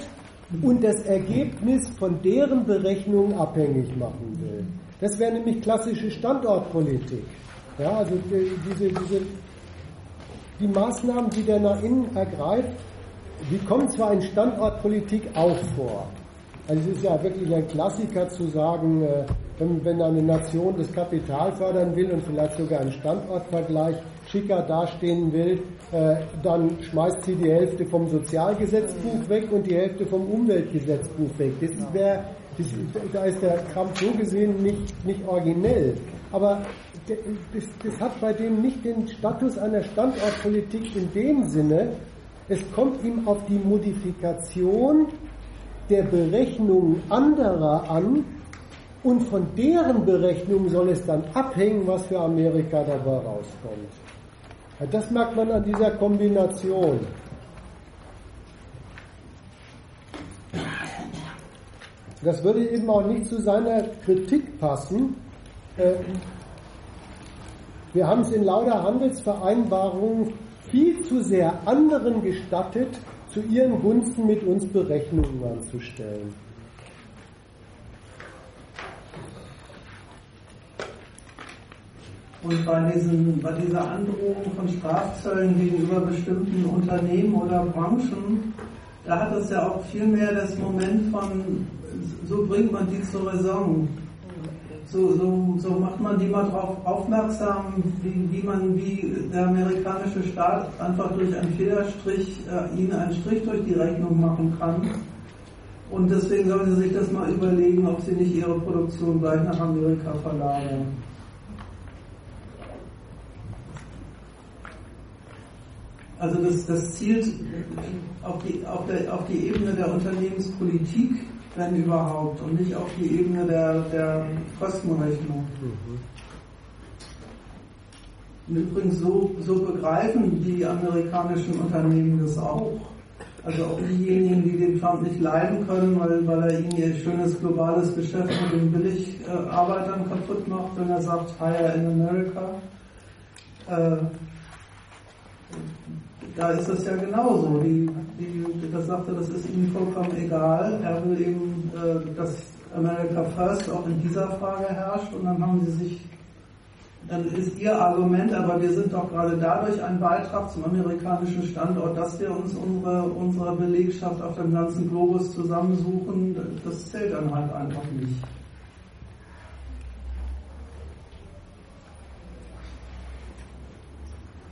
und das Ergebnis von deren Berechnungen abhängig machen will. Das wäre nämlich klassische Standortpolitik. Ja, also diese, diese, die Maßnahmen, die der nach innen ergreift, die kommen zwar in Standortpolitik auch vor. Also es ist ja wirklich ein Klassiker zu sagen, äh, wenn, wenn eine Nation das Kapital fördern will und vielleicht sogar einen Standortvergleich schicker dastehen will, äh, dann schmeißt sie die Hälfte vom Sozialgesetzbuch weg und die Hälfte vom Umweltgesetzbuch weg. Das wäre, da ist der Kampf so gesehen nicht, nicht originell. Aber das, das hat bei dem nicht den Status einer Standortpolitik in dem Sinne, es kommt ihm auf die Modifikation der Berechnungen anderer an und von deren Berechnungen soll es dann abhängen, was für Amerika dabei rauskommt. Das merkt man an dieser Kombination. Das würde eben auch nicht zu seiner Kritik passen. Äh, wir haben es in lauter Handelsvereinbarungen viel zu sehr anderen gestattet, zu ihren Gunsten mit uns Berechnungen anzustellen. Und bei, diesen, bei dieser Androhung von Strafzöllen gegenüber bestimmten Unternehmen oder Branchen, da hat es ja auch viel mehr das Moment von, so bringt man die zur Raison. So, so, so macht man die mal darauf aufmerksam, wie, wie man, wie der amerikanische Staat einfach durch einen Federstrich äh, ihnen einen Strich durch die Rechnung machen kann. Und deswegen sollen sie sich das mal überlegen, ob sie nicht ihre Produktion gleich nach Amerika verlagern. Also das, das zielt auf die, auf, der, auf die Ebene der Unternehmenspolitik, wenn überhaupt, und nicht auf die Ebene der, der Kostenrechnung. Und übrigens so, so begreifen die amerikanischen Unternehmen das auch. Also auch diejenigen, die den Trump nicht leiden können, weil, weil er ihnen ihr schönes globales Geschäft mit den Billigarbeitern kaputt macht, wenn er sagt, hire in America. Äh, da ist es ja genauso. Die, die, das sagte, das ist ihnen vollkommen egal. Er will eben, äh, dass America First auch in dieser Frage herrscht und dann haben sie sich, dann ist ihr Argument, aber wir sind doch gerade dadurch ein Beitrag zum amerikanischen Standort, dass wir uns unsere, unsere Belegschaft auf dem ganzen Globus zusammensuchen, das zählt dann halt einfach nicht.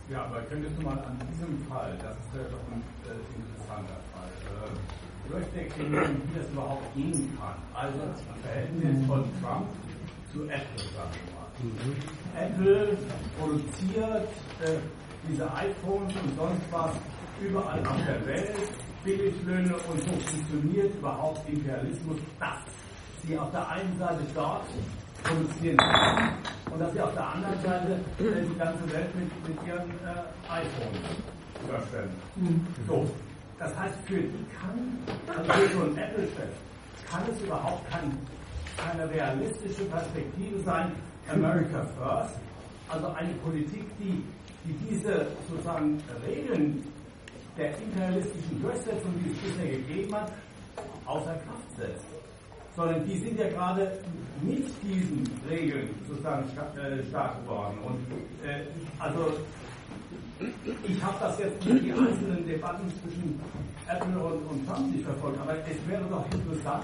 Ja, aber könntest du mal an diesem Fall, das ist ja doch ein äh, interessanter Fall, äh, durchdeklinieren, wie das überhaupt gehen kann. Also das Verhältnis von Trump zu Apple, sagen wir mal. Mhm. Apple produziert äh, diese iPhones und sonst was überall auf der Welt, Billiglöhne und so funktioniert überhaupt Imperialismus, dass sie auf der einen Seite dort produzieren und dass sie auf der anderen Seite äh, die ganze Welt mit, mit ihren äh, iPhones überschwemmen. Mhm. So. Das heißt, für die kann, also für so ein Apple-Chef, kann es überhaupt kein, keine realistische Perspektive sein, America First, also eine Politik, die, die diese sozusagen Regeln der imperialistischen Durchsetzung, die es bisher gegeben hat, außer Kraft setzt sondern die sind ja gerade mit diesen Regeln sozusagen äh, stark geworden. Und äh, also ich habe das jetzt nicht die einzelnen Debatten zwischen Apple und, und Trump nicht verfolgt, aber es wäre doch interessant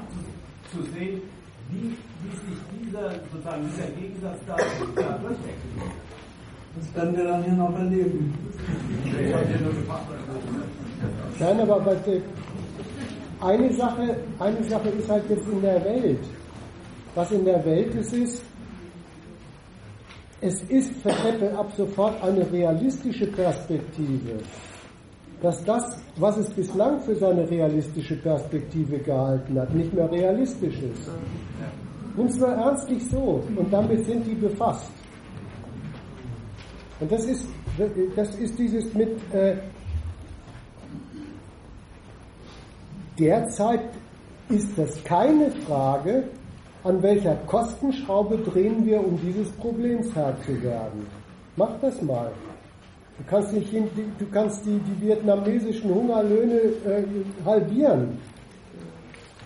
zu, zu sehen, wie, wie sich dieser, sozusagen dieser Gegensatz da, da durchwechselt. Das werden wir dann hier noch erleben. Nein, aber bei, eine Sache, eine Sache ist halt jetzt in der Welt. Was in der Welt ist, ist, es ist für Apple ab sofort eine realistische Perspektive, dass das, was es bislang für seine realistische Perspektive gehalten hat, nicht mehr realistisch ist. Nimm's mal ernstlich so und damit sind die befasst. Und das ist, das ist dieses mit äh, derzeit ist das keine Frage, an welcher Kostenschraube drehen wir, um dieses Problems Herr zu werden. Mach das mal. Du kannst, nicht, du kannst die, die vietnamesischen Hungerlöhne äh, halbieren.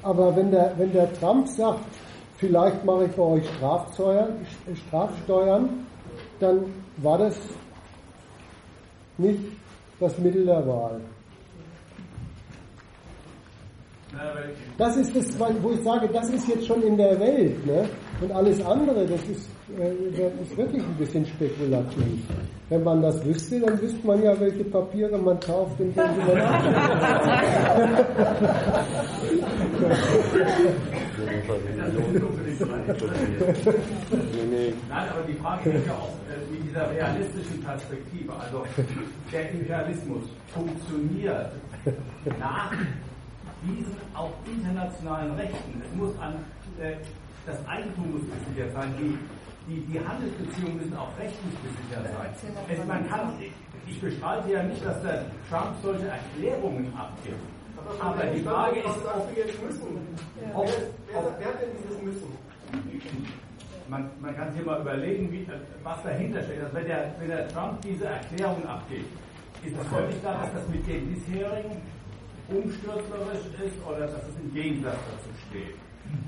Aber wenn der, wenn der Trump sagt, vielleicht mache ich bei euch Strafsteuern, Strafsteuern, dann war das nicht das Mittel der Wahl. Das ist das, wo ich sage, das ist jetzt schon in der Welt. Ne? Und alles andere, das ist, äh, das ist wirklich ein bisschen spekulativ. Wenn man das wüsste, dann wüsste man ja, welche Papiere man kauft, in denen man Nein, aber die Frage ist ja auch äh, mit dieser realistischen Perspektive. Also der Imperialismus funktioniert nach diesen auch internationalen Rechten. Es muss an äh, das Eigentum muss gesichert sein, die, die, die Handelsbeziehungen müssen auch rechtlich gesichert sein. Es, man kann, ich bestreite ja nicht, dass der Trump solche Erklärungen abgibt. Aber, Aber die Frage ist, ob wir jetzt müssen. Ob, ob, wer hat denn dieses Müssen? Man, man, kann sich mal überlegen, wie, was dahinter steht. Also wenn, der, wenn der Trump diese Erklärung abgibt, ist das völlig klar, dass das mit den bisherigen umstürzlerisch ist oder dass es im Gegensatz dazu steht.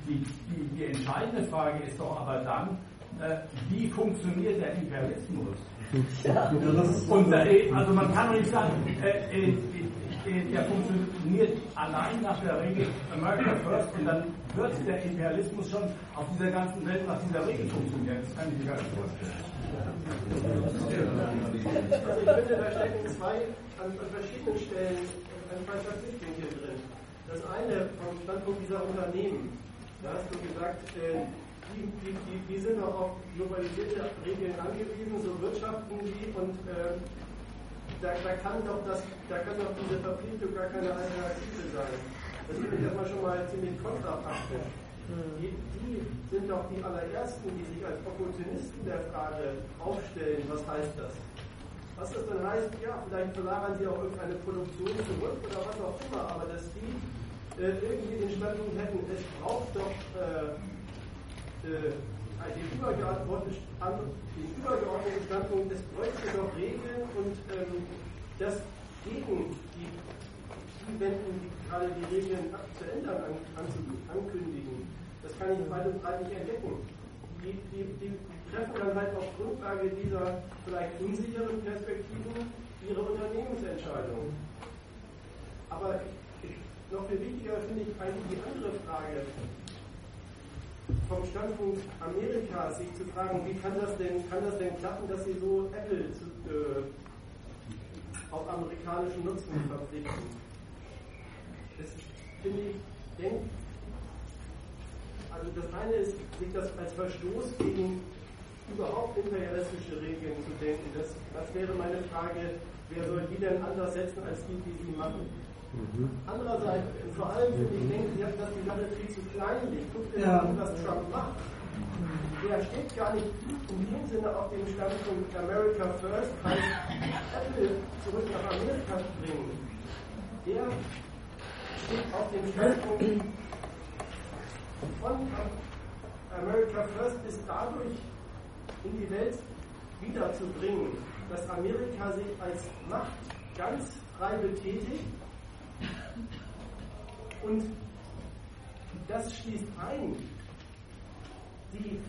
Die, die, die entscheidende Frage ist doch aber dann, äh, wie funktioniert der Imperialismus? Ja. Und, äh, also man kann nicht sagen, äh, äh, äh, der funktioniert allein nach der Regel America First und dann wird der Imperialismus schon auf dieser ganzen Welt nach dieser Regel funktionieren. Das kann ich mir gar nicht vorstellen. Also ich finde, da stecken zwei an verschiedenen Stellen ein falscher Blickwinkel drin. Das eine vom Standpunkt dieser Unternehmen, da hast du gesagt, äh, die, die, die, die, sind auch auf globalisierte Regeln angewiesen, so wirtschaften die und äh, da, da, kann doch das, da kann doch diese Verpflichtung gar keine Alternative sein. Das finde ich erstmal schon mal ziemlich kontrapraktisch. Die, die, sind doch die allerersten, die sich als Opportunisten der Frage aufstellen, was heißt das? Was das dann heißt, ja, vielleicht verlagern sie auch irgendeine Produktion zurück oder was auch immer, aber dass die äh, irgendwie den Standpunkt hätten, es braucht doch äh, äh, den, übergeordneten Standpunkt, es bräuchte doch Regeln und ähm, das gegen die, die wenden, die gerade die Regeln zu ändern an, an, ankündigen. Das kann ich weit und breit nicht entdecken. Die, die, die, treffen dann halt auf Grundlage dieser vielleicht unsicheren Perspektiven ihre Unternehmensentscheidungen. Aber noch viel wichtiger finde ich eigentlich die andere Frage vom Standpunkt Amerikas, sich zu fragen, wie kann das denn, kann das denn klappen, dass sie so Apple äh, auf amerikanischen Nutzen verpflichten? Das finde ich, denk, also das eine ist, sich das als Verstoß gegen überhaupt imperialistische Regeln zu denken. Das, das wäre meine Frage, wer soll die denn anders setzen als die, die sie machen? Mhm. Andererseits, vor allem finde ich, denke ich, dass die Sache viel zu klein liegt. Guckt dir ja. an, was Trump macht. Der steht gar nicht in dem Sinne auf dem Standpunkt America First, heißt Apple zurück nach Amerika bringen. Der steht auf dem Standpunkt von America First ist dadurch in die Welt wiederzubringen, dass Amerika sich als Macht ganz frei betätigt und das schließt ein, die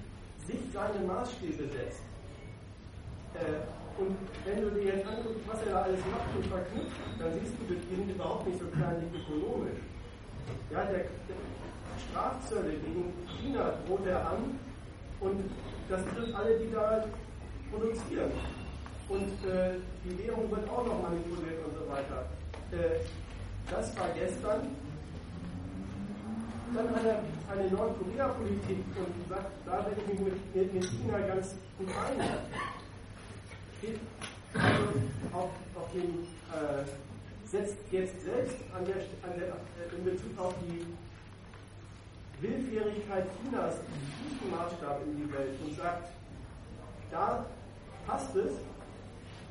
sich seine Maßstäbe setzt. Äh, und wenn du dir jetzt anguckst, was er da alles macht und verknüpft, dann siehst du, das sind überhaupt nicht so kleinlich ökonomisch. Ja, der, der Strafzölle gegen China droht er an und das trifft alle, die da produzieren. Und äh, die Währung wird auch noch manipuliert und so weiter. Äh, das war gestern. Dann hat er eine Nordkorea-Politik und sagt, da werde ich mich mit, mit China ganz gut ein. Also auf, auf den, äh, setzt jetzt selbst an der, an der, in Bezug auf die Willfährigkeit Chinas in diesem Maßstab in die Welt und sagt, da passt es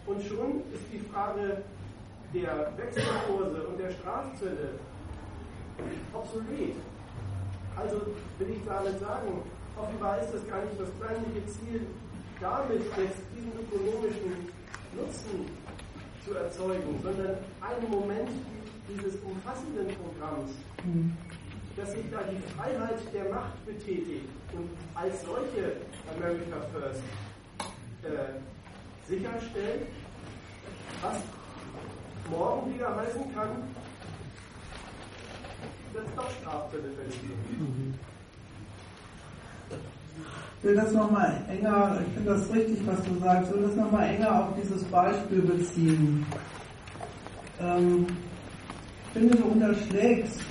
und schon ist die Frage der Wechselkurse und der Strafzölle obsolet. Also will ich damit sagen, offenbar ist das gar nicht das kleinliche Ziel, damit jetzt diesen ökonomischen Nutzen zu erzeugen, sondern ein Moment dieses umfassenden Programms, dass sich da die Freiheit der Macht betätigt und als solche America First äh, sicherstellt, was morgen wieder heißen kann, dass doch Strafzölle fällig. Ich will das nochmal enger, ich finde das richtig, was du sagst, ich will das nochmal enger auf dieses Beispiel beziehen. Ähm, ich finde, du unterschlägst,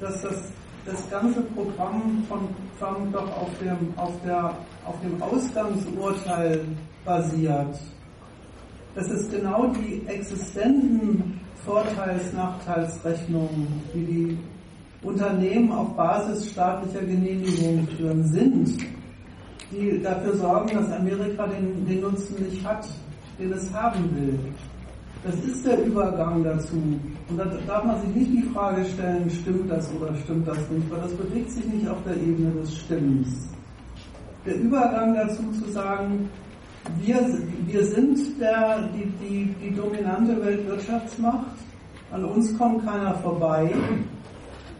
dass das, das ganze Programm von Trump doch auf dem, auf, der, auf dem Ausgangsurteil basiert. Das ist genau die existenten Vorteils-Nachteilsrechnungen, die die Unternehmen auf Basis staatlicher Genehmigung führen, sind, die dafür sorgen, dass Amerika den, den Nutzen nicht hat, den es haben will. Das ist der Übergang dazu. Und da darf man sich nicht die Frage stellen, stimmt das oder stimmt das nicht, weil das bewegt sich nicht auf der Ebene des Stimmens. Der Übergang dazu zu sagen, wir, wir sind der, die, die, die dominante Weltwirtschaftsmacht, an uns kommt keiner vorbei,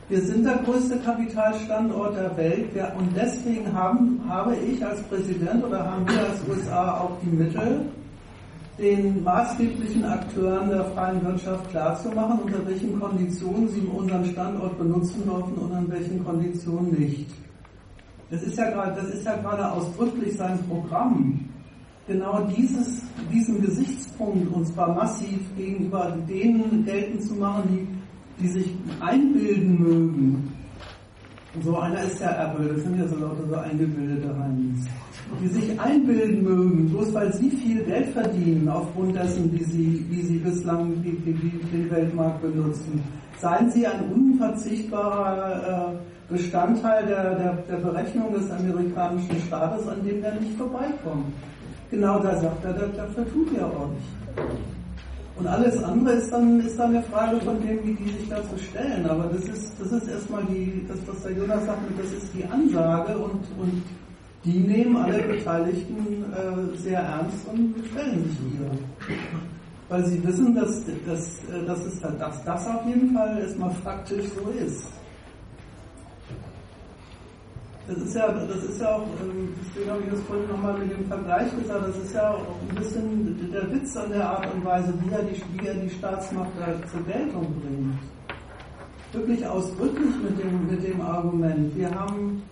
wir sind der größte Kapitalstandort der Welt und deswegen haben, habe ich als Präsident oder haben wir als USA auch die Mittel, den maßgeblichen Akteuren der freien Wirtschaft klarzumachen, unter welchen Konditionen sie unseren Standort benutzen dürfen und an welchen Konditionen nicht. Das ist ja gerade, das ist ja gerade ausdrücklich sein Programm. Genau dieses, diesen Gesichtspunkt und zwar massiv gegenüber denen geltend zu machen, die die sich einbilden mögen. So einer ist ja Apple, das sind ja so lauter so eingebildete Heinis. Die sich einbilden mögen, bloß weil sie viel Geld verdienen aufgrund dessen, wie sie, wie sie bislang die, die, den Weltmarkt benutzen. Seien sie ein unverzichtbarer äh, Bestandteil der, der, der Berechnung des amerikanischen Staates, an dem er nicht vorbeikommt. Genau da sagt er, dafür tut er auch nicht. Und alles andere ist dann, ist dann eine Frage von dem, wie die sich dazu stellen. Aber das ist, das ist erstmal die, das, was der Jonas sagt, das ist die Ansage und, und die nehmen alle Beteiligten äh, sehr ernst und stellen sich ihr. Weil sie wissen, dass, dass, äh, dass, es, dass das auf jeden Fall erstmal faktisch so ist. Das ist ja, das ist ja auch, ähm, deswegen habe ich das vorhin nochmal mit dem Vergleich gesagt, das ist ja auch ein bisschen der Witz an der Art und Weise, wie er die, wie er die Staatsmacht zur Geltung bringt. Wirklich ausdrücklich mit dem, mit dem Argument. Wir haben,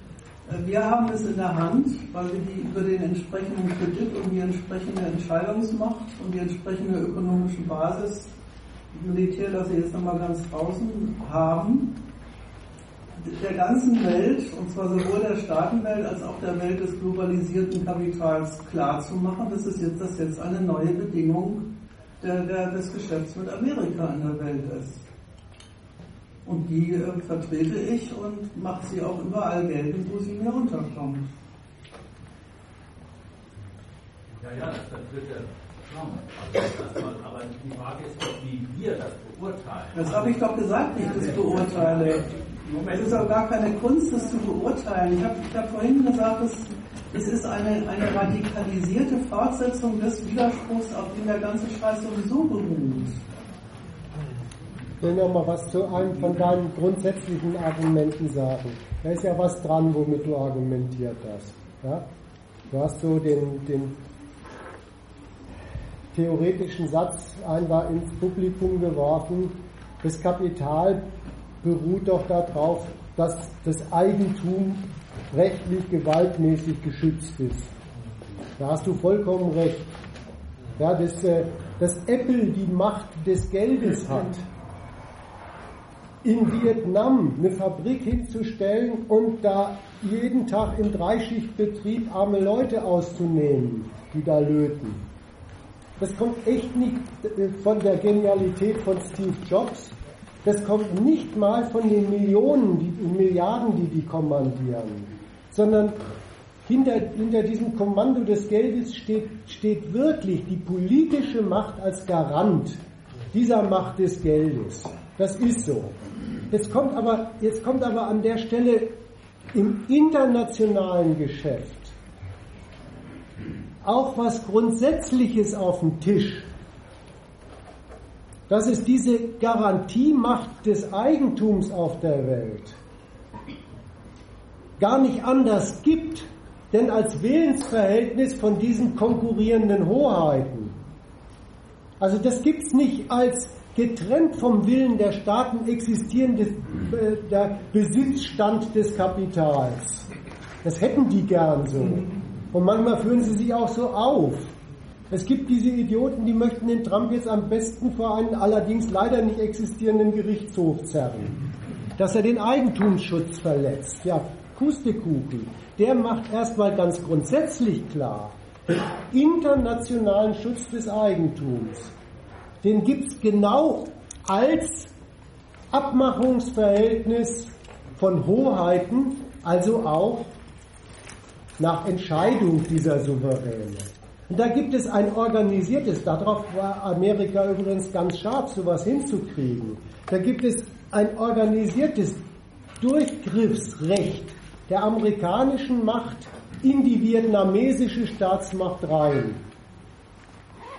wir haben es in der Hand, weil wir die über den entsprechenden Kredit und die entsprechende Entscheidungsmacht und die entsprechende ökonomische Basis, Militär lasse ich jetzt nochmal ganz draußen, haben der ganzen Welt, und zwar sowohl der Staatenwelt als auch der Welt des globalisierten Kapitals klarzumachen, dass es jetzt, dass jetzt eine neue Bedingung der, der, des Geschäfts mit Amerika in der Welt ist. Und die äh, vertrete ich und mache sie auch überall geltend, wo sie mir unterkommt. Ja, ja, das vertritt der Trump. Aber die Frage ist doch, wie wir das beurteilen. Das habe ich doch gesagt, wie ich das beurteile. Es ist auch gar keine Kunst, das zu beurteilen. Ich habe hab vorhin gesagt, es, es ist eine, eine radikalisierte Fortsetzung des Widerspruchs, auf dem der ganze Scheiß sowieso beruht. Will noch mal was zu einem von deinen grundsätzlichen Argumenten sagen. Da ist ja was dran, womit du argumentiert hast. Ja? Du hast so den, den theoretischen Satz einmal ins Publikum geworfen, das Kapital beruht doch darauf, dass das Eigentum rechtlich gewaltmäßig geschützt ist. Da hast du vollkommen recht. Ja, dass, äh, dass Apple die Macht des Geldes hat, in Vietnam eine Fabrik hinzustellen und da jeden Tag im Dreischichtbetrieb arme Leute auszunehmen, die da löten. Das kommt echt nicht äh, von der Genialität von Steve Jobs, Das kommt nicht mal von den Millionen, die Milliarden, die die kommandieren, sondern hinter, hinter diesem Kommando des Geldes steht, steht wirklich die politische Macht als Garant dieser Macht des Geldes. Das ist so. Jetzt kommt aber, jetzt kommt aber an der Stelle im internationalen Geschäft auch was Grundsätzliches auf dem Tisch dass es diese Garantiemacht des Eigentums auf der Welt gar nicht anders gibt, denn als Willensverhältnis von diesen konkurrierenden Hoheiten. Also das gibt es nicht als getrennt vom Willen der Staaten existierendes äh, der Besitzstand des Kapitals. Das hätten die gern so. Und manchmal führen sie sich auch so auf. Es gibt diese Idioten, die möchten den Trump jetzt am besten vor einen allerdings leider nicht existierenden Gerichtshof zerren. Dass er den Eigentumsschutz verletzt. Ja, Pustekuchen. Der macht erstmal ganz grundsätzlich klar, internationalen Schutz des Eigentums, den gibt es genau als Abmachungsverhältnis von Hoheiten, also auch nach Entscheidung dieser Souveräne. Und da gibt es ein organisiertes, darauf war Amerika übrigens ganz scharf, sowas hinzukriegen. Da gibt es ein organisiertes Durchgriffsrecht der amerikanischen Macht in die vietnamesische Staatsmacht rein.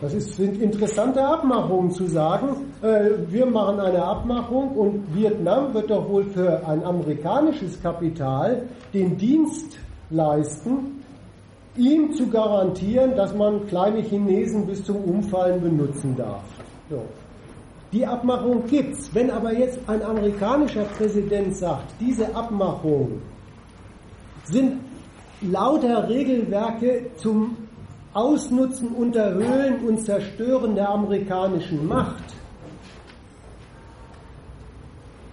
Das ist, sind interessante Abmachungen zu sagen, äh, wir machen eine Abmachung und Vietnam wird doch wohl für ein amerikanisches Kapital den Dienst leisten, ihm zu garantieren, dass man kleine Chinesen bis zum Umfallen benutzen darf. So. Die Abmachung gibt's. Wenn aber jetzt ein amerikanischer Präsident sagt, diese Abmachung sind lauter Regelwerke zum Ausnutzen, Unterhöhlen und Zerstören der amerikanischen Macht,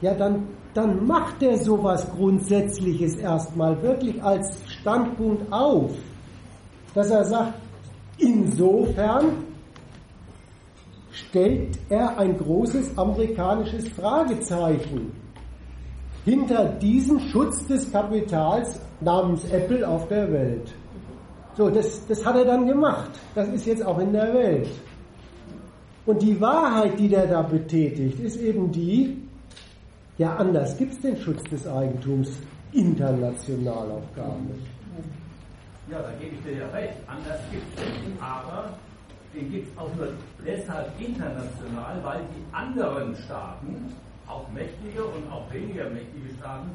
ja, dann, dann macht er sowas Grundsätzliches erstmal wirklich als Standpunkt auf dass er sagt, insofern stellt er ein großes amerikanisches Fragezeichen hinter diesem Schutz des Kapitals namens Apple auf der Welt. So, das, das hat er dann gemacht. Das ist jetzt auch in der Welt. Und die Wahrheit, die der da betätigt, ist eben die, ja, anders gibt es den Schutz des Eigentums international auch gar nicht. Ja, da gebe ich dir ja recht. Anders gibt es nicht. Aber den gibt es auch nur deshalb international, weil die anderen Staaten, auch mächtige und auch weniger mächtige Staaten,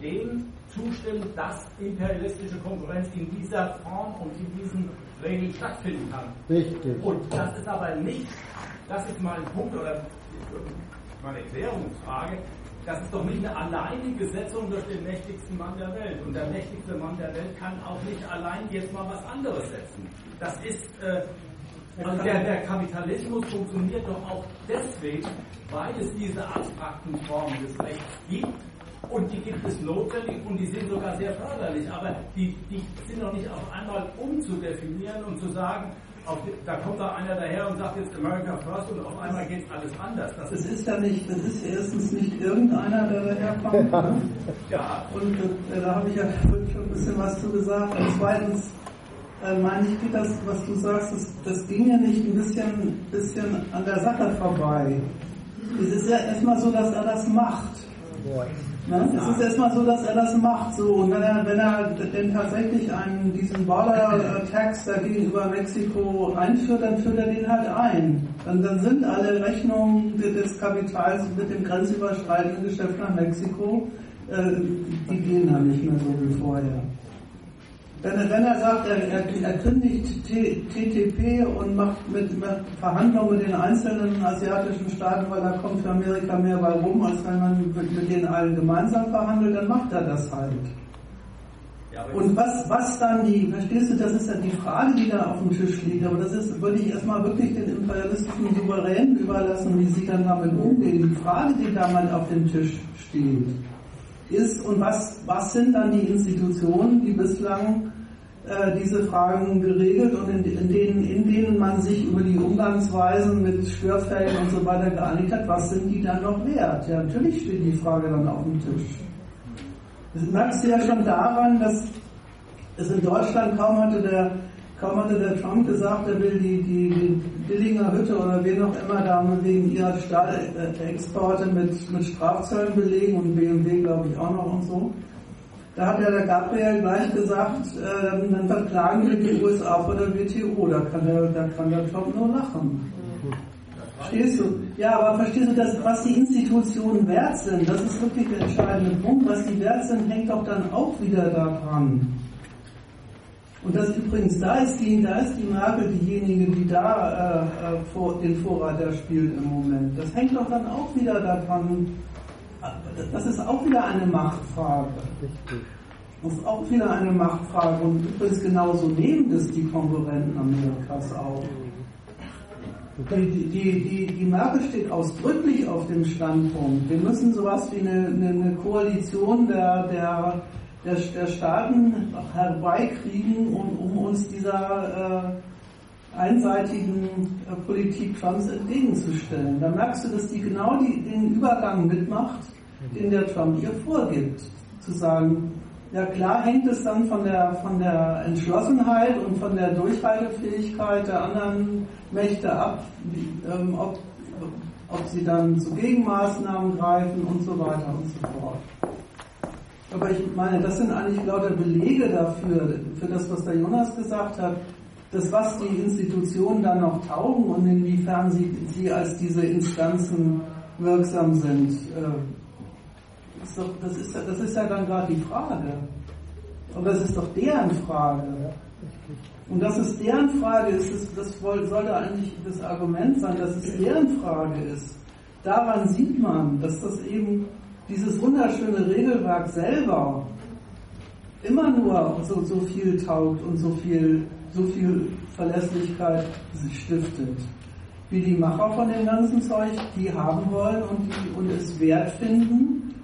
dem zustimmen, dass imperialistische Konkurrenz in dieser Form und in diesen Regeln stattfinden kann. Richtig. Und das ist aber nicht, das ist mal ein Punkt oder meine Erklärungsfrage, das ist doch nicht eine alleinige Setzung durch den mächtigsten Mann der Welt. Und der mächtigste Mann der Welt kann auch nicht allein jetzt mal was anderes setzen. Das ist, äh, also der, der Kapitalismus funktioniert doch auch deswegen, weil es diese abstrakten Formen des Rechts gibt und die gibt es notwendig und die sind sogar sehr förderlich, aber die, die sind noch nicht auf einmal umzudefinieren und zu sagen, auf, da kommt da einer daher und sagt jetzt America First und auf einmal geht alles anders. Das, das ist ja nicht, das ist erstens nicht irgendeiner, der daherkommt. Ne? ja. Und äh, da habe ich ja schon ein bisschen was zu gesagt. Und zweitens äh, meine ich, das, was du sagst, das, das ging ja nicht ein bisschen, bisschen an der Sache vorbei. Es ist ja erstmal so, dass er das macht. Ne? Es ist erstmal so, dass er das macht. So. Und wenn er, wenn er denn tatsächlich einen, diesen Border Tax da gegenüber Mexiko einführt, dann führt er den halt ein. Dann, dann sind alle Rechnungen des Kapitals mit dem grenzüberschreitenden Geschäft nach Mexiko, äh, die gehen dann nicht mehr so wie vorher. Wenn er, wenn er sagt, er, er, er kündigt TTP und macht mit, mit, Verhandlungen mit den einzelnen asiatischen Staaten, weil da kommt für Amerika mehr bei rum, als wenn man mit, mit denen allen gemeinsam verhandelt, dann macht er das halt. Ja, und was, was dann die, verstehst du, das ist ja die Frage, die da auf dem Tisch liegt, aber das ist, würde ich erstmal wirklich den imperialistischen Souveränen überlassen, wie sie dann damit umgehen. Die Frage, die da mal auf dem Tisch steht, ist, und was, was sind dann die Institutionen, die bislang diese Fragen geregelt und in, in, denen, in denen man sich über die Umgangsweisen mit Störfällen und so weiter geeinigt hat, was sind die dann noch wert? Ja, natürlich steht die Frage dann auf dem Tisch. Das merkst du ja schon daran, dass es in Deutschland kaum hatte der Kaum hatte der Trump gesagt, er will die, die, die Dillinger Hütte oder wen auch immer da wegen ihrer Stahlexporte mit, mit Strafzöllen belegen und BMW glaube ich auch noch und so. Da hat ja der Gabriel gleich gesagt, äh, dann verklagen wir die USA vor der WTO, da kann der, da kann der Trump nur lachen. Verstehst du? Ja, aber verstehst du, dass, was die Institutionen wert sind, das ist wirklich der entscheidende Punkt. Was die wert sind, hängt doch dann auch wieder daran. Und das übrigens, da ist die, da ist die Merkel diejenige, die da äh, äh vor, den Vorreiter spielt im Moment. Das hängt doch dann auch wieder daran, das ist auch wieder eine Machtfrage. Das ist auch wieder eine Machtfrage und übrigens genauso nehmen das die Konkurrenten Amerikas auch. Die, die, die, die, Merkel steht ausdrücklich auf dem Standpunkt. Wir müssen sowas wie eine, eine, Koalition der, der der, der Staaten herbeikriegen, um, um uns dieser äh, einseitigen äh, Politik Trumps entgegenzustellen. Da merkst du, dass die genau die, den Übergang mitmacht, den der Trump ihr vorgibt. Zu sagen, ja klar hängt es dann von der, von der Entschlossenheit und von der Durchhaltefähigkeit der anderen Mächte ab, ähm, ob, ob sie dann zu Gegenmaßnahmen greifen und so weiter und so fort. Aber ich meine, das sind eigentlich lauter Belege dafür, für das, was der Jonas gesagt hat, dass was die Institutionen dann noch taugen und inwiefern sie, sie als diese Instanzen wirksam sind. Äh, ist doch, das, ist, das ist ja dann gerade die Frage. Und das ist doch deren Frage. Und dass es deren Frage ist, das, das sollte eigentlich das Argument sein, dass es deren Frage ist. Daran sieht man, dass das eben dieses wunderschöne Regelwerk selber immer nur so, so viel taugt und so viel, so viel Verlässlichkeit stiftet. Wie die Macher von dem ganzen Zeug, die haben wollen und, die, und es wert finden,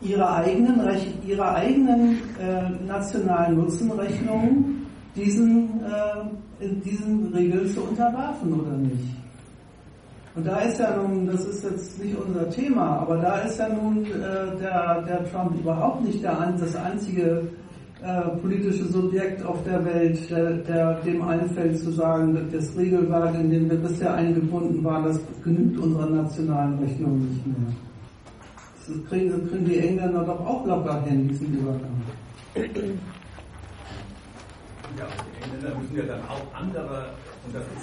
ihre eigenen, ihre eigenen äh, nationalen Nutzenrechnungen diesen, äh, diesen Regeln zu unterwerfen oder nicht. Und da ist ja nun, das ist jetzt nicht unser Thema, aber da ist ja nun äh, der, der Trump überhaupt nicht der, das einzige äh, politische Subjekt auf der Welt, der, der, dem einfällt zu sagen, das Regelwerk, in dem wir bisher eingebunden waren, das genügt unserer nationalen Rechnung nicht mehr. Das kriegen, das kriegen die Engländer doch auch locker hin, diesen Übergang. Ja, die Engländer müssen ja dann auch andere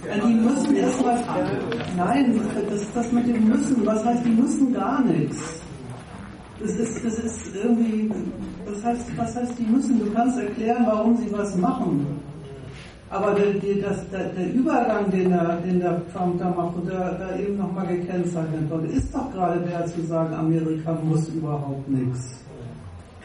ja die müssen erstmal. Nein, das, das mit dem Müssen, was heißt, die müssen gar nichts. Das ist, das ist irgendwie, das heißt, was heißt, die müssen, du kannst erklären, warum sie was machen. Aber der, das, der, der Übergang, den der, den der Trump da macht und der eben nochmal gekennzeichnet wurde, ist doch gerade der zu sagen, Amerika muss überhaupt nichts.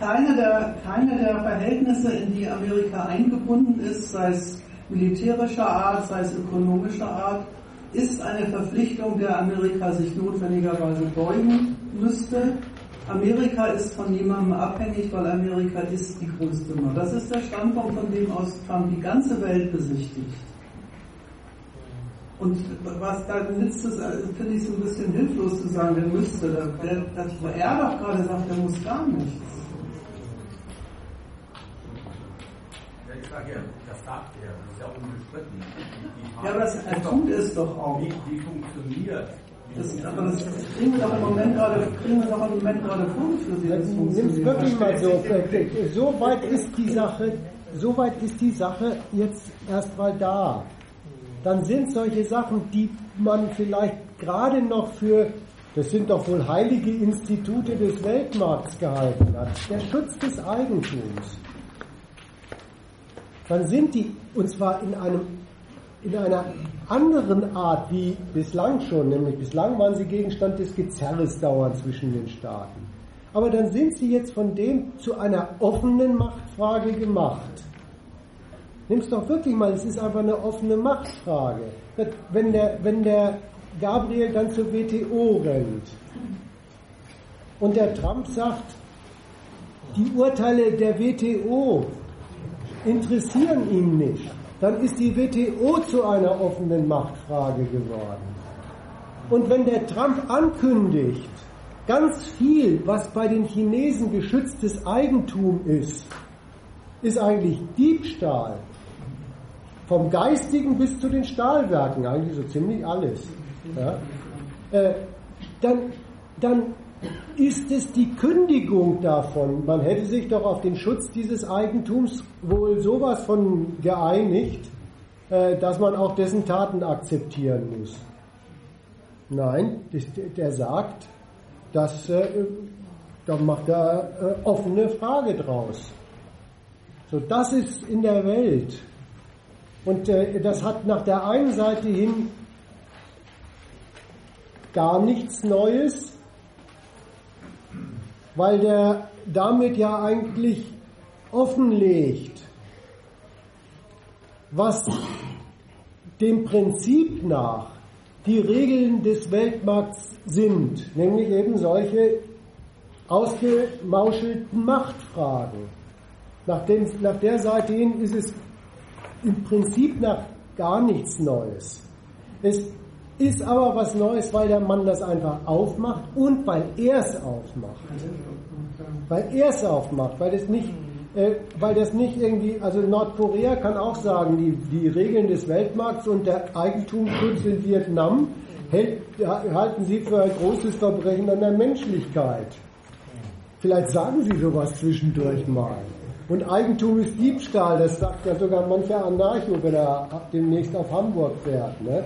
Keine der, keine der Verhältnisse, in die Amerika eingebunden ist, sei es militärischer Art, sei es ökonomischer Art, ist eine Verpflichtung, der Amerika sich notwendigerweise beugen müsste. Amerika ist von niemandem abhängig, weil Amerika ist die größte Macht. Das ist der Standpunkt, von dem aus Trump die ganze Welt besichtigt. Und was da nützt es, also finde ich so ein bisschen hilflos zu sagen, der müsste, der, der, das, er doch gerade sagt, der muss gar nichts. Ich sage ja, das sagt er ja unbestritten. Ja, aber das, er tut es doch auch. Wie, wie funktioniert das, aber das kriegen wir doch im Moment gerade, kriegen wir doch im Moment gerade vorgeführt, funktioniert. wirklich mal so. So weit ist die Sache, so weit ist die Sache jetzt erstmal da. Dann sind solche Sachen, die man vielleicht gerade noch für, das sind doch wohl heilige Institute des Weltmarkts gehalten hat. Der Schutz des Eigentums dann sind die, und zwar in, einem, in einer anderen Art wie bislang schon, nämlich bislang waren sie Gegenstand des Gezerres dauernd zwischen den Staaten. Aber dann sind sie jetzt von dem zu einer offenen Machtfrage gemacht. Nimm es doch wirklich mal, es ist einfach eine offene Machtfrage. Wenn der, wenn der Gabriel dann zur WTO rennt und der Trump sagt, die Urteile der WTO interessieren ihn nicht. Dann ist die WTO zu einer offenen Machtfrage geworden. Und wenn der Trump ankündigt, ganz viel, was bei den Chinesen geschütztes Eigentum ist, ist eigentlich Diebstahl. Vom Geistigen bis zu den Stahlwerken, eigentlich so ziemlich alles. Ja? Äh, dann, dann ist es die Kündigung davon. Man hätte sich doch auf den Schutz dieses Eigentums wohl sowas von geeinigt, äh, dass man auch dessen Taten akzeptieren muss. Nein, der sagt, dass, äh, da macht er äh, offene Frage draus. So, das ist in der Welt. Und das hat nach der einen Seite hin gar nichts Neues, weil der damit ja eigentlich offenlegt, was dem Prinzip nach die Regeln des Weltmarkts sind, nämlich eben solche ausgemauschelten Machtfragen. Nach, dem, nach der Seite hin ist es im Prinzip nach gar nichts Neues. Es ist aber was Neues, weil der Mann das einfach aufmacht und weil er es aufmacht. Weil er es aufmacht, weil das nicht, äh, weil das nicht irgendwie, also Nordkorea kann auch sagen, die, die Regeln des Weltmarkts und der Eigentumsschutz in Vietnam hält, halten sie für ein großes Verbrechen an der Menschlichkeit. Vielleicht sagen sie sowas zwischendurch mal. Und Eigentum ist Diebstahl, das sagt ja sogar mancher Anarcho, wenn er demnächst auf Hamburg fährt. Ne?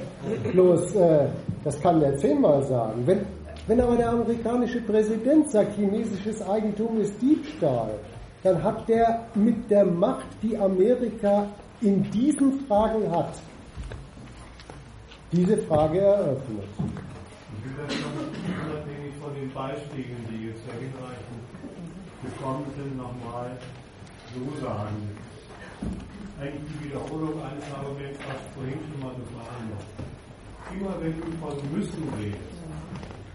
Bloß, äh, das kann der zehnmal sagen. Wenn, wenn aber der amerikanische Präsident sagt, chinesisches Eigentum ist Diebstahl, dann hat der mit der Macht, die Amerika in diesen Fragen hat, diese Frage eröffnet. Ich unabhängig von den Beispielen, die jetzt ja hinreichend gekommen sind, nochmal so sagen. Eigentlich die Wiederholung eines Arguments, was vorhin schon mal gefallen war. Immer wenn du von müssen redest,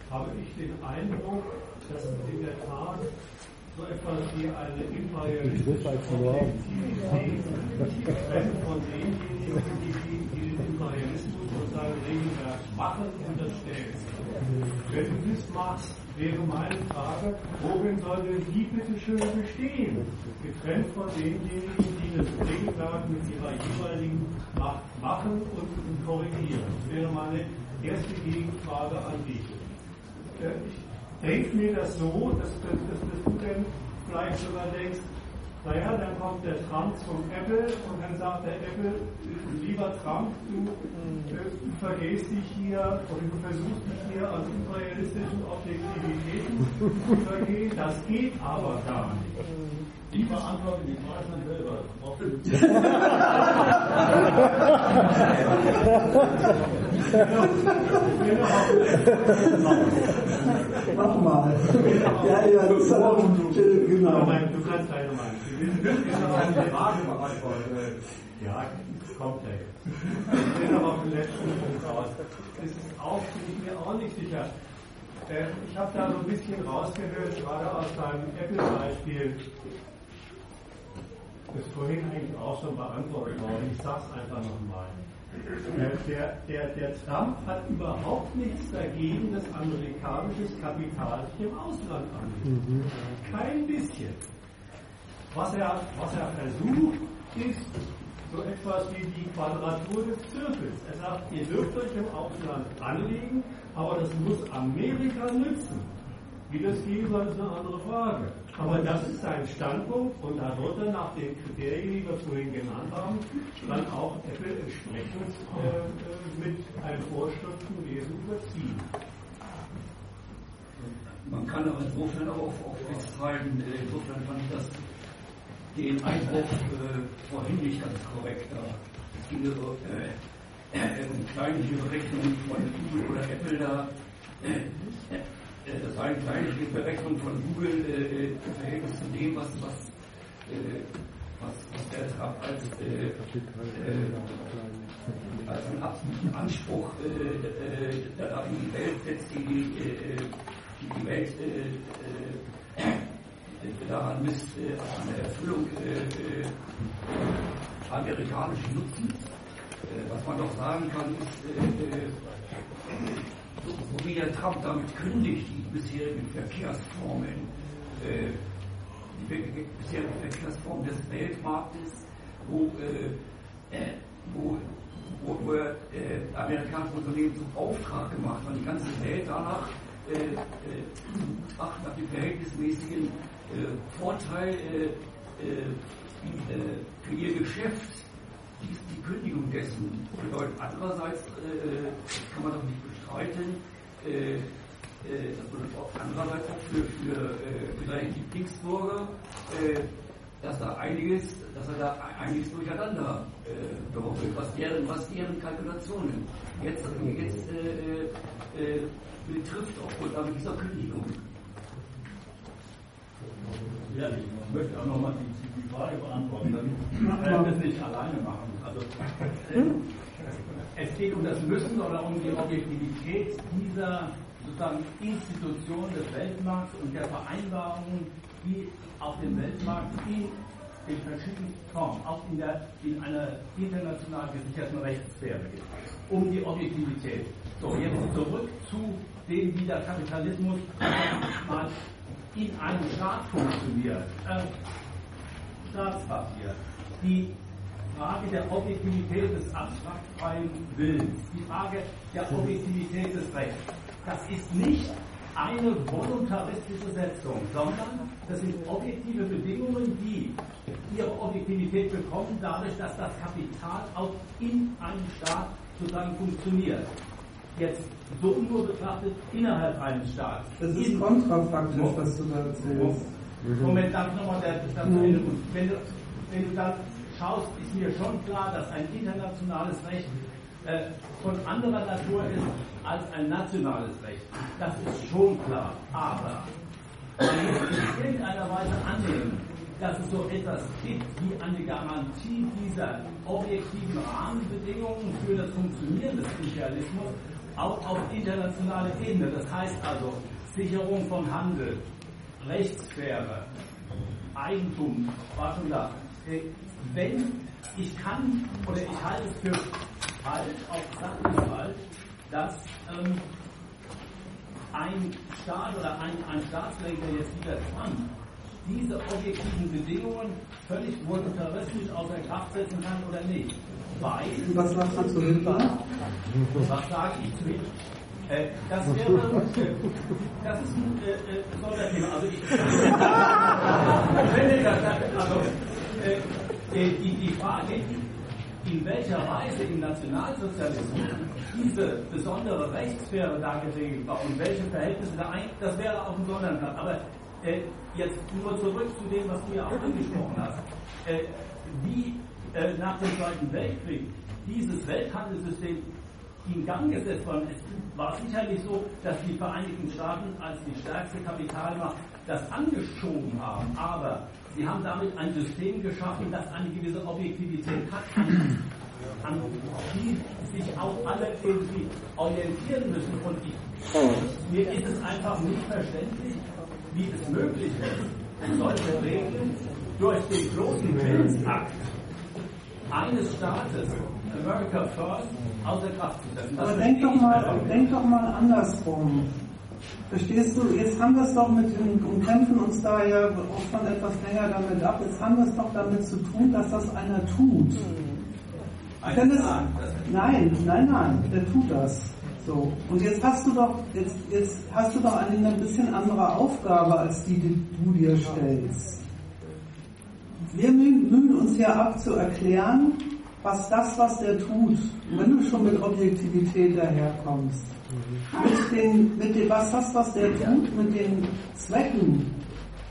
habe ich den Eindruck, dass in der Tat so etwas wie eine imperialistische Objektivität von denjenigen, die, den Imperialismus und seine Regelwerk machen, unterstellt. Wenn du das machst, wäre meine Frage, worin soll denn die bitte schön bestehen? Getrennt von denjenigen, die das Regelwerk mit ihrer jeweiligen Macht machen und korrigieren. Das wäre meine erste Gegenfrage an dich. Äh, ich denke mir das so, dass, dass, dass, dass du denn vielleicht sogar denkst, naja, dann kommt der Trump zum Apple und dann sagt der Apple, lieber Trump, du, äh, du vergehst dich hier oder du versuchst dich hier an imperialistischen Objektivitäten zu vergehen. Das geht aber gar nicht. Ich beantworte die Frage dann selber. Mach mal. Ja, ja, das hat auch genau. Du kannst deine Meinung. eine Frage beantworten. Ja, jetzt. Ich bin aber auf den letzten Punkt raus. Das ist auch, bin ich mir auch nicht sicher. Ich habe da so ein bisschen rausgehört, gerade aus deinem Apple-Beispiel, ist vorhin eigentlich auch schon beantwortet worden. Ich sage es einfach nochmal. Der, der, der Trump hat überhaupt nichts dagegen, dass amerikanisches Kapital sich im Ausland anbietet. Mhm. Kein bisschen. Was er, was er versucht, ist so etwas wie die Quadratur des Zirkels. Er sagt, ihr dürft euch im Ausland anlegen, aber das muss Amerika nützen. Wie das gehen soll, ist eine andere Frage. Aber das ist sein Standpunkt und da wird er nach den Kriterien, die wir vorhin genannt haben, dann auch Apple entsprechend äh, äh mit einem Vorschriftenwesen überziehen. Man kann aber insofern auch, auch festhalten, äh, insofern fand ich das den Einwurf äh, vorhin nicht ganz korrekt. Da es ging so äh, äh, kleinliche Berechnungen von Google oder Apple da. Äh, äh, das war eine kleine Berechnung von Google äh, im Verhältnis zu dem, was, was, äh, was, was der Trump als, äh, äh, als einen absoluten Anspruch äh, da in die Welt setzt, die die, die, die Welt daran misst, an der Erfüllung amerikanischen Nutzen. Äh, was man doch sagen kann, ist, äh, äh, so wie der Trump damit kündigt, die bisherigen Verkehrsformen, die bisherigen Verkehrsformen des Weltmarktes, wo, wo, wo, wo er amerikanische Unternehmen zum Auftrag gemacht hat, die ganze Welt danach nach dem verhältnismäßigen Vorteil für ihr Geschäft die Kündigung dessen bedeutet. Andererseits äh, kann man doch nicht bestreiten, äh, äh, das bedeutet auch auch für, für, äh, für seine Lieblingsbürger, äh, dass da einiges, dass er da einiges durcheinander äh, beruppelt, was deren, was deren Kalkulationen jetzt, jetzt äh, äh, betrifft aufgrund dieser Kündigung. Ja, ich möchte auch nochmal die die Frage beantworten, damit wir das nicht alleine machen. Also, äh, es geht um das Müssen oder um die Objektivität dieser sozusagen Institution des Weltmarkts und der Vereinbarungen, die auf dem Weltmarkt in den verschiedenen Formen, auch in, der, in einer international gesicherten Rechtssphäre gibt. Um die Objektivität. So, jetzt zurück zu dem, wie der Kapitalismus mal in einem Staat funktioniert. Äh, Staatspapier. Die Frage der Objektivität des abstrakt freien Willens, die Frage der Objektivität des Rechts. Das ist nicht eine voluntaristische Setzung, sondern das sind objektive Bedingungen, die ihre Objektivität bekommen, dadurch, dass das Kapital auch in einem Staat sozusagen funktioniert. Jetzt so nur betrachtet innerhalb eines Staates. Das ist kontrafaktisch, was du da erzählst. Moment, darf ich nochmal Ende wenn du, wenn du dann schaust, ist mir schon klar, dass ein internationales Recht äh, von anderer Natur ist als ein nationales Recht. Das ist schon klar. Aber man muss in irgendeiner Weise annehmen, dass es so etwas gibt wie eine Garantie dieser objektiven Rahmenbedingungen für das Funktionieren des Imperialismus auch auf internationaler Ebene. Das heißt also Sicherung von Handel, Rechtssphäre, Eigentum, war schon da. Wenn ich kann oder ich halte es für falsch, auch sachlich falsch, dass ähm, ein Staat oder ein, ein Staatslenker jetzt wieder Trump diese objektiven Bedingungen völlig voluntaristisch außer Kraft setzen kann oder nicht. Weil, was sagst du zu Hitler? Was sage ich zu Hitler? Äh, das wäre, äh, das ist ein äh, äh Sonderthema. Also ich, also, äh, die, die Frage, in welcher Weise im Nationalsozialismus diese besondere Rechtssphäre da geregelt war und welche Verhältnisse da ein, das wäre auch ein Sonderplan. Aber äh, jetzt nur zurück zu dem, was du ja auch angesprochen hast. Äh, wie äh, nach dem Zweiten Weltkrieg dieses Welthandelssystem in Gang gesetzt worden ist, war sicherlich so, dass die Vereinigten Staaten als die stärkste Kapitalmacht das angeschoben haben. Aber sie haben damit ein System geschaffen, das eine gewisse Objektivität hat, an, die sich auch alle irgendwie orientieren müssen. Und ich, mir ist es einfach nicht verständlich, wie es möglich ist, solche Regeln durch den bloßen Willensakt eines Staates, America First, außer Kraft zu setzen. Aber denk doch, mal, denk doch mal andersrum. Verstehst du, jetzt haben wir es doch mit den, und kämpfen uns da ja auch schon etwas länger damit ab, jetzt haben wir es doch damit zu tun, dass das einer tut. Ein es, nein, nein, nein, der tut das. So. Und jetzt hast du doch, jetzt, jetzt hast du doch eine ein bisschen andere Aufgabe, als die, die du dir stellst. Wir mühen uns hier ab zu erklären, was das, was der tut, wenn du schon mit Objektivität daherkommst, mit den, mit dem, was das, was der tut, mit den Zwecken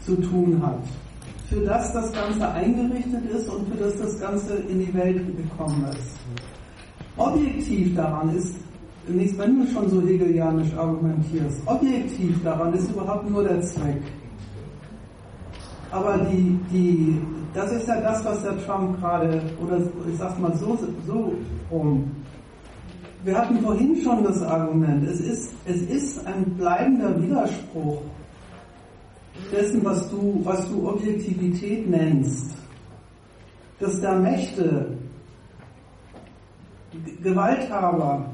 zu tun hat, für das das Ganze eingerichtet ist und für das das Ganze in die Welt gekommen ist. Objektiv daran ist, nicht, wenn du schon so hegelianisch argumentierst, objektiv daran ist überhaupt nur der Zweck. Aber die, die, das ist ja das, was der Trump gerade, oder ich sag's mal so, so rum. Wir hatten vorhin schon das Argument, es ist, es ist ein bleibender Widerspruch dessen, was du, was du Objektivität nennst. dass da Mächte, Gewalthaber,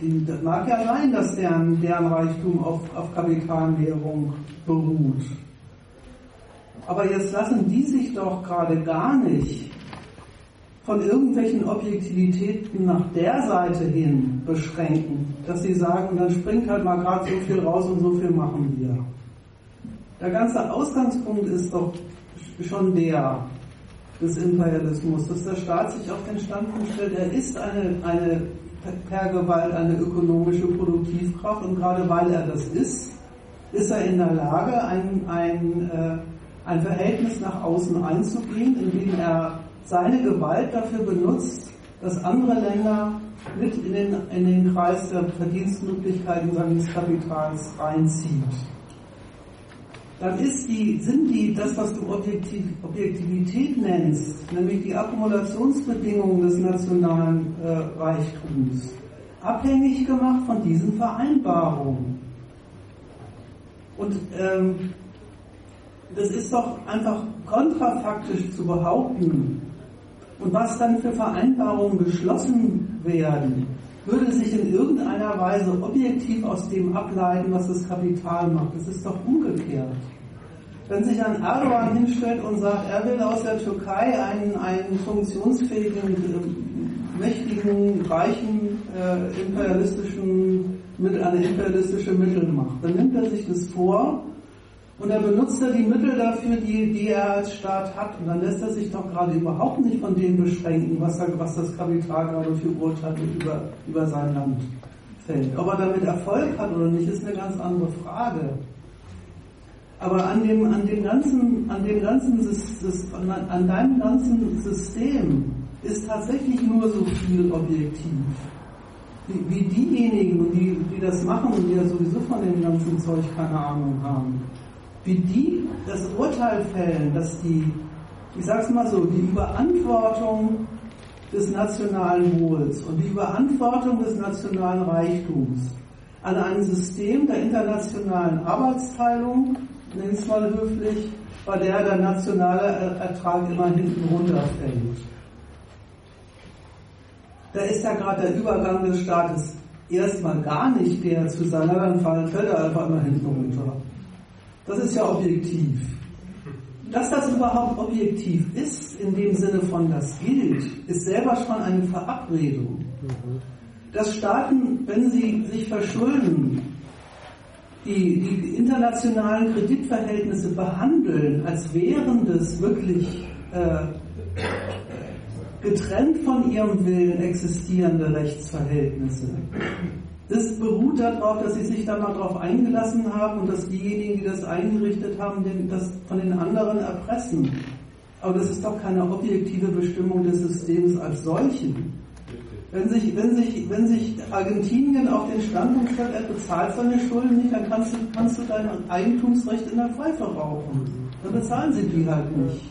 das mag ja sein, dass deren, deren Reichtum auf, auf Kapitalmehrung beruht. Aber jetzt lassen die sich doch gerade gar nicht von irgendwelchen Objektivitäten nach der Seite hin beschränken, dass sie sagen, dann springt halt mal gerade so viel raus und so viel machen wir. Der ganze Ausgangspunkt ist doch schon der des Imperialismus, dass der Staat sich auf den Standpunkt stellt, er ist eine, eine per Gewalt eine ökonomische Produktivkraft und gerade weil er das ist, ist er in der Lage, ein, ein, äh, ein Verhältnis nach außen einzugehen, indem er seine Gewalt dafür benutzt, dass andere Länder mit in den, in den Kreis der Verdienstmöglichkeiten seines Kapitals reinzieht. Dann ist die, sind die, das, was du Objektiv, Objektivität nennst, nämlich die Akkumulationsbedingungen des nationalen äh, Reichtums, abhängig gemacht von diesen Vereinbarungen. Und ähm, das ist doch einfach kontrafaktisch zu behaupten, und was dann für Vereinbarungen geschlossen werden, würde sich in irgendeiner Weise objektiv aus dem ableiten, was das Kapital macht. Das ist doch umgekehrt. Wenn sich ein Erdogan hinstellt und sagt, er will aus der Türkei einen, einen funktionsfähigen, äh, mächtigen, reichen, äh, imperialistischen, eine imperialistische Mittelmacht, dann nimmt er sich das vor und er benutzt er die Mittel dafür, die, die er als Staat hat. Und dann lässt er sich doch gerade überhaupt nicht von dem beschränken, was, er, was das Kapital gerade für Urteile über, über sein Land fällt. Ob er damit Erfolg hat oder nicht, ist eine ganz andere Frage. Aber an dem, an dem ganzen, an dem ganzen, an, an deinem ganzen System ist tatsächlich nur so viel objektiv. Wie, wie diejenigen, die, die das machen und die ja sowieso von dem ganzen Zeug keine Ahnung haben wie die das Urteil fällen, dass die, ich sag's mal so, die Überantwortung des nationalen Wohls und die Überantwortung des nationalen Reichtums an ein System der internationalen Arbeitsteilung, nenn es mal höflich, bei der der nationale Ertrag immer hinten runterfällt. Da ist ja gerade der Übergang des Staates erstmal gar nicht der zu sein, dann fällt er einfach immer hinten runter. Das ist ja objektiv. Dass das überhaupt objektiv ist, in dem Sinne von das gilt, ist selber schon eine Verabredung. Dass Staaten, wenn sie sich verschulden, die, die internationalen Kreditverhältnisse behandeln, als wären das wirklich äh, getrennt von ihrem Willen existierende Rechtsverhältnisse. Das beruht darauf, dass sie sich da mal drauf eingelassen haben und dass diejenigen, die das eingerichtet haben, das von den anderen erpressen. Aber das ist doch keine objektive Bestimmung des Systems als solchen. Wenn sich, wenn sich, wenn sich Argentinien auf den Standpunkt stellt, er bezahlt seine Schulden nicht, dann kannst du, kannst du dein Eigentumsrecht in der Pfeife rauchen. Dann bezahlen sie die halt nicht.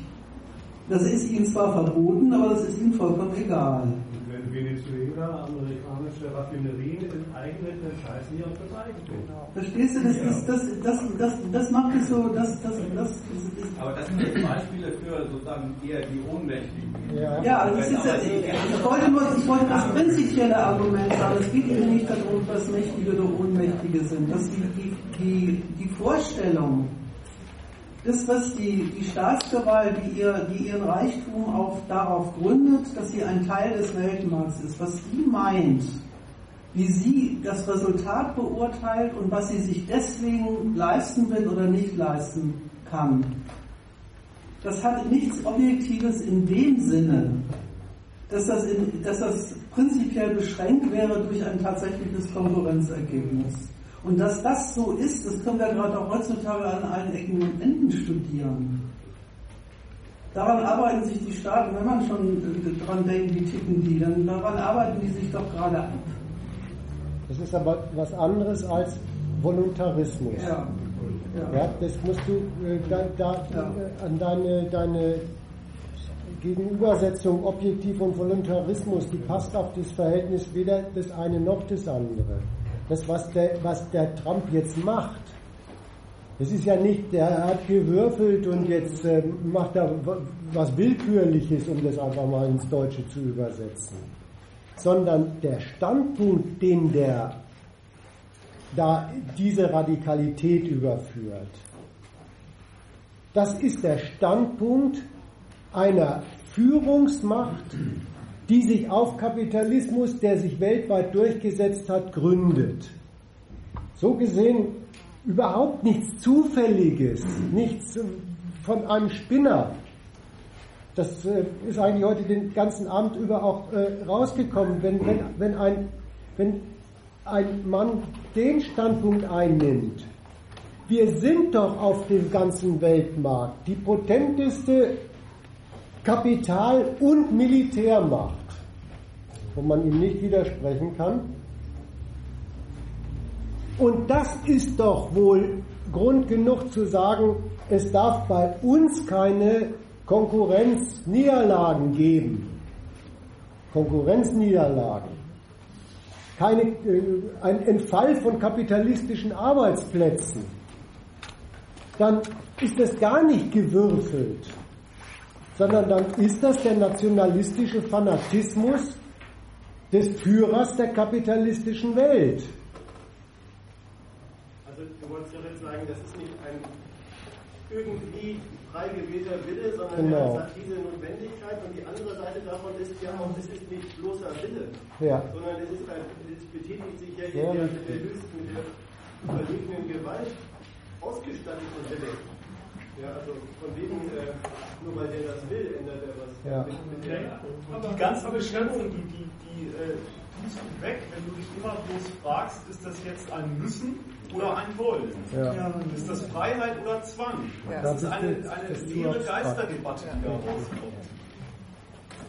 Das ist ihnen zwar verboten, aber das ist ihnen vollkommen egal. Wenn Venezuela amerikanische Raffinerien enteignet, dann scheißen die auf das Eigentum. Verstehst du, das, ist, das, das, das, das macht es so, das, das, das, ist Aber das sind Beispiele für sozusagen eher die Ohnmächtigen. Ja, ja also das ist ja, ich, wollte nur, ich wollte das prinzipielle Argument sagen. Es geht eben nicht darum, dass Mächtige oder Ohnmächtige sind. Dass die, die, die, die Vorstellung, das, was die, die Staatsgewalt, die, ihr, die ihren Reichtum auf, darauf gründet, dass sie ein Teil des Weltmarkts ist, was sie meint, wie sie das Resultat beurteilt und was sie sich deswegen leisten will oder nicht leisten kann. Das hat nichts Objektives in dem Sinne, dass das, in, dass das prinzipiell beschränkt wäre durch ein tatsächliches Konkurrenzergebnis. Und dass das so ist, das können wir gerade auch heutzutage an allen Ecken und Enden studieren. Daran arbeiten sich die Staaten, wenn man schon äh, dran denkt, wie ticken die, dann daran arbeiten die sich doch gerade ab. Das ist aber was anderes als Voluntarismus. Ja. Ja. ja das musst du äh, da, da ja. äh, an deine, deine Gegenübersetzung Objektiv und Voluntarismus, die passt auf das Verhältnis weder das eine noch das andere das, was der, was der Trump jetzt macht, Es ist ja nicht, der hat gewürfelt und jetzt äh, macht er was Willkürliches, um das einfach mal ins Deutsche zu übersetzen. Sondern der Standpunkt, den der da diese Radikalität überführt, das ist der Standpunkt einer Führungsmacht, die sich auf Kapitalismus, der sich weltweit durchgesetzt hat, gründet. So gesehen überhaupt nichts Zufälliges, nichts von einem Spinner. Das äh, ist eigentlich heute den ganzen Abend über auch äh, rausgekommen. Wenn, wenn, wenn, ein, wenn ein Mann den Standpunkt einnimmt, wir sind doch auf dem ganzen Weltmarkt die potenteste Kapital- und Militärmacht, wo man ihm nicht widersprechen kann. Und das ist doch wohl Grund genug zu sagen, es darf bei uns keine Konkurrenzniederlagen geben. Konkurrenzniederlagen. Keine, äh, ein Entfall von kapitalistischen Arbeitsplätzen. Dann ist das gar nicht gewürfelt, sondern dann ist das der nationalistische Fanatismus des Führers der kapitalistischen Welt du wolltest ja jetzt sagen, das ist nicht ein irgendwie frei gewählter Wille, sondern genau. er hat diese Notwendigkeit und die andere Seite davon ist ja auch, es ist nicht bloßer Wille, ja. sondern es ist ein, es betätigt sich ja, ja der, mit der höchsten, mit der überlegenen Gewalt ausgestattete Wille. Ja, also von wegen, äh, nur weil der das will, ändert er was. Ja. Aber die ganze Beschränkung, die, die, die äh, tust du weg, wenn du dich immer bloß fragst, ist das jetzt ein Müssen oder ein Wollen? Ja. Ist das Freiheit oder Zwang? Ja. Das, ist eine, eine leere Geisterdebatte, die da rauskommt.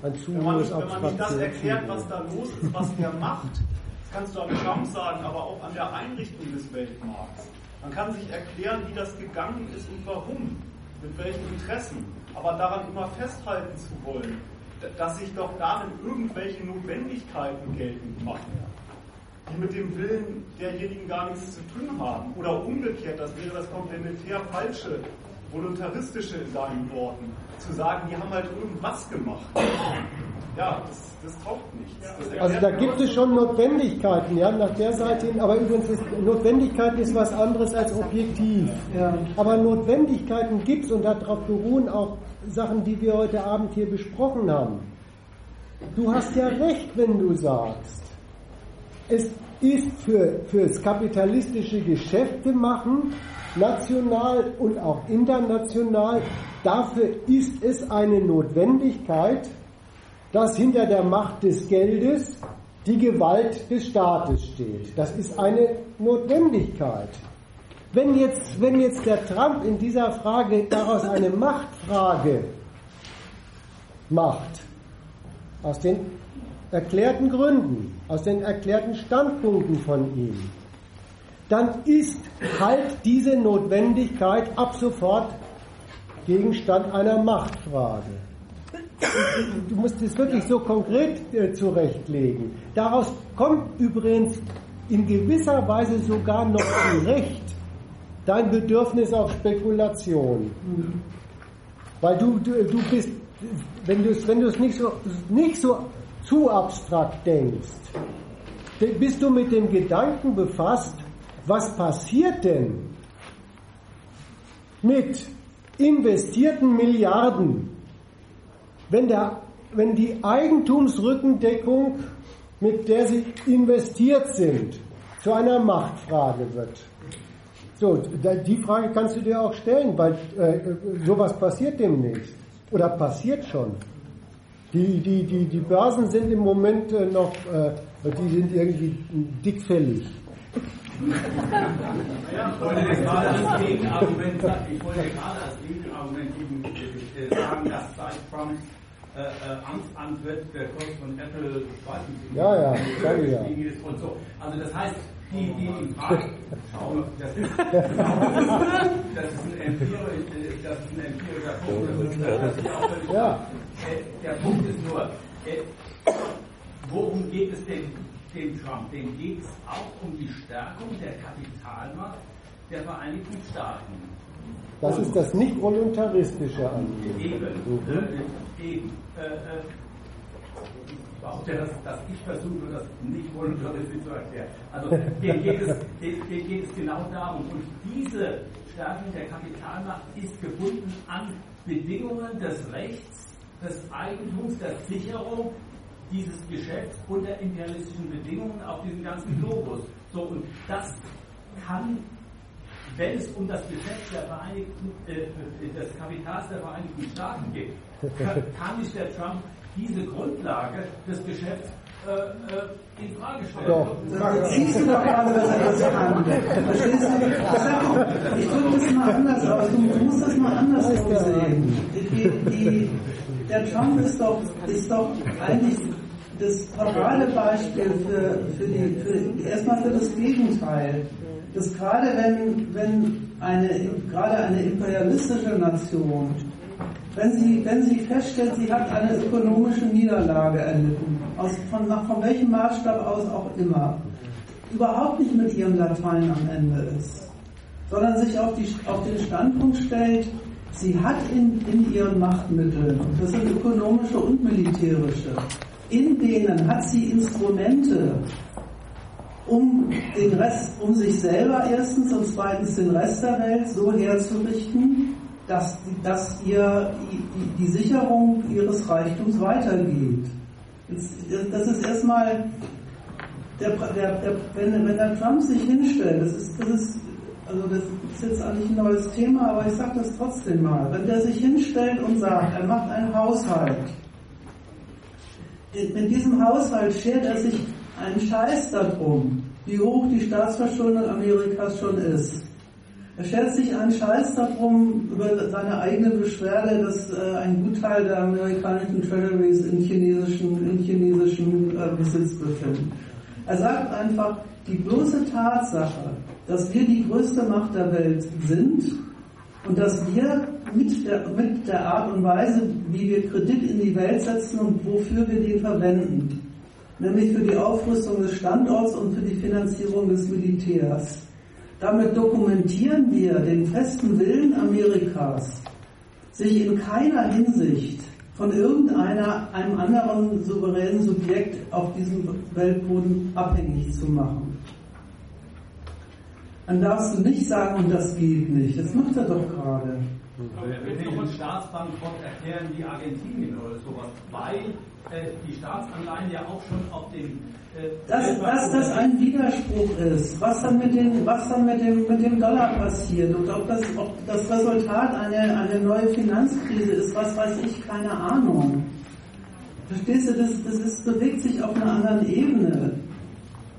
Ein zu wenn, man, hohes wenn man nicht das erklärt, was da los ist, was der macht, das kannst du an Trump sagen, aber auch an der Einrichtung des Weltmarkts. Man kann sich erklären, wie das gegangen ist und warum, mit welchen Interessen. Aber daran immer festhalten zu wollen, dass sich doch darin irgendwelche Notwendigkeiten geltend machen, die mit dem Willen derjenigen gar nichts zu tun haben. Oder umgekehrt, das wäre das komplementär falsche, voluntaristische in deinen Worten, zu sagen, die haben halt irgendwas gemacht. Ja, das, das taugt nichts. also da gibt es schon Notwendigkeiten, ja, nach der Seite hin, aber übrigens ist Notwendigkeiten ist was anderes als objektiv. Ja. Aber Notwendigkeiten gibt es und darauf beruhen auch Sachen, die wir heute Abend hier besprochen haben. Du hast ja recht, wenn du sagst, es ist für, fürs kapitalistische Geschäfte machen, national und auch international, dafür ist es eine Notwendigkeit, dass hinter der Macht des Geldes die Gewalt des Staates steht. Das ist eine Notwendigkeit. Wenn jetzt, wenn jetzt der Trump in dieser Frage daraus eine Machtfrage macht, aus den erklärten Gründen, aus den erklärten Standpunkten von ihm, dann ist halt diese Notwendigkeit ab sofort Gegenstand einer Machtfrage. Du musst es wirklich so konkret äh, zurechtlegen. Daraus kommt übrigens in gewisser Weise sogar noch zurecht dein Bedürfnis auf Spekulation. Weil du, du, du bist, wenn du es wenn nicht, so, nicht so zu abstrakt denkst, bist du mit dem Gedanken befasst, was passiert denn mit investierten Milliarden wenn, der, wenn die Eigentumsrückendeckung, mit der sie investiert sind, zu einer Machtfrage wird. So, die Frage kannst du dir auch stellen, weil äh, sowas passiert demnächst. Oder passiert schon. Die, die, die, die Börsen sind im Moment äh, noch, äh, die sind irgendwie dickfällig. Ja, ich wollte gerade als Gegenargument, ich wollte gerade als Gegenargument äh, sagen, dass Trump äh, äh, Amtsantritt der Kurs von Apple, ich weiß nicht, ja, ja, sage ja. und so. Also das heißt, die, die, die Frage, schau, das ist, das ist ein empirischer, das ist ein empirischer Punkt, das ist auch völlig ja. Äh, der Punkt ist nur, äh, worum geht es dem, dem Trump? Dem geht es auch um die Stärkung der Kapitalmacht der Vereinigten Staaten. Das ist das nicht voluntaristische Anliegen. Eben, eben. Äh, äh, behaupte, dass, dass ich versuche, das nicht voluntaristisch zu erklären. Also hier geht, es, hier geht es genau darum. Und diese Stärkung der Kapitalmacht ist gebunden an Bedingungen des Rechts, des Eigentums, der Sicherung dieses Geschäfts unter imperialistischen Bedingungen auf diesem ganzen Globus. So, und das kann, wenn es um das Geschäft der Vereinigten, äh, des Kapitals der Vereinigten Staaten geht, kann, nicht der Trump diese Grundlage des Geschäfts äh, äh, in Frage stellen. Doch. Das siehst du doch gerade, dass er das kann. Verstehst du? Ich drücke das mal anders aus. Du musst das mal anders sehen. Die, die, der Trump ist doch, ist doch eigentlich das Paradebeispiel für, für die, für, erstmal für das Gegenteil. Dass gerade wenn, wenn eine, gerade eine imperialistische Nation wenn sie, wenn sie feststellt, sie hat eine ökonomische Niederlage erlitten, aus, von, von welchem Maßstab aus auch immer, überhaupt nicht mit ihrem Latein am Ende ist, sondern sich auf, die, auf den Standpunkt stellt, sie hat in, in ihren Machtmitteln, das sind ökonomische und militärische, in denen hat sie Instrumente, um den Rest, um sich selber erstens und zweitens den Rest der Welt so herzurichten, dass, dass ihr die, Sicherung ihres Reichtums weitergeht. Das ist erstmal, der, der, der, wenn, wenn der Trump sich hinstellt, das ist, das ist, also das ist jetzt eigentlich ein neues Thema, aber ich sage das trotzdem mal, wenn der sich hinstellt und sagt, er macht einen Haushalt, in diesem Haushalt schert er sich einen Scheiß darum, wie hoch die Staatsverschuldung Amerikas schon ist. Er schert sich einen Scheiß darum über seine eigene Beschwerde, dass äh, ein Gutteil der amerikanischen Treasuries in chinesischen, in chinesischen äh, Besitz befinden. Er sagt einfach, die bloße Tatsache, dass wir die größte Macht der Welt sind und dass wir mit der, mit der Art und Weise, wie wir Kredit in die Welt setzen und wofür wir den verwenden, nämlich für die Aufrüstung des Standorts und für die Finanzierung des Militärs, damit dokumentieren wir den festen Willen Amerikas, sich in keiner Hinsicht von irgendeiner, einem anderen souveränen Subjekt auf diesem Weltboden abhängig zu machen. Dann darfst du nicht sagen, das geht nicht. Das macht er doch gerade. Aber er wird nicht einen Staatsbankrott erklären wie Argentinien oder sowas, weil äh, die Staatsanleihen ja auch schon auf dem dass, dass das ein Widerspruch ist, was dann mit, den, was dann mit, dem, mit dem Dollar passiert und ob das, ob das Resultat eine, eine neue Finanzkrise ist, was weiß ich, keine Ahnung. Verstehst du, das, das ist, bewegt sich auf einer anderen Ebene.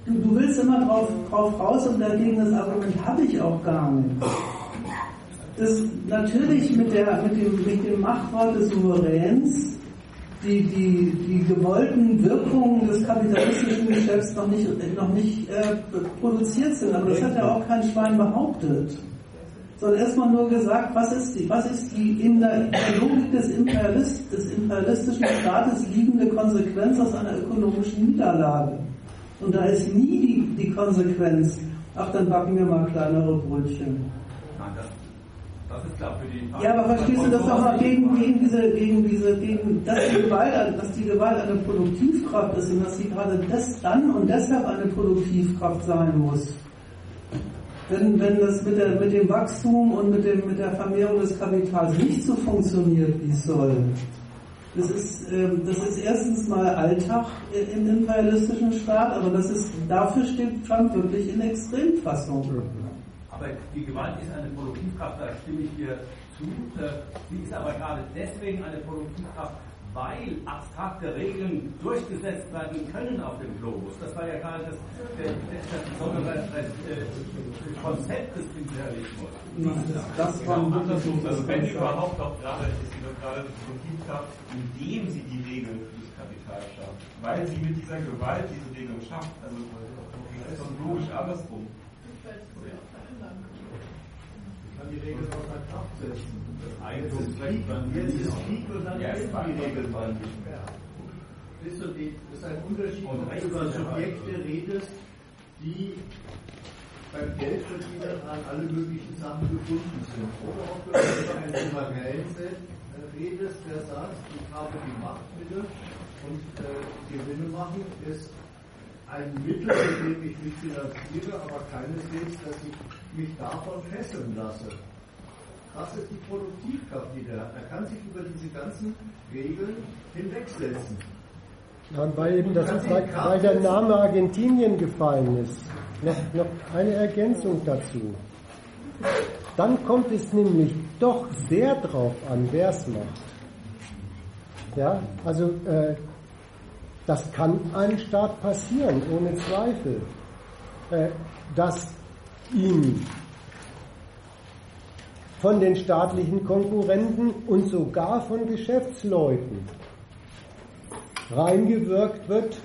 Du, du willst immer drauf, drauf raus und dagegen das Argument habe ich auch gar nicht. Das natürlich mit, der, mit, dem, mit dem Machtwort des Souveräns die, die, die gewollten Wirkungen des kapitalistischen Geschäfts noch nicht, noch nicht äh, produziert sind. Aber das hat ja auch kein Schwein behauptet. Sondern erstmal nur gesagt, was ist die, was ist die in der Logik des, Imperialist, des imperialistischen Staates liegende Konsequenz aus einer ökonomischen Niederlage. Und da ist nie die, die Konsequenz, ach, dann backen wir mal kleinere Brötchen. Das ist klar für die Ja, aber verstehst du das auch mal gegen, gegen diese, gegen diese, gegen, dass die Gewalt, dass die Gewalt eine Produktivkraft ist und dass sie gerade das dann und deshalb eine Produktivkraft sein muss. Wenn, wenn das mit, der, mit dem Wachstum und mit, dem, mit der Vermehrung des Kapitals nicht so funktioniert, wie es soll, das ist, ähm, das ist erstens mal Alltag im imperialistischen Staat, aber das ist, dafür steht Trump wirklich in Extremfassung. Aber die Gewalt ist eine Produktivkraft, da stimme ich dir zu. Sie ist aber gerade deswegen eine Produktivkraft, weil abstrakte Regeln durchgesetzt werden können auf dem Globus. Das war ja gerade das, das, das das Konzept des Imperialismus. Das, war ein Unterschied. Also wenn überhaupt doch gerade ist sie doch gerade die Produktivkraft, indem sie die Regeln für das Kapital schafft. Weil sie mit dieser Gewalt diese Regeln schafft. Also das ist doch logisch andersrum kann die Regeln außer Kraft setzen. Das Jetzt ist Krieg und dann gelten die Regeln mal nicht mehr. Das ist ein Unterschied, ob du über Subjekte redest, die beim Geldverdienen an alle möglichen Sachen gebunden sind. Oder ob du über einen souveränen redest, der sagt, ich habe die Machtmittel und äh, Gewinne machen ist ein Mittel, mit dem ich mich finanziere, aber keineswegs, dass ich mich davon fesseln lasse. Das ist die Produktivkraft, die der hat. Er kann sich über diese ganzen Regeln hinwegsetzen. Ja, weil eben das, weil, weil der Name Argentinien gefallen ist. Noch, noch eine Ergänzung dazu. Dann kommt es nämlich doch sehr drauf an, wer es macht. Ja, also äh, das kann einem Staat passieren, ohne Zweifel, äh, dass ihm von den staatlichen Konkurrenten und sogar von Geschäftsleuten reingewirkt wird.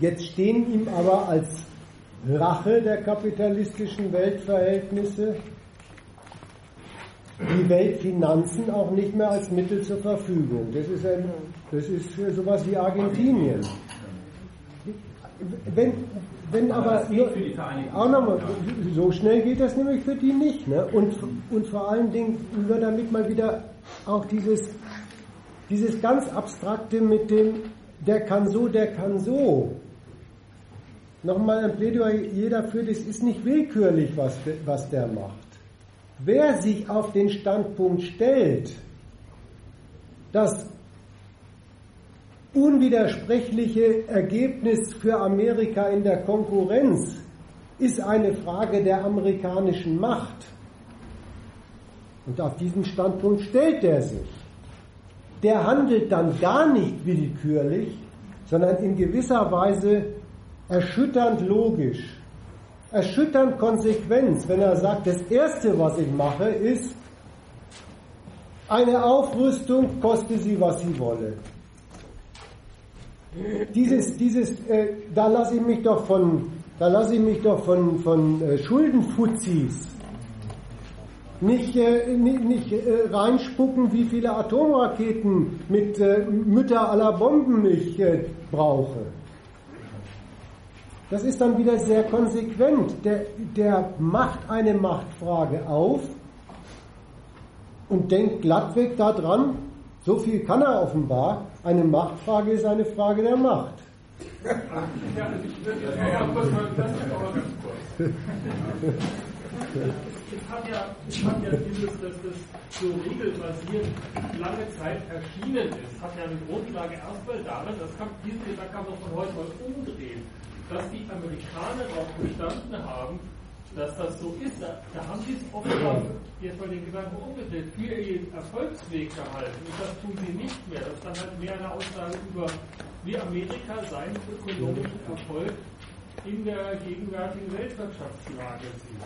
Jetzt stehen ihm aber als Rache der kapitalistischen Weltverhältnisse die Weltfinanzen auch nicht mehr als Mittel zur Verfügung. Das ist, ein, das ist sowas wie Argentinien. Wenn, wenn aber nur, auch nochmal, so schnell geht das nämlich für die nicht. Ne? Und, und vor allen Dingen nur damit mal wieder auch dieses, dieses ganz abstrakte mit dem, der kann so, der kann so. Nochmal ein Plädoyer dafür, das ist nicht willkürlich, was, was der macht. Wer sich auf den Standpunkt stellt, dass unwidersprechliche Ergebnis für Amerika in der Konkurrenz ist eine Frage der amerikanischen Macht. Und auf diesen Standpunkt stellt er sich. Der handelt dann gar nicht willkürlich, sondern in gewisser Weise erschütternd logisch, erschütternd konsequent, wenn er sagt, das Erste, was ich mache, ist eine Aufrüstung, koste sie, was sie wolle. Dieses, dieses, äh, da lasse ich mich doch von, da lasse ich mich doch von, von äh, Schuldenfuzis nicht, äh, nicht, nicht äh, reinspucken, wie viele Atomraketen mit äh, Mütter aller Bomben ich äh, brauche. Das ist dann wieder sehr konsequent. Der, der macht eine Machtfrage auf und denkt glattweg daran, so viel kann er offenbar. Eine Machtfrage ist eine Frage der Macht. Es hat ja, es hat ja dieses, dass das so regelbasiert lange Zeit erschienen ist, hat ja eine Grundlage erstmal darin, das kann, diesen Gedanken kann man von heute mal umdrehen, dass die Amerikaner darauf bestanden haben, dass das so ist. Da, da haben sie es offenbar jetzt mal den Gedanken umgedreht, für ihren Erfolgsweg gehalten. Und das tun sie nicht mehr. Das ist dann halt mehr eine Aussage über, wie Amerika seinen ökonomischen Erfolg in der gegenwärtigen Weltwirtschaftslage sieht.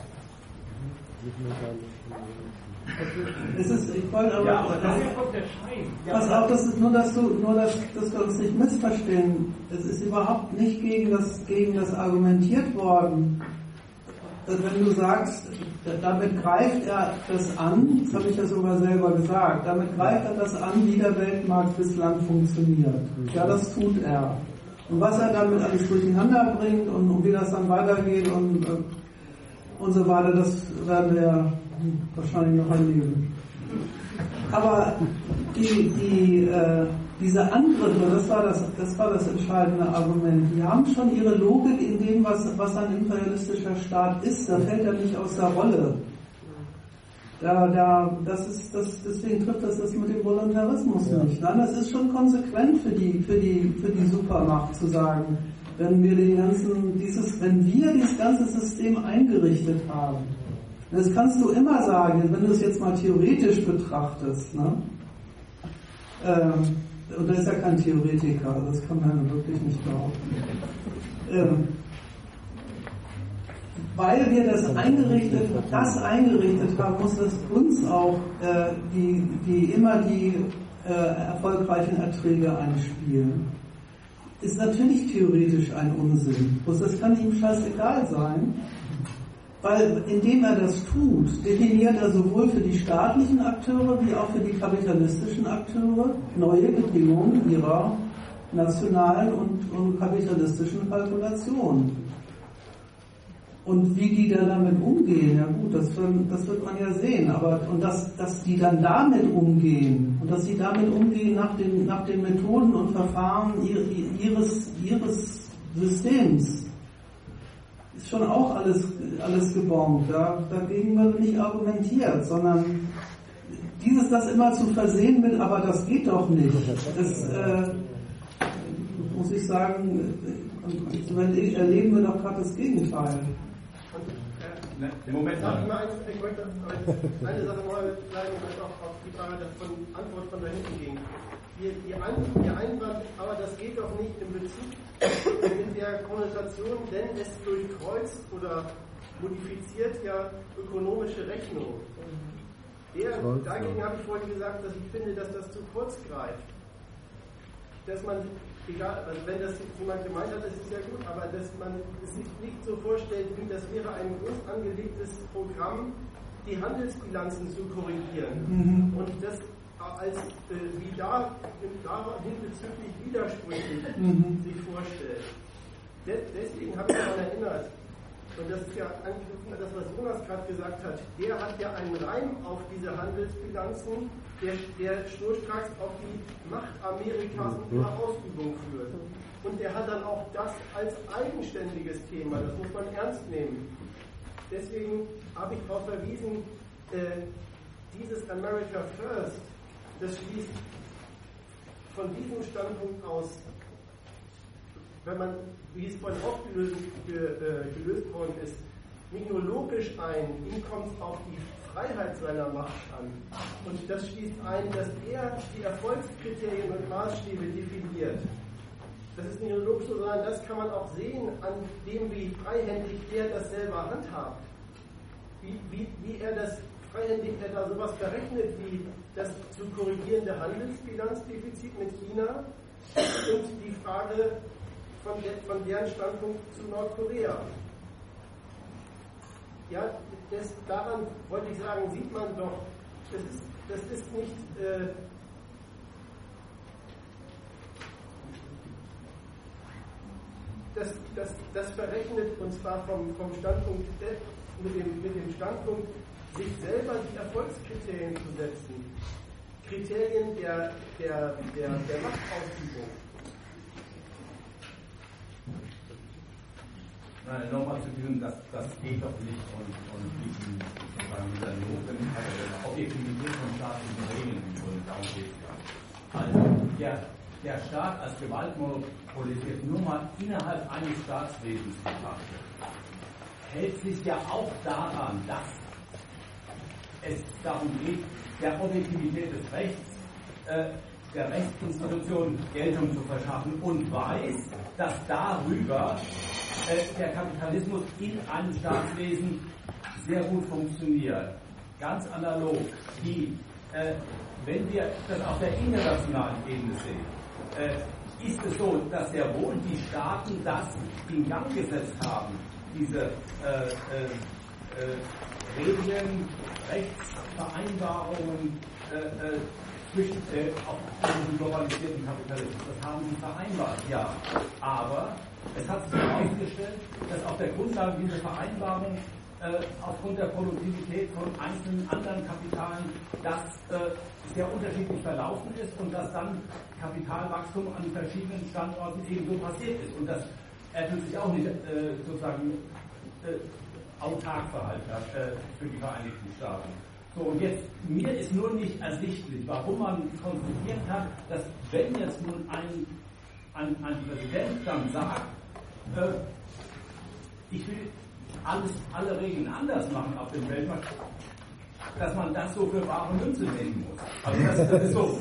Es ist, ich wollte aber, ja, aber daher kommt der Schein. Pass auf, das ist nur, dass du, nur, dass, dass wir uns nicht missverstehen. Es ist überhaupt nicht gegen das, gegen das argumentiert worden, wenn du sagst, damit greift er das an, das habe ich ja sogar selber gesagt, damit greift er das an, wie der Weltmarkt bislang funktioniert. Ja, das tut er. Und was er damit alles durcheinander bringt und, und wie das dann weitergeht und, äh, und so weiter, das werden wir wahrscheinlich noch erleben. Aber die, die, äh, diese Angriffe, das war das, das war das entscheidende Argument. Die haben schon ihre Logik in dem, was, was ein imperialistischer Staat ist. Da fällt er nicht aus der Rolle. Da, da, das ist, das, deswegen trifft das das mit dem Voluntarismus ja. nicht. Nein, das ist schon konsequent für die, für die, für die Supermacht zu sagen, wenn wir den ganzen, dieses, wenn wir dieses ganze System eingerichtet haben. Das kannst du immer sagen, wenn du es jetzt mal theoretisch betrachtest, ne? Ähm, und das ist ja kein Theoretiker, das kann man wirklich nicht behaupten. Ähm, weil wir das eingerichtet, das eingerichtet haben, muss es uns auch äh, die, die immer die äh, erfolgreichen Erträge einspielen. Ist natürlich theoretisch ein Unsinn. Bloß das kann ihm scheißegal sein, weil indem er das tut, definiert er sowohl für die staatlichen Akteure wie auch für die kapitalistischen Akteure neue Bedingungen ihrer nationalen und, und kapitalistischen Kalkulation. Und wie die dann damit umgehen, ja gut, das, das wird man ja sehen. Aber und dass, dass die dann damit umgehen und dass sie damit umgehen nach den, nach den Methoden und Verfahren ihres, ihres Systems, schon auch alles, alles gebombt. Ja? Dagegen wird nicht argumentiert, sondern dieses das immer zu versehen mit, aber das geht doch nicht. Das äh, muss ich sagen, erleben wir doch gerade das Gegenteil. Moment habe ich mal eins, ich möchte eine Sache mal bleiben und auch auf die Frage von Antwort von da hinten ging. Ihr, ihr, Einwand, aber das geht doch nicht in Bezug mit der Konnotation, denn es durchkreuzt oder modifiziert ja ökonomische Rechnung. Der, dagegen habe ich vorhin gesagt, dass ich finde, dass das zu kurz greift. Dass man egal, also wenn das jemand gemeint hat, das ist ja gut, aber dass man es sich nicht so vorstellt, wie das wäre ein groß angelegtes Programm, die Handelsbilanzen zu korrigieren. Mhm. Und das als äh, wie da dahin bezüglich widersprüchlich mhm. sich vorstellt. De deswegen habe ich daran erinnert, und das ist ja anknüpfend an das, was Jonas gerade gesagt hat, der hat ja einen Reim auf diese Handelsbilanzen, der, der schnurstracks auf die Macht Amerikas und ihre Ausübung führt. Und der hat dann auch das als eigenständiges Thema, das muss man ernst nehmen. Deswegen habe ich darauf verwiesen, äh, dieses America First, das schließt von diesem Standpunkt aus, wenn man, wie es vorhin auch gelöst, äh, gelöst worden ist, nicht nur logisch ein, ihm kommt auf die Freiheit seiner Macht an. Und das schließt ein, dass er die Erfolgskriterien und Maßstäbe definiert. Das ist nicht nur logisch, sondern das kann man auch sehen an dem, wie freihändig er das selber handhabt. Wie, wie, wie er das freihändig er da sowas berechnet wie das zu korrigierende Handelsbilanzdefizit mit China und die Frage von, der, von deren Standpunkt zu Nordkorea. Ja, das, daran wollte ich sagen, sieht man doch, das ist, das ist nicht. Äh, das, das, das verrechnet und zwar vom, vom Standpunkt mit dem, mit dem Standpunkt, sich selber die Erfolgskriterien zu setzen. Kriterien der, der, der, der Machtausübung. Nein, nochmal zu diesem, das, das geht doch nicht und, und diesen, sozusagen dieser Notwendigkeit oder Objektivität von staatlichen Regeln im Grunde, darum geht. Also, der, der Staat als gewaltmonopolisiert nur mal innerhalb eines Staatswesens betrachtet, hält sich ja auch daran, dass es darum geht, der Objektivität des Rechts äh, der Rechtsinstitution Geltung zu verschaffen und weiß, dass darüber äh, der Kapitalismus in einem Staatswesen sehr gut funktioniert. Ganz analog. Die, äh, wenn wir das auf der internationalen Ebene sehen, äh, ist es so, dass sehr wohl die Staaten das in Gang gesetzt haben, diese äh, äh, äh, Regeln, Rechtsvereinbarungen, zwischen, äh, auf diesem globalisierten Kapitalismus. Das haben sie vereinbart, ja. Aber es hat sich herausgestellt, dass auf der Grundlage dieser Vereinbarung äh, aufgrund der Produktivität von einzelnen anderen Kapitalen das äh, sehr unterschiedlich verlaufen ist und dass dann Kapitalwachstum an verschiedenen Standorten ebenso passiert ist. Und das erfüllt sich auch nicht äh, sozusagen äh, autark verhalten hat äh, für die Vereinigten Staaten. So, und jetzt, mir ist nur nicht ersichtlich, warum man konstruiert hat, dass wenn jetzt nun ein, ein, ein Präsident dann sagt, äh, ich will alles, alle Regeln anders machen auf dem Weltmarkt, dass man das so für wahre Münze nehmen muss. Also das, das ist so.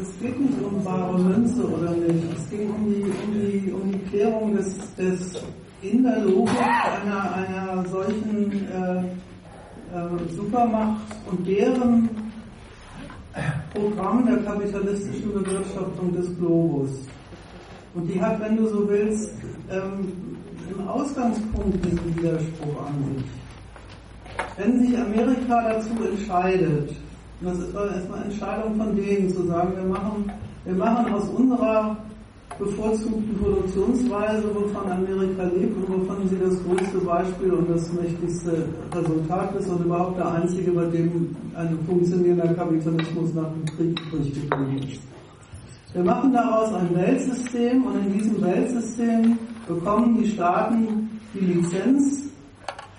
Es geht nicht um wahre Münze oder nicht. Es ging um die, um die, um die Klärung des, des in der Logik einer, einer solchen äh, äh, Supermacht und deren Programm der kapitalistischen Bewirtschaftung des Globus. Und die hat, wenn du so willst, ähm, im Ausgangspunkt diesen Widerspruch an sich. Wenn sich Amerika dazu entscheidet, und das ist erstmal eine Entscheidung von denen, zu sagen, wir machen, wir machen aus unserer bevorzugten Produktionsweise, wovon Amerika lebt und wovon sie das größte Beispiel und das mächtigste Resultat ist und überhaupt der einzige, bei dem ein funktionierender Kapitalismus nach dem Krieg durchgekommen ist. Wir machen daraus ein Weltsystem und in diesem Weltsystem bekommen die Staaten die Lizenz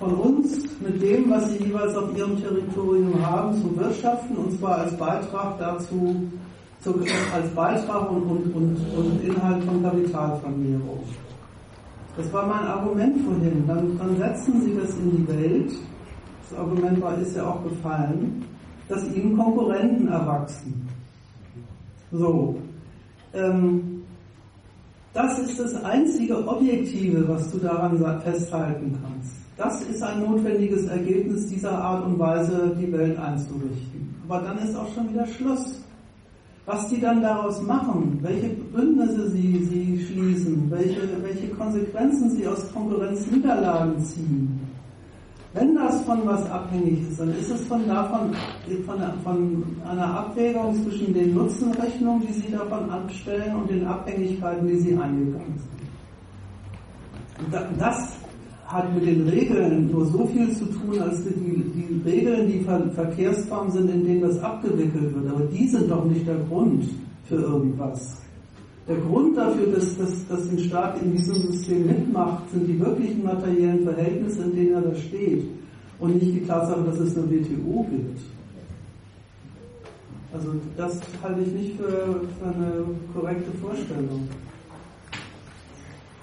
von uns mit dem, was sie jeweils auf ihrem Territorium haben, zu wirtschaften und zwar als Beitrag dazu, als Beitrag und, und, und, und Inhalt von Kapitalvermehrung. Das war mein Argument vorhin. Dann, dann setzen Sie das in die Welt. Das Argument war, ist ja auch gefallen, dass Ihnen Konkurrenten erwachsen. So. Ähm, das ist das einzige Objektive, was du daran festhalten kannst. Das ist ein notwendiges Ergebnis dieser Art und Weise, die Welt einzurichten. Aber dann ist auch schon wieder Schluss. Was die dann daraus machen, welche Bündnisse sie, sie schließen, welche, welche Konsequenzen sie aus Konkurrenzniederlagen ziehen, wenn das von was abhängig ist, dann ist es von davon, von, von einer Abwägung zwischen den Nutzenrechnungen, die Sie davon abstellen und den Abhängigkeiten, die Sie eingegangen sind. Das hat mit den Regeln nur so viel zu tun, als die, die Regeln, die Ver Verkehrsformen sind, in denen das abgewickelt wird. Aber die sind doch nicht der Grund für irgendwas. Der Grund dafür, dass, dass, dass ein Staat in diesem System mitmacht, sind die wirklichen materiellen Verhältnisse, in denen er da steht. Und nicht die Tatsache, dass es eine WTO gibt. Also das halte ich nicht für, für eine korrekte Vorstellung.